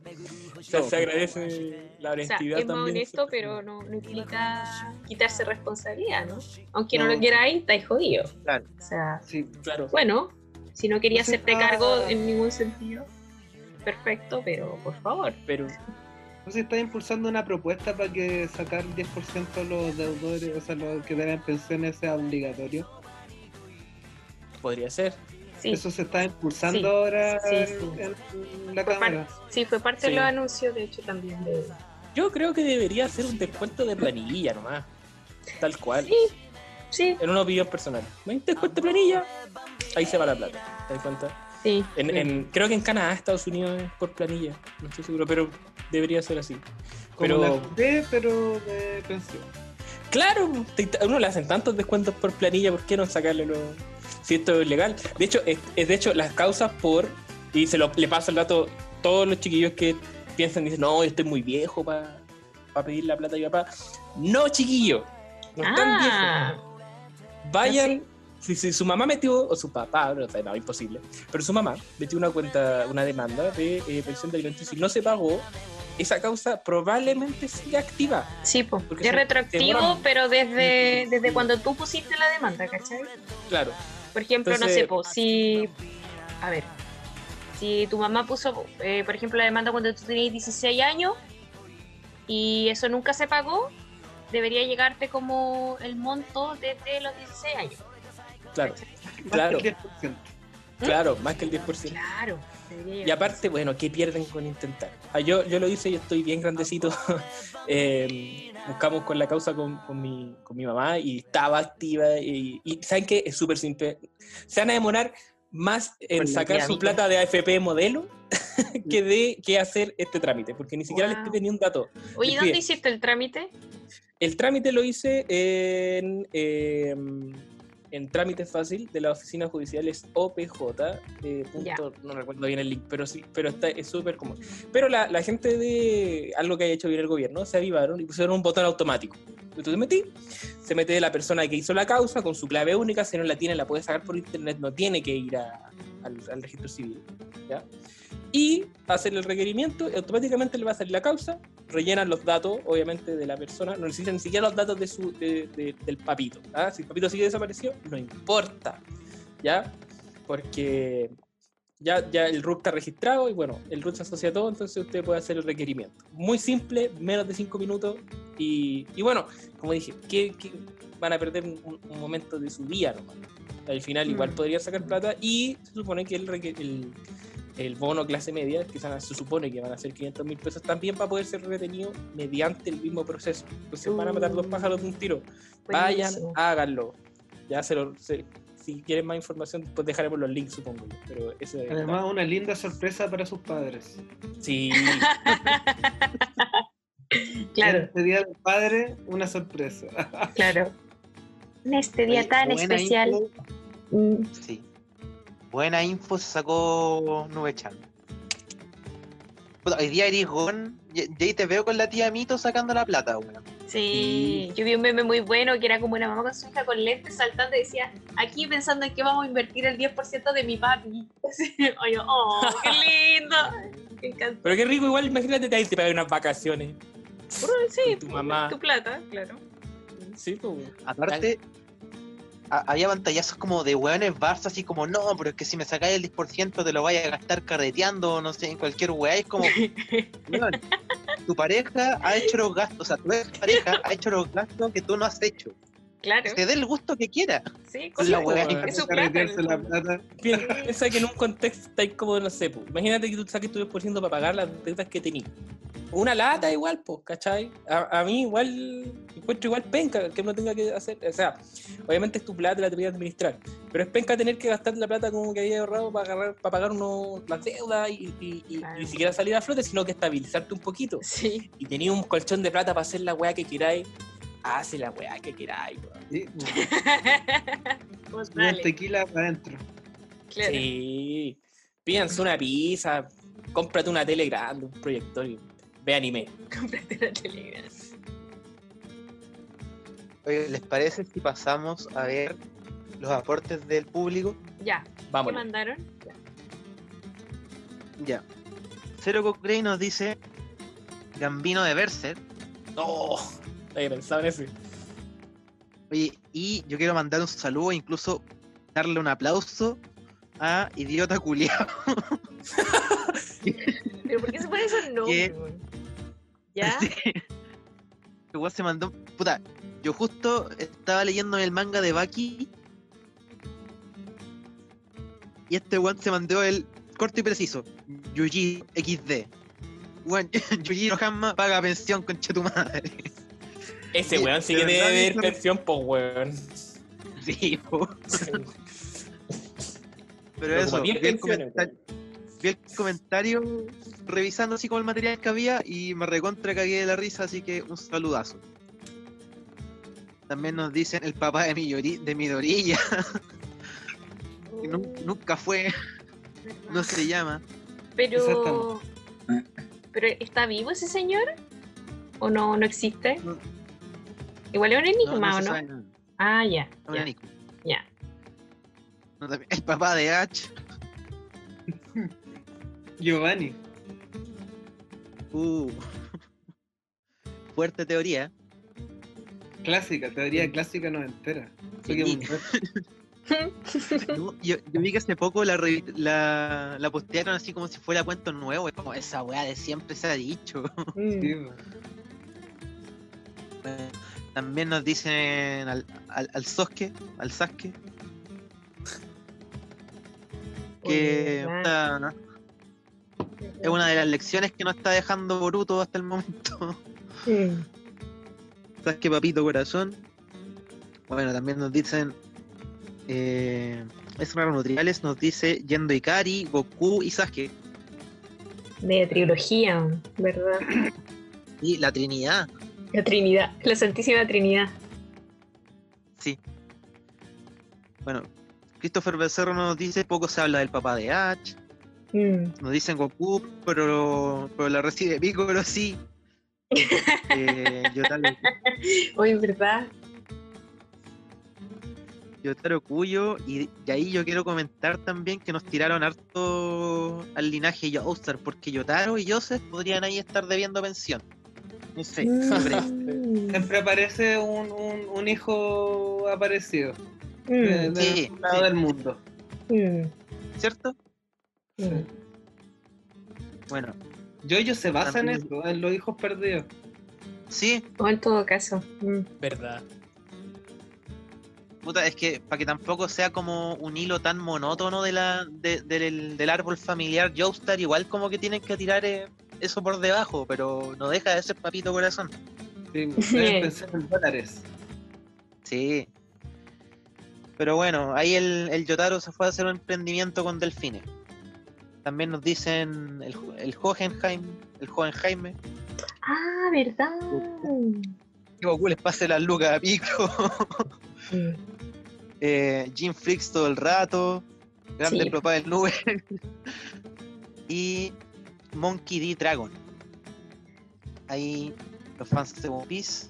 O sea, se agradece la O sea, honestidad es más también. honesto, pero no, no implica quitarse responsabilidad, ¿no? Aunque no, No. lo queráis, estáis jodidos. Claro. O sea, Sí, Claro. bueno, si no se hacerte está- cargo en ningún sentido, perfecto, pero por favor. Pero no se está impulsando una propuesta para que sacar el 10% a los deudores, o sea, los que deben pensiones sea obligatorio. podría ser. Sí, Eso se está impulsando Sí, ahora sí, en- sí. en la Fue cámara. sí, fue parte de los anuncios, de hecho, también de... Yo creo que debería ser un descuento de planilla nomás. Tal cual. Sí, sí, En una opinión personal. ¿Ven? Descuento de planilla. Ahí se va la plata. ¿Te das cuenta? sí. En, en- creo que en Canadá, Estados Unidos es por planilla. No estoy seguro, pero debería ser así. Como Pero- la FP, pero de pensión. Claro, te- a uno le hacen tantos descuentos por planilla, ¿por qué no sacarle los... Si esto es legal. De hecho, es, es de hecho las causas por... Y se lo, le paso el dato a todos los chiquillos que piensan, dicen, no, yo estoy muy viejo para pedir la plata a mi papá. No, chiquillo. No están viejos. Ah, Vayan... Si, si su mamá metió, o su papá, no, no, imposible, pero su mamá metió una cuenta, una demanda de eh, pensión de alimentos y no se pagó, esa causa probablemente siga activa. sí, po. Porque es retroactivo, pero desde, desde cuando tú pusiste la demanda, ¿cachai? Claro. Por ejemplo, no sé, po, si... A ver, si tu mamá puso, eh, por ejemplo, la demanda cuando tú tenías 16 años y eso nunca se pagó, debería llegarte como el monto desde los 16 años. Claro, Claro. Que el 10%. claro, más que el 10%. Claro. Y aparte, bueno, ¿qué pierden con intentar? Ah, yo, yo lo hice y estoy bien grandecito. Eh, buscamos con la causa con, con mi, con mi mamá y estaba activa. Y, y ¿saben qué? Es súper simple. Se van a demorar más en sacar su plata de AFP modelo que de que hacer este trámite, porque ni siquiera les pide ni un dato. Oye, ¿dónde hiciste el trámite? El trámite lo hice en, eh, en trámite fácil de la oficina judicial, es OPJ. eh, punto- no recuerdo bien el link, pero sí, pero está, es súper común. Pero la, la gente de algo que haya hecho bien el gobierno se avivaron y pusieron un botón automático. Entonces metí, se mete la persona que hizo la causa con su clave única, si no la tiene la puede sacar por internet, no tiene que ir al, registro civil. ¿ya? Y hacer el requerimiento, automáticamente le va a salir la causa, rellenan los datos, obviamente, de la persona, no necesitan ni siquiera los datos de su, de- de- del papito. ¿ah? Si el papito sigue desaparecido, no importa, ¿ya? Porque ya, ya el RUT está registrado y bueno, el RUT se asocia a todo, entonces usted puede hacer el requerimiento. Muy simple, menos de 5 minutos y, y bueno, como dije, que, van a perder un, un momento de su día nomás. Al final igual Mm. podría sacar plata y se supone que el, el, el bono clase media, que se supone que van a ser 500 mil pesos, también va a poder ser retenido mediante el mismo proceso. Entonces van a matar dos Uh. pájaros de un tiro. Vayan, Buenísimo. háganlo. Ya se lo, se- si quieren más información, pues dejaremos los links, supongo yo. Pero eso es- Además, una linda sorpresa para sus padres. sí, Claro, Este día del padre, una sorpresa. claro. En este día Oye, tan especial. info, Mm, sí. Buena info se sacó Nubechan. Hoy día eres gon, y y ahí te veo con la tía Mito sacando la plata, weón. Sí, yo vi un meme muy bueno que era como una mamá con su hija con lentes saltando y decía, aquí pensando en que vamos a invertir el 10% de mi papi. Así, Oye, oh, qué lindo. Me encanta. pero qué rico, igual imagínate ahí te pagan unas vacaciones. Sí, tu mamá. tu plata, claro. Sí, pues. Aparte, a- había pantallazos como de weones Barça, así como, no, pero es que si me sacáis el 10% te lo vaya a gastar carreteando, no sé, en cualquier weá. Es como, tu pareja ha hecho los gastos, o sea, tu pareja ha hecho los gastos que tú no has hecho. Claro, Que te dé el gusto que quiera. sí, con la la wea. Es su plata. en Carretearse el la plata. Pi- Piensa que en un contexto estáis como, no sé, pues, imagínate que tú saques tu 10% para pagar las deudas que tenías. Una lata igual, pues, ¿cachai? A, a mí igual, encuentro igual penca que uno tenga que hacer, o sea, obviamente es tu plata, la te voy a administrar, pero es penca tener que gastar la plata como que había ahorrado para, agarrar, para pagar uno, las deudas y, y- y- Claro. ni siquiera salir a flote, sino que estabilizarte un poquito. Sí, Y tenías un colchón de plata para hacer la weá que queráis, hace la weá que queráis, weón. Sí, pues tequila para adentro. claro. Sí. Pídanse una pizza, cómprate una tele grande, un proyector y ve anime. Cómprate la Telegram. Oye, ¿les parece si pasamos a ver los aportes del público? Ya, ¿qué Vamos. mandaron? Ya. Cero Cochrane nos dice Gambino de Berser. No, había pensado en eso. Oye, y yo quiero mandar un saludo e incluso darle un aplauso a Idiota Culiao. ¿Pero por qué se pone esos nombres? ¿Ya? Que weón se mandó. Puta, yo justo estaba leyendo el manga de Baki. Y este weón se mandó el corto y preciso. Yuji XD. Weón, Yuji Hanma paga pensión, concha tu madre. Ese Sí, weón sí de que debe no- pensión, pues weón. Sí, po. Pero Pero eso, vi 10 el, vi comentario revisando así como el material que había y me recontra cagué de la risa, así que un saludazo. También nos dicen el papá de Midori, de que nu- nunca fue, no se llama. Pero. ¿Pero está vivo ese señor? ¿O no, no existe? No. Igual es un enigma, no ¿o se no? Ah, ya. Es un Ya. enigma. ya. El papá de H, Giovanni. uh, fuerte teoría. Clásica, teoría clásica noventera. Soy Sí. un reto. No, yo, yo vi que hace poco la, la, la postearon así como si fuera cuento nuevo. Es como esa weá de siempre se ha dicho. Mm. Sí, po. También nos dicen al, al, al Sasuke, al Sasuke, que es una de las lecciones que nos está dejando Boruto hasta el momento. Mm. Sasuke, papito corazón. Bueno, también nos dicen. Eh, es raro nutriales, nos dice Yendo Ikari, Goku y Sasuke. De trilogía, ¿verdad? Y la Trinidad. La Trinidad, la Santísima Trinidad. Sí. Bueno, Christopher Becerro nos dice, poco se habla del papá de Ash. Mm. Nos dicen Goku, pero, pero la recibe Piccolo sí. Eh, Yotaro, Hoy, ¿verdad? Yotaro Cuyo, y, y ahí yo quiero comentar también que nos tiraron harto al linaje Joestar, porque Yotaro y Joseph podrían ahí estar debiendo pensión. No sé, ¿qué creen? Mm. Siempre aparece un, un, un hijo aparecido Mm. de- del Sí, lado sí. del mundo. Mm. ¿cierto? Mm. Bueno, Yoyo se basa en eso, en los hijos perdidos. sí, O en todo caso. Mm. Verdad. puta, es que para que tampoco sea como un hilo tan monótono de la, de- del, del árbol familiar Joestar, igual como que tienen que tirar eh, eso por debajo, pero no deja de ser papito corazón. Sí, deben pensar en dólares. Sí. Pero bueno, ahí el, el Yotaro se fue a hacer un emprendimiento con delfines. También nos dicen el, el Hohenheim, el joven Jaime. Ah, ¿verdad? Que Goku les pase las lucas a Pico. Eh, Jim Freaks todo el rato. Grande Sí. propá del nube. y Monkey D. Dragon. Ahí los fans de One Piece.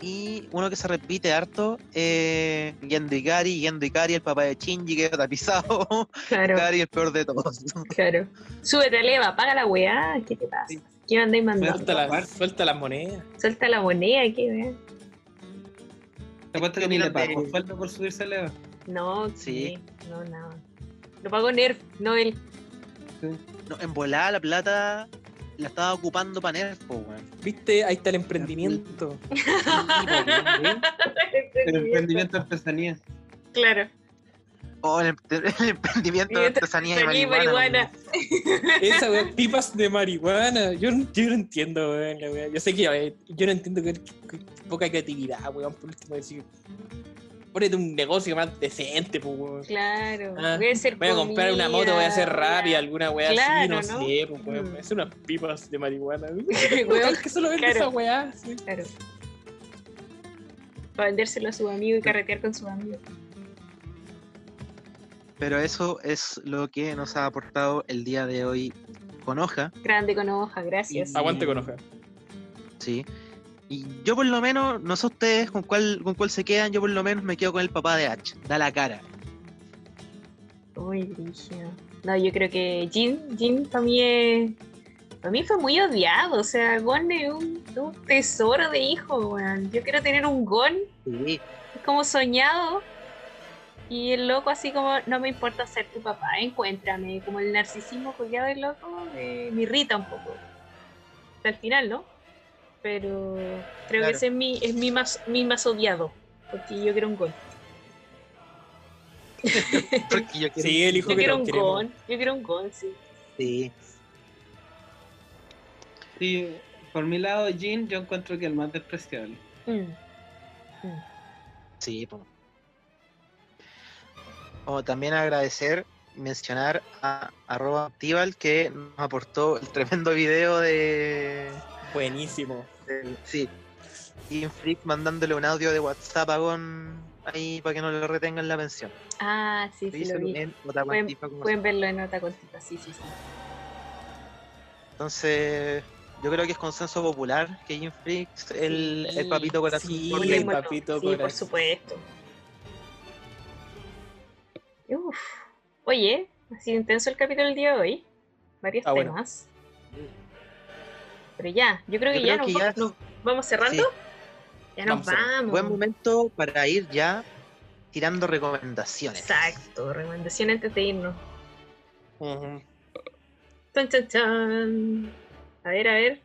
Y uno que se repite harto, eh, Gendo Ikari, Gendo Ikari, el papá de Shinji que está pisado, Claro, Ikari el peor de todos. claro. Súbete, Leva, paga la weá. ¿Qué te pasa? Sí. ¿Qué andáis mandando? Suelta, la- suelta las monedas. Suelta la moneda, ¿qué weá? Te apuesto que ¿Qué ni le pagó sueldo por subirse a Leva. No, Sí. sí. No, nada. Lo pagó Nerf, no él. No, en volada la plata la estaba ocupando para Nerf, po, weón. ¿Viste? Ahí está el emprendimiento. Sí, weón. El emprendimiento de artesanía. Claro. Oh, el, em- el emprendimiento de artesanía y marihuana. marihuana. Esa weá, pipas de marihuana. Yo, no- yo no entiendo, weón, la weá. Yo sé que, ver, yo no entiendo que, que- que poca creatividad, weón. Por último, decir, ponete un negocio más decente, pues, weón. Claro. Ah, voy a hacer Voy a comprar una moto, voy a hacer rápida, alguna weá así, Claro, no, ¿no? sé, pues, weón. Mm. Es unas pipas de marihuana. Weón, que solo vende claro. esa weá. sí. Claro. Para vendérselo a su amigo y carretear con su amigo. Pero eso es lo que nos ha aportado el día de hoy con hoja, Grande con hoja, gracias. Aguante con hoja. ¿sí? Y yo por lo menos, no sé ustedes con cuál, con cuál se quedan, yo por lo menos me quedo con el papá de H. Da la cara. Uy, brígido. No, yo creo que Jin, Jin para mí es. Para mí fue muy odiado. O sea, Gon es un, un tesoro de hijo, weón. Yo quiero tener un Gon Sí. como soñado. Y el loco así como, no me importa ser tu papá, encuéntrame. Como el narcisismo culiado del loco eh, me irrita un poco. Hasta el final, ¿no? Pero creo Claro. que ese es mi, es mi más, mi más odiado. Porque yo quiero un Gon. Porque yo quiero. Sí, el hijo Yo que quiero un queremos. gon, yo quiero un gon, sí. Sí. Sí, por mi lado, Jin, yo encuentro que el más despreciable. Mm. Sí, po. O también agradecer, mencionar a arroba Tibal que nos aportó el tremendo video de. Buenísimo. sí. Y Freak mandándole un audio de WhatsApp a Gon ahí para que no le retengan la pensión. Ah, sí, sí, lo vi. Pueden- verlo en otra cortita, sí, sí, sí. Entonces, yo creo que es consenso popular que Jim Freaks, el, el Sí, papito corazón. sí, por el papito Sí, por corazón. supuesto. Uf. Oye, ha sido intenso el capítulo del día de hoy. Varios Ah, bueno. temas. Pero ya, yo creo que Yo ya, creo que nos, ya va- nos vamos cerrando. Sí. Ya nos Vamos vamos. Buen momento para ir ya tirando recomendaciones. Exacto, recomendación antes de irnos. Ujú. Chan, chan, chan. A ver, a ver.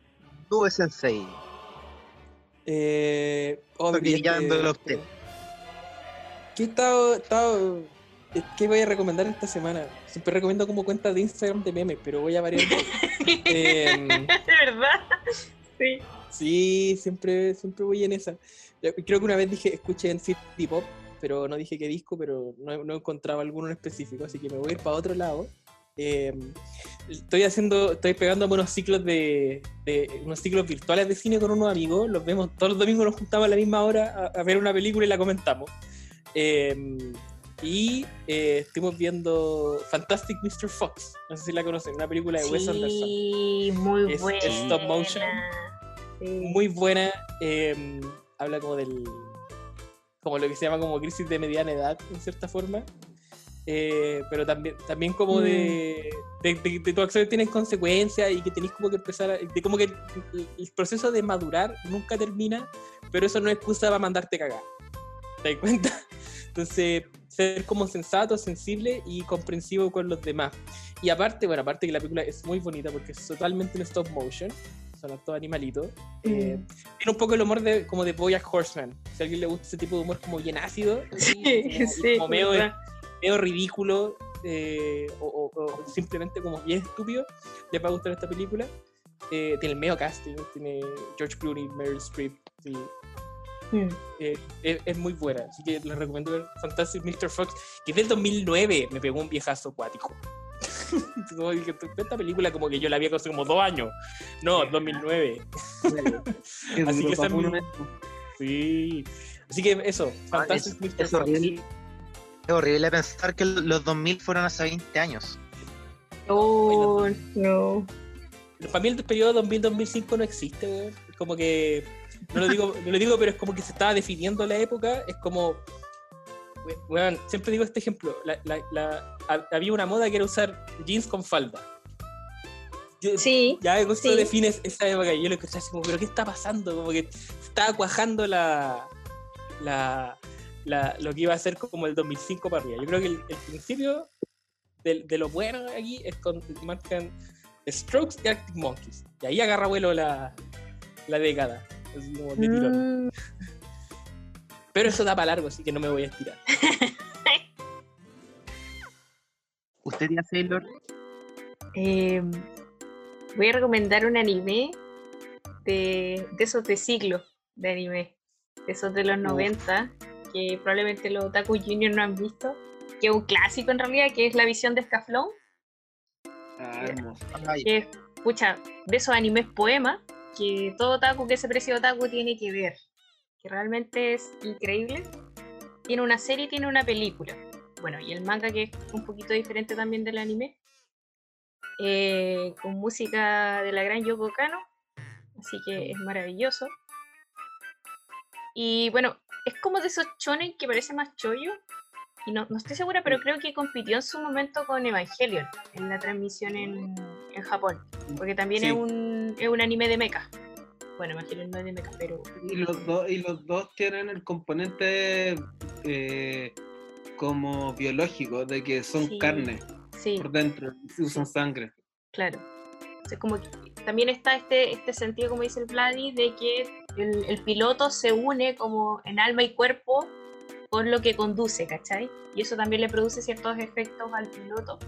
Nube Sensei. Eh, oh, Estoy usted. ¿Qué he estado, he estado- eh, ¿Qué voy a recomendar esta semana? Siempre recomiendo como cuentas de Instagram de memes, pero voy a variar. Em, De verdad. Sí. sí, siempre, siempre voy en esa. Yo Creo que una vez dije, escuché en City Pop, pero no dije qué disco, pero no, no encontraba alguno en específico, así que me voy a ir para otro lado. Em, estoy haciendo, estoy pegándome unos ciclos de, de- unos ciclos virtuales de cine con unos amigos. Los vemos todos los domingos, nos juntamos a la misma hora a, a ver una película y la comentamos. Em, y eh, estuvimos viendo Fantastic Mr. Fox. No sé si la conocen, una película de Wes Anderson. Sí, muy Es- buena. es stop motion. Sí. Muy buena. em, habla como del. como lo que se llama como crisis de mediana edad, en cierta forma. Eh, pero también, también como de, de, de- de tus acciones tienen consecuencias y que tenéis como que empezar a, de como que el, el proceso de madurar nunca termina, pero eso no es excusa para mandarte cagar. ¿Te das cuenta? Entonces, ser como sensato, sensible y comprensivo con los demás. Y aparte, bueno, aparte que la película es muy bonita porque es totalmente en stop motion, son todos animalitos. eh, Mm. tiene un poco el humor de, como de Bojack Horseman. Si a alguien le gusta ese tipo de humor como bien ácido, Sí, como, sí, como medio, medio ridículo eh, o, o- o simplemente como bien estúpido, le va a gustar esta película. Eh, tiene el medio casting, tiene George Clooney, Meryl Streep, sí, Mm. eh, es, es muy buena, así que les recomiendo ver Fantastic Mr. Fox, que es del 2009, me pegó un viejazo acuático. Como dije, esta película como que yo la había hace como dos años, no, 2009. Que Así que mes. Sí. Así que eso, Ah, Fantastic es, Mr. es Fox. horrible. Es horrible pensar que los 2000 fueron hace 20 años. Oh, no. Para mí el periodo 2000-2005 no existe, weón. Es como que. No lo, digo, no lo digo, pero es como que se estaba definiendo la época. Es como. siempre digo este ejemplo. La- la- la- ha- había una moda que era usar jeans con falda. Yo- Sí. Ya eso sí. defines esa época. Y yo lo escuché así como, ¿pero qué está pasando? Como que estaba cuajando la, la, la- lo que iba a ser como el 2005 para arriba. Yo creo que el, el principio de, de lo bueno aquí es con marcan Strokes y Arctic Monkeys. Y ahí agarra vuelo la, la década. Así como de tirón. Mm, Pero eso da para largo, así que no me voy a estirar. ¿Usted ya Sailor? eh, voy a recomendar un anime de, de esos de siglo de anime, de esos de los 90, que probablemente los Otaku Junior no han visto, que es un clásico en realidad, que es la visión de Scaflón, Ah, hermoso. Que es, pucha, de esos animes poemas, que todo otaku que se precie otaku tiene que ver, que realmente es increíble. Tiene una serie y tiene una película. Bueno, y el manga que es un poquito diferente también del anime, eh, con música de la gran Yoko Kano, así que es maravilloso. Y bueno, es como de esos shonen que parece más chollo, y no, no estoy segura, pero creo que compitió en su momento con Evangelion en la transmisión en, en Japón. Porque también Sí. es, un, es un anime de mecha. Bueno, Evangelion no es de mecha, pero. Y los, dos, y los dos tienen el componente eh, como biológico, de que son Sí. carne Sí, por dentro, usan sangre. claro. Entonces, como que también está este, este sentido, como dice el Vladi, de que el, el piloto se une como en alma y cuerpo por lo que conduce, ¿cachai? Y eso también le produce ciertos efectos al piloto.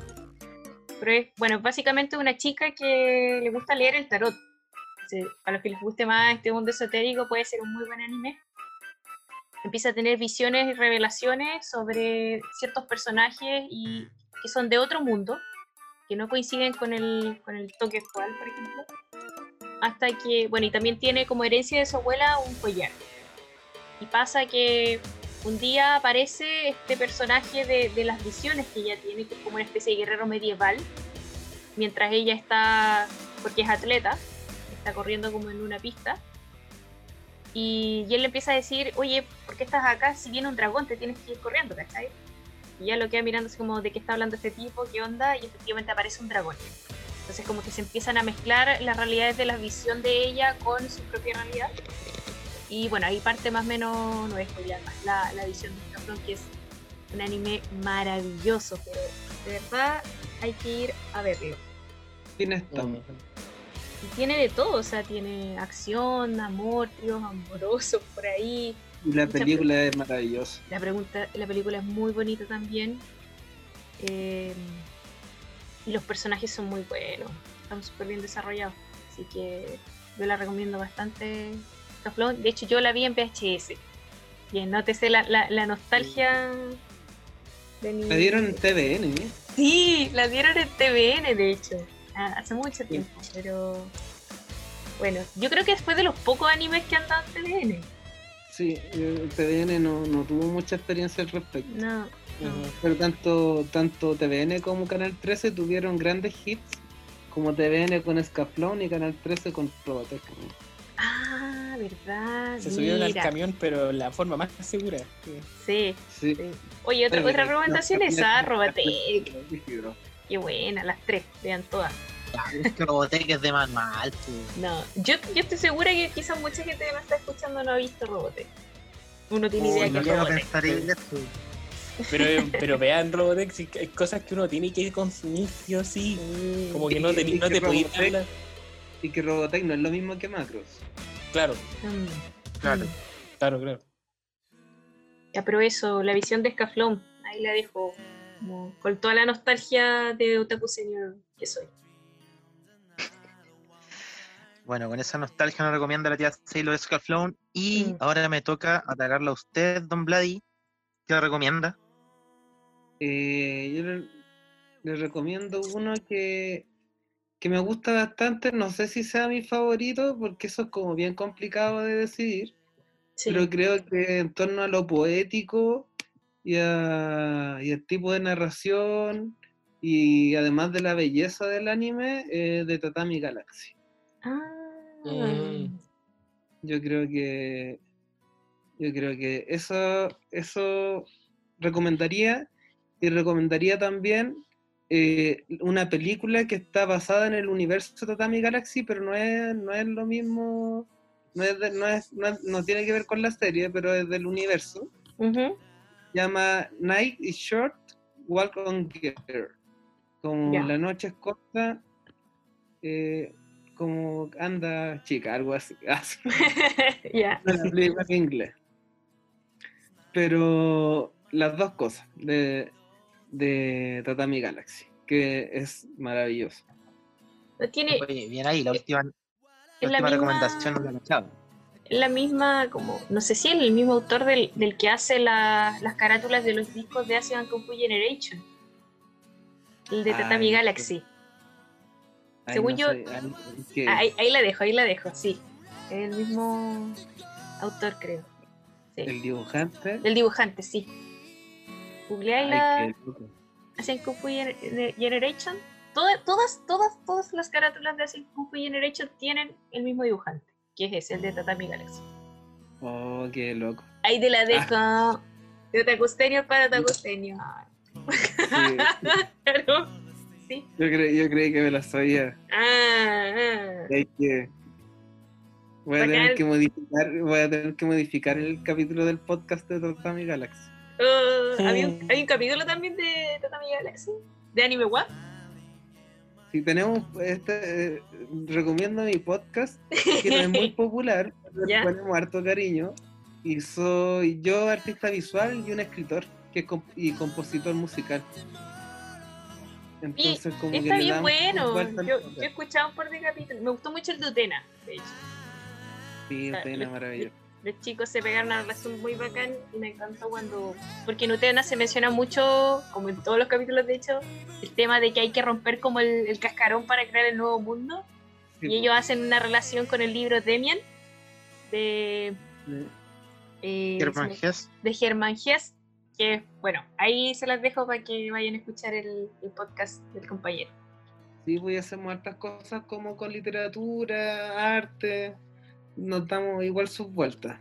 Pero es, bueno, básicamente una chica que le gusta leer el tarot. Para los que les guste más este mundo esotérico puede ser un muy buen anime. Empieza a tener visiones y revelaciones sobre ciertos personajes y que son de otro mundo, que no coinciden con el, con el toque actual, por ejemplo. Hasta que, bueno, y también tiene como herencia de su abuela un collar. Y pasa que un día aparece este personaje de, de las visiones que ella tiene, que es como una especie de guerrero medieval, mientras ella está, porque es atleta, está corriendo como en una pista. Y, y él le empieza a decir, oye, ¿por qué estás acá? Si viene un dragón, te tienes que ir corriendo, ¿cachai? Y ella lo queda mirando así como, ¿de qué está hablando este tipo? ¿Qué onda? Y efectivamente aparece un dragón. Entonces como que se empiezan a mezclar las realidades de la visión de ella con su propia realidad. Y bueno, ahí parte más o menos, no es spoilear más, la, la visión de Scaflón, que es un anime maravilloso, pero de verdad hay que ir a verlo. ¿Quién está? Y tiene de todo, o sea, tiene acción, amor, tríos amorosos por ahí. Y la película es maravillosa. La, pregunta, la película es muy bonita también. Eh, y los personajes son muy buenos. Están súper bien desarrollados. Así que yo la recomiendo bastante. De hecho, yo la vi en VHS. Bien, nótese la, la, la nostalgia de mi... La dieron en TVN, ¿eh? Sí, la dieron en TVN, de hecho. Ah, hace mucho tiempo, pero... Bueno, yo creo que fue de los pocos animes que han dado en TVN. Sí, TVN no, no tuvo mucha experiencia al respecto. No, no. Pero tanto, tanto TVN como Canal 13 tuvieron grandes hits, como TVN con Scaflón y Canal 13 con Robotech. Ah, verdad. Se subieron al camión, pero la forma más segura. Sí, Sí. sí. Oye, otra, Pero otra recomendación es ah, no, Robotech. Qué buena, las tres, vean todas. Ya, es que Robotech es de manual. No, yo, yo estoy segura que quizás mucha gente que me está escuchando no ha visto Robotech. Uno tiene idea que no es Robotech. en eso. Pero, pero vean Robotech, sí, hay cosas que uno tiene que consumir sí o sí. Como que no te, no te Robotech- hablar. Y que Robotech no es lo mismo que Macros. Claro, Mm, Claro. claro, claro. Ya, pero eso, la visión de Scaflón, ahí la dejo. como con toda la nostalgia de Otaku Senior que soy. Bueno, con esa nostalgia nos recomienda la tía Sailor Scaflón. Y Mm. ahora me toca atacarla a usted, Don Vladi. ¿Qué le recomienda? Eh, yo le, le recomiendo uno que, que me gusta bastante. No sé si sea mi favorito, porque eso es como bien complicado de decidir. Sí. Pero creo que en torno a lo poético y, a- y el tipo de narración y además de la belleza del anime eh, de Tatami Galaxy. Ah, Mm. Yo creo que yo creo que eso eso recomendaría y recomendaría también eh, una película que está basada en el universo Tatami Galaxy, pero no es no es lo mismo no es, de- no, es- no tiene que ver con la serie, pero es del universo. ujú. llama Night is Short, Walk on Gear. Como la noche es corta, eh, como anda chica, algo así. No la película en inglés. Pero las dos cosas de, de Tatami Galaxy, que es maravilloso. No tiene Oye, bien ahí, la última, la última misma, recomendación no la misma, como, no sé si es el mismo autor del, del que hace la- las carátulas de los discos de Asian Kung Fu Generation. El de Tatami Ay, Galaxy. Ay, Según no yo- sé, Ah, Ahí, ahí la dejo, ahí la dejo, sí. Es el mismo autor, creo. Sí. el dibujante. Del dibujante, sí. Googleáis la Gener- Generation. Todas, todas, todas, todas las carátulas de Fu Generation tienen el mismo dibujante, que es ese, el de Tatami Galaxy. Oh, qué loco. Ahí te la dejo. Ah. De Otakustenio para Otakustenio. Sí, Claro. Sí. yo, cre- yo creí que me la sabía. Ah, ah. Hay que. Voy a, tener que modificar, voy a tener que modificar el capítulo del podcast de Tatami Galaxy. Oh, ¿había, un, había un capítulo también de Tatami Galaxy? ¿De Anime Wap? Si tenemos este, eh, recomiendo mi podcast, que no es muy popular, le ponemos harto cariño, Y soy yo artista visual y un escritor que es comp- y compositor musical. Entonces, como que Está le bien bueno. Yo, yo he escuchado un par de capítulos. Me gustó mucho el de Utena, de hecho. Sí, Ah, Utena, maravilloso. Los chicos se pegaron una relación muy bacán y me encantó cuando. Porque en Utena se menciona mucho, como en todos los capítulos de hecho, el tema de que hay que romper como el, el cascarón para crear el nuevo mundo. Sí, Y ellos hacen una relación con el libro Demian de. pues, eh, Germán Hess. de Germán Hess, que bueno, ahí se las dejo para que vayan a escuchar el, el podcast del compañero. Sí, voy a hacer hartas cosas como con literatura, arte. Nos damos igual sus vueltas.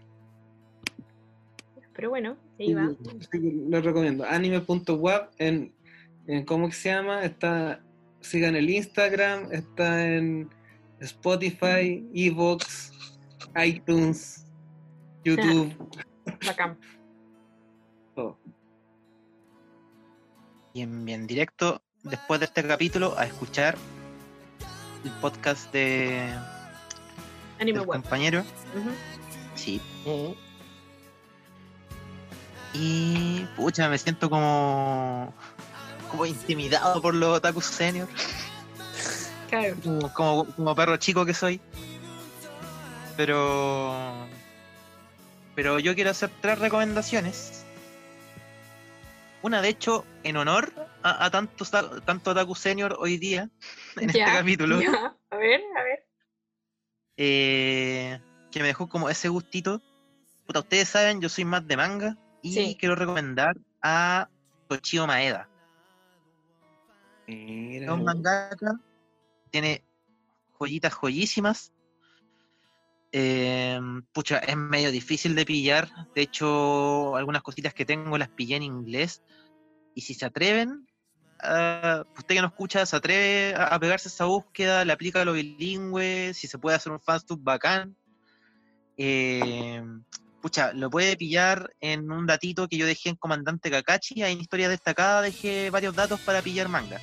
Pero bueno, ahí va. Que lo recomiendo. Anime.web en, en ¿cómo que se llama? Está, sigan el Instagram, está en Spotify, Evox, iTunes, YouTube. Bacán. todo. Bien, bien, directo después de este capítulo a escuchar el podcast de Anime del Web. compañero. Sí. Y pucha, me siento como como intimidado por los otakus senior, Claro. como, como, como perro chico que soy. Pero pero yo quiero hacer tres recomendaciones. Una de hecho en honor a, a tanto, tanto otaku senior hoy día en Ya, este capítulo. ya. A ver, a ver. Eh, que me dejó como ese gustito. Puta, ustedes saben, yo soy más de manga y Sí. quiero recomendar a Toshio Maeda. Es un mangaka, tiene joyitas joyísimas. Eh, pucha, es medio difícil de pillar. De hecho, algunas cositas que tengo las pillé en inglés. Y si se atreven, ah, usted que no escucha, se atreve a, a pegarse esa búsqueda, le aplica lo bilingüe, si se puede hacer un fanstub bacán. Eh, pucha, lo puede pillar en un datito que yo dejé en Comandante Kakashi. Ahí en historia destacada dejé varios datos para pillar manga.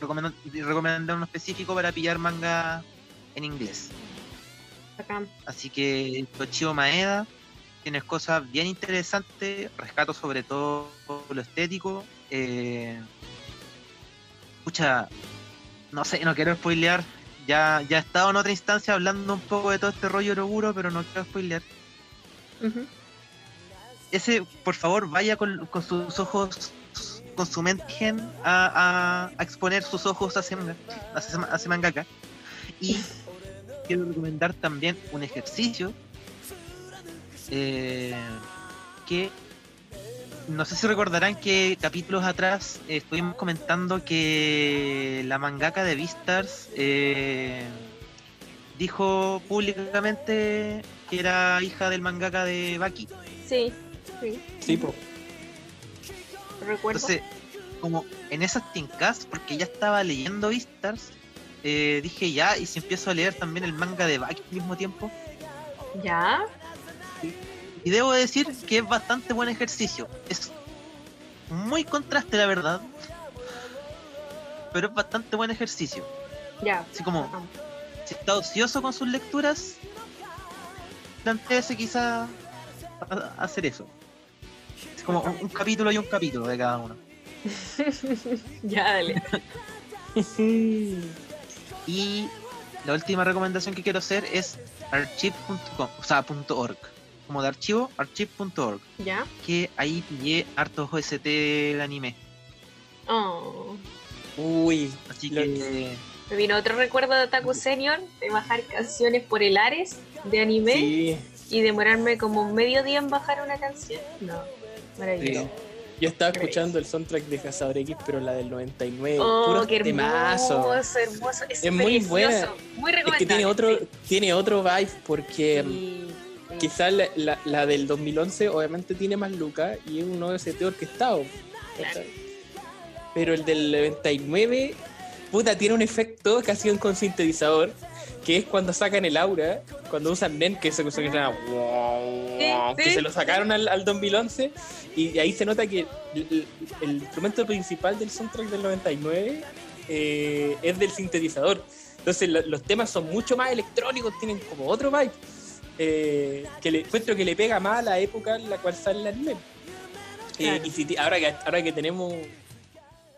Recomendé uno específico para pillar manga en inglés. Bacán. Así que Toshio Maeda tienes cosas bien interesantes, rescato sobre todo lo estético. Eh, escucha, no sé, no quiero spoilear. Ya, ya he estado en otra instancia hablando un poco de todo este rollo Oroguro, pero no quiero spoilear. Ese, por favor, vaya con, con sus ojos, con su mente gen a, a- a exponer sus ojos a ese, manga, a. Y quiero recomendar también un ejercicio eh, que no sé si recordarán que capítulos atrás eh, estuvimos comentando que la mangaka de Beastars eh, dijo públicamente que era hija del mangaka de Baki. Sí, sí. Sí, po. Recuerdo. Entonces, como en esas tincas, porque ya estaba leyendo Beastars, eh, dije ya, y si empiezo a leer también el manga de Baki al mismo tiempo. Ya. Y debo decir que es bastante buen ejercicio. Es muy contraste, la verdad. Pero es bastante buen ejercicio. Ya. Así como, si está ocioso con sus lecturas, planteese quizá hacer eso. Es como un, un capítulo y un capítulo de cada uno. Ya, dale. Y la última recomendación que quiero hacer es archive.com, o sea, .org. Como de archivo, archive.org. Ya. Que ahí pillé hartos OST del anime. Oh. Uy, Así Lo- que Me vino otro recuerdo de Otaku Senior de bajar canciones por el Ares de anime sí. y demorarme como medio día en bajar una canción. No, maravilloso. Yo estaba escuchando el soundtrack de Cazador X, pero la del 99. Oh, puro qué temazo. hermoso, hermoso. Es, Es muy buena. Muy Es recomendable. que tiene otro, sí. tiene otro vibe porque. Quizás la, la- la del 2011 obviamente tiene más lucas y es un OST orquestado. Pero el del 99, puta, tiene un efecto casi un con sintetizador, que es cuando sacan el aura, cuando usan NEN, que, se, que, suena wow, que se lo sacaron al, al 2011, y ahí se nota que el, el- el instrumento principal del soundtrack del 99 eh, es del sintetizador. Entonces lo- los temas son mucho más electrónicos, tienen como otro vibe. Eh, que le encuentro que le pega más a la época en la cual sale el anime. Eh, Claro. y si ahora que ahora que tenemos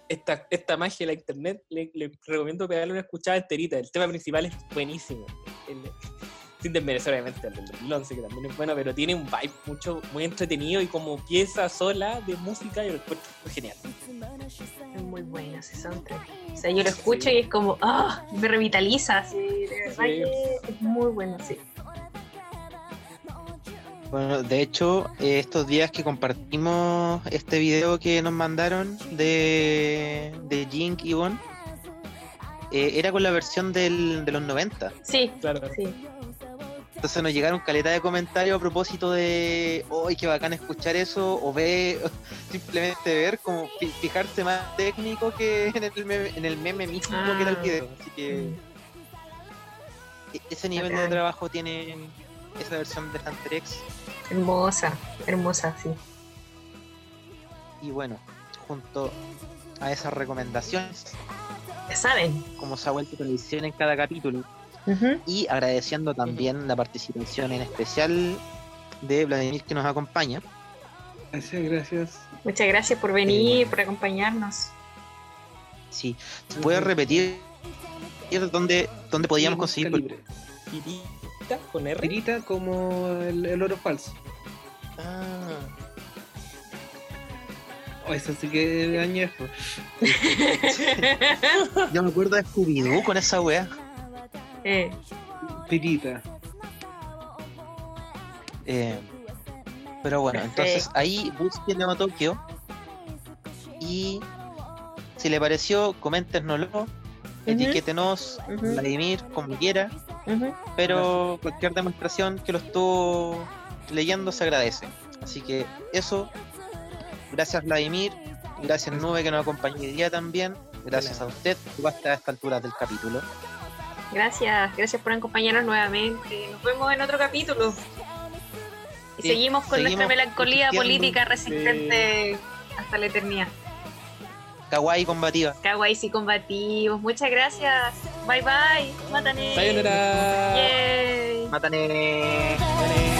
esta, esta magia de la internet, le, le recomiendo pegarle una escuchada enterita. El tema principal es buenísimo. El- sin desmerecer obviamente al del 2011, que también es bueno, pero tiene un vibe mucho, muy entretenido y como pieza sola de música, yo lo encuentro genial. Es muy bueno ese soundtrack. O sea, yo lo escucho y es como, ¡ah! me revitaliza. Así, de verdad Sí. que es muy bueno, sí. Bueno, de hecho, eh, estos días que compartimos este video que nos mandaron de, de Jink y Bon, eh, era con la versión del, de los 90. Sí, Claro. sí. Entonces nos llegaron caleta de comentarios a propósito de, ¡ay, qué bacán escuchar eso! O ver, simplemente ver, como fi- fijarse más técnico que en el meme, en el meme mismo que era el Ah. video. Así que e- ese nivel de trabajo tiene esa versión de Hunter X. Hermosa, hermosa, sí. Y bueno, junto a esas recomendaciones, Ya saben. como se ha vuelto tradición en cada capítulo, y agradeciendo también la participación en especial de Vladimir que nos acompaña. Gracias, gracias. Muchas gracias por venir, por acompañarnos. Sí, ¿puedes repetir dónde, dónde podíamos conseguir? Tirita con R. Tirita como el, el oro falso. Ah, Oh, eso sí que es añejo. yo me acuerdo de Scooby-Doo con esa wea. Eh, Tirita. Eh, pero bueno, entonces ahí busquen Neo Tokio y si le pareció, coméntenoslo, etiquétenos, Ujú. Vladimir, como quiera, pero cualquier demostración que lo estuvo leyendo se agradece. Así que eso, gracias Vladimir, gracias Nube que nos acompañó hoy día también, gracias a usted hasta esta altura del capítulo. Gracias, gracias por acompañarnos nuevamente. Nos vemos en otro capítulo. Y Sí, seguimos con seguimos nuestra melancolía política resistente hasta la eternidad. Kawaii combativa. Kawaii y combativos. Muchas gracias. Bye bye. Mátane. Sayonara. Yay. Mátane. Vale.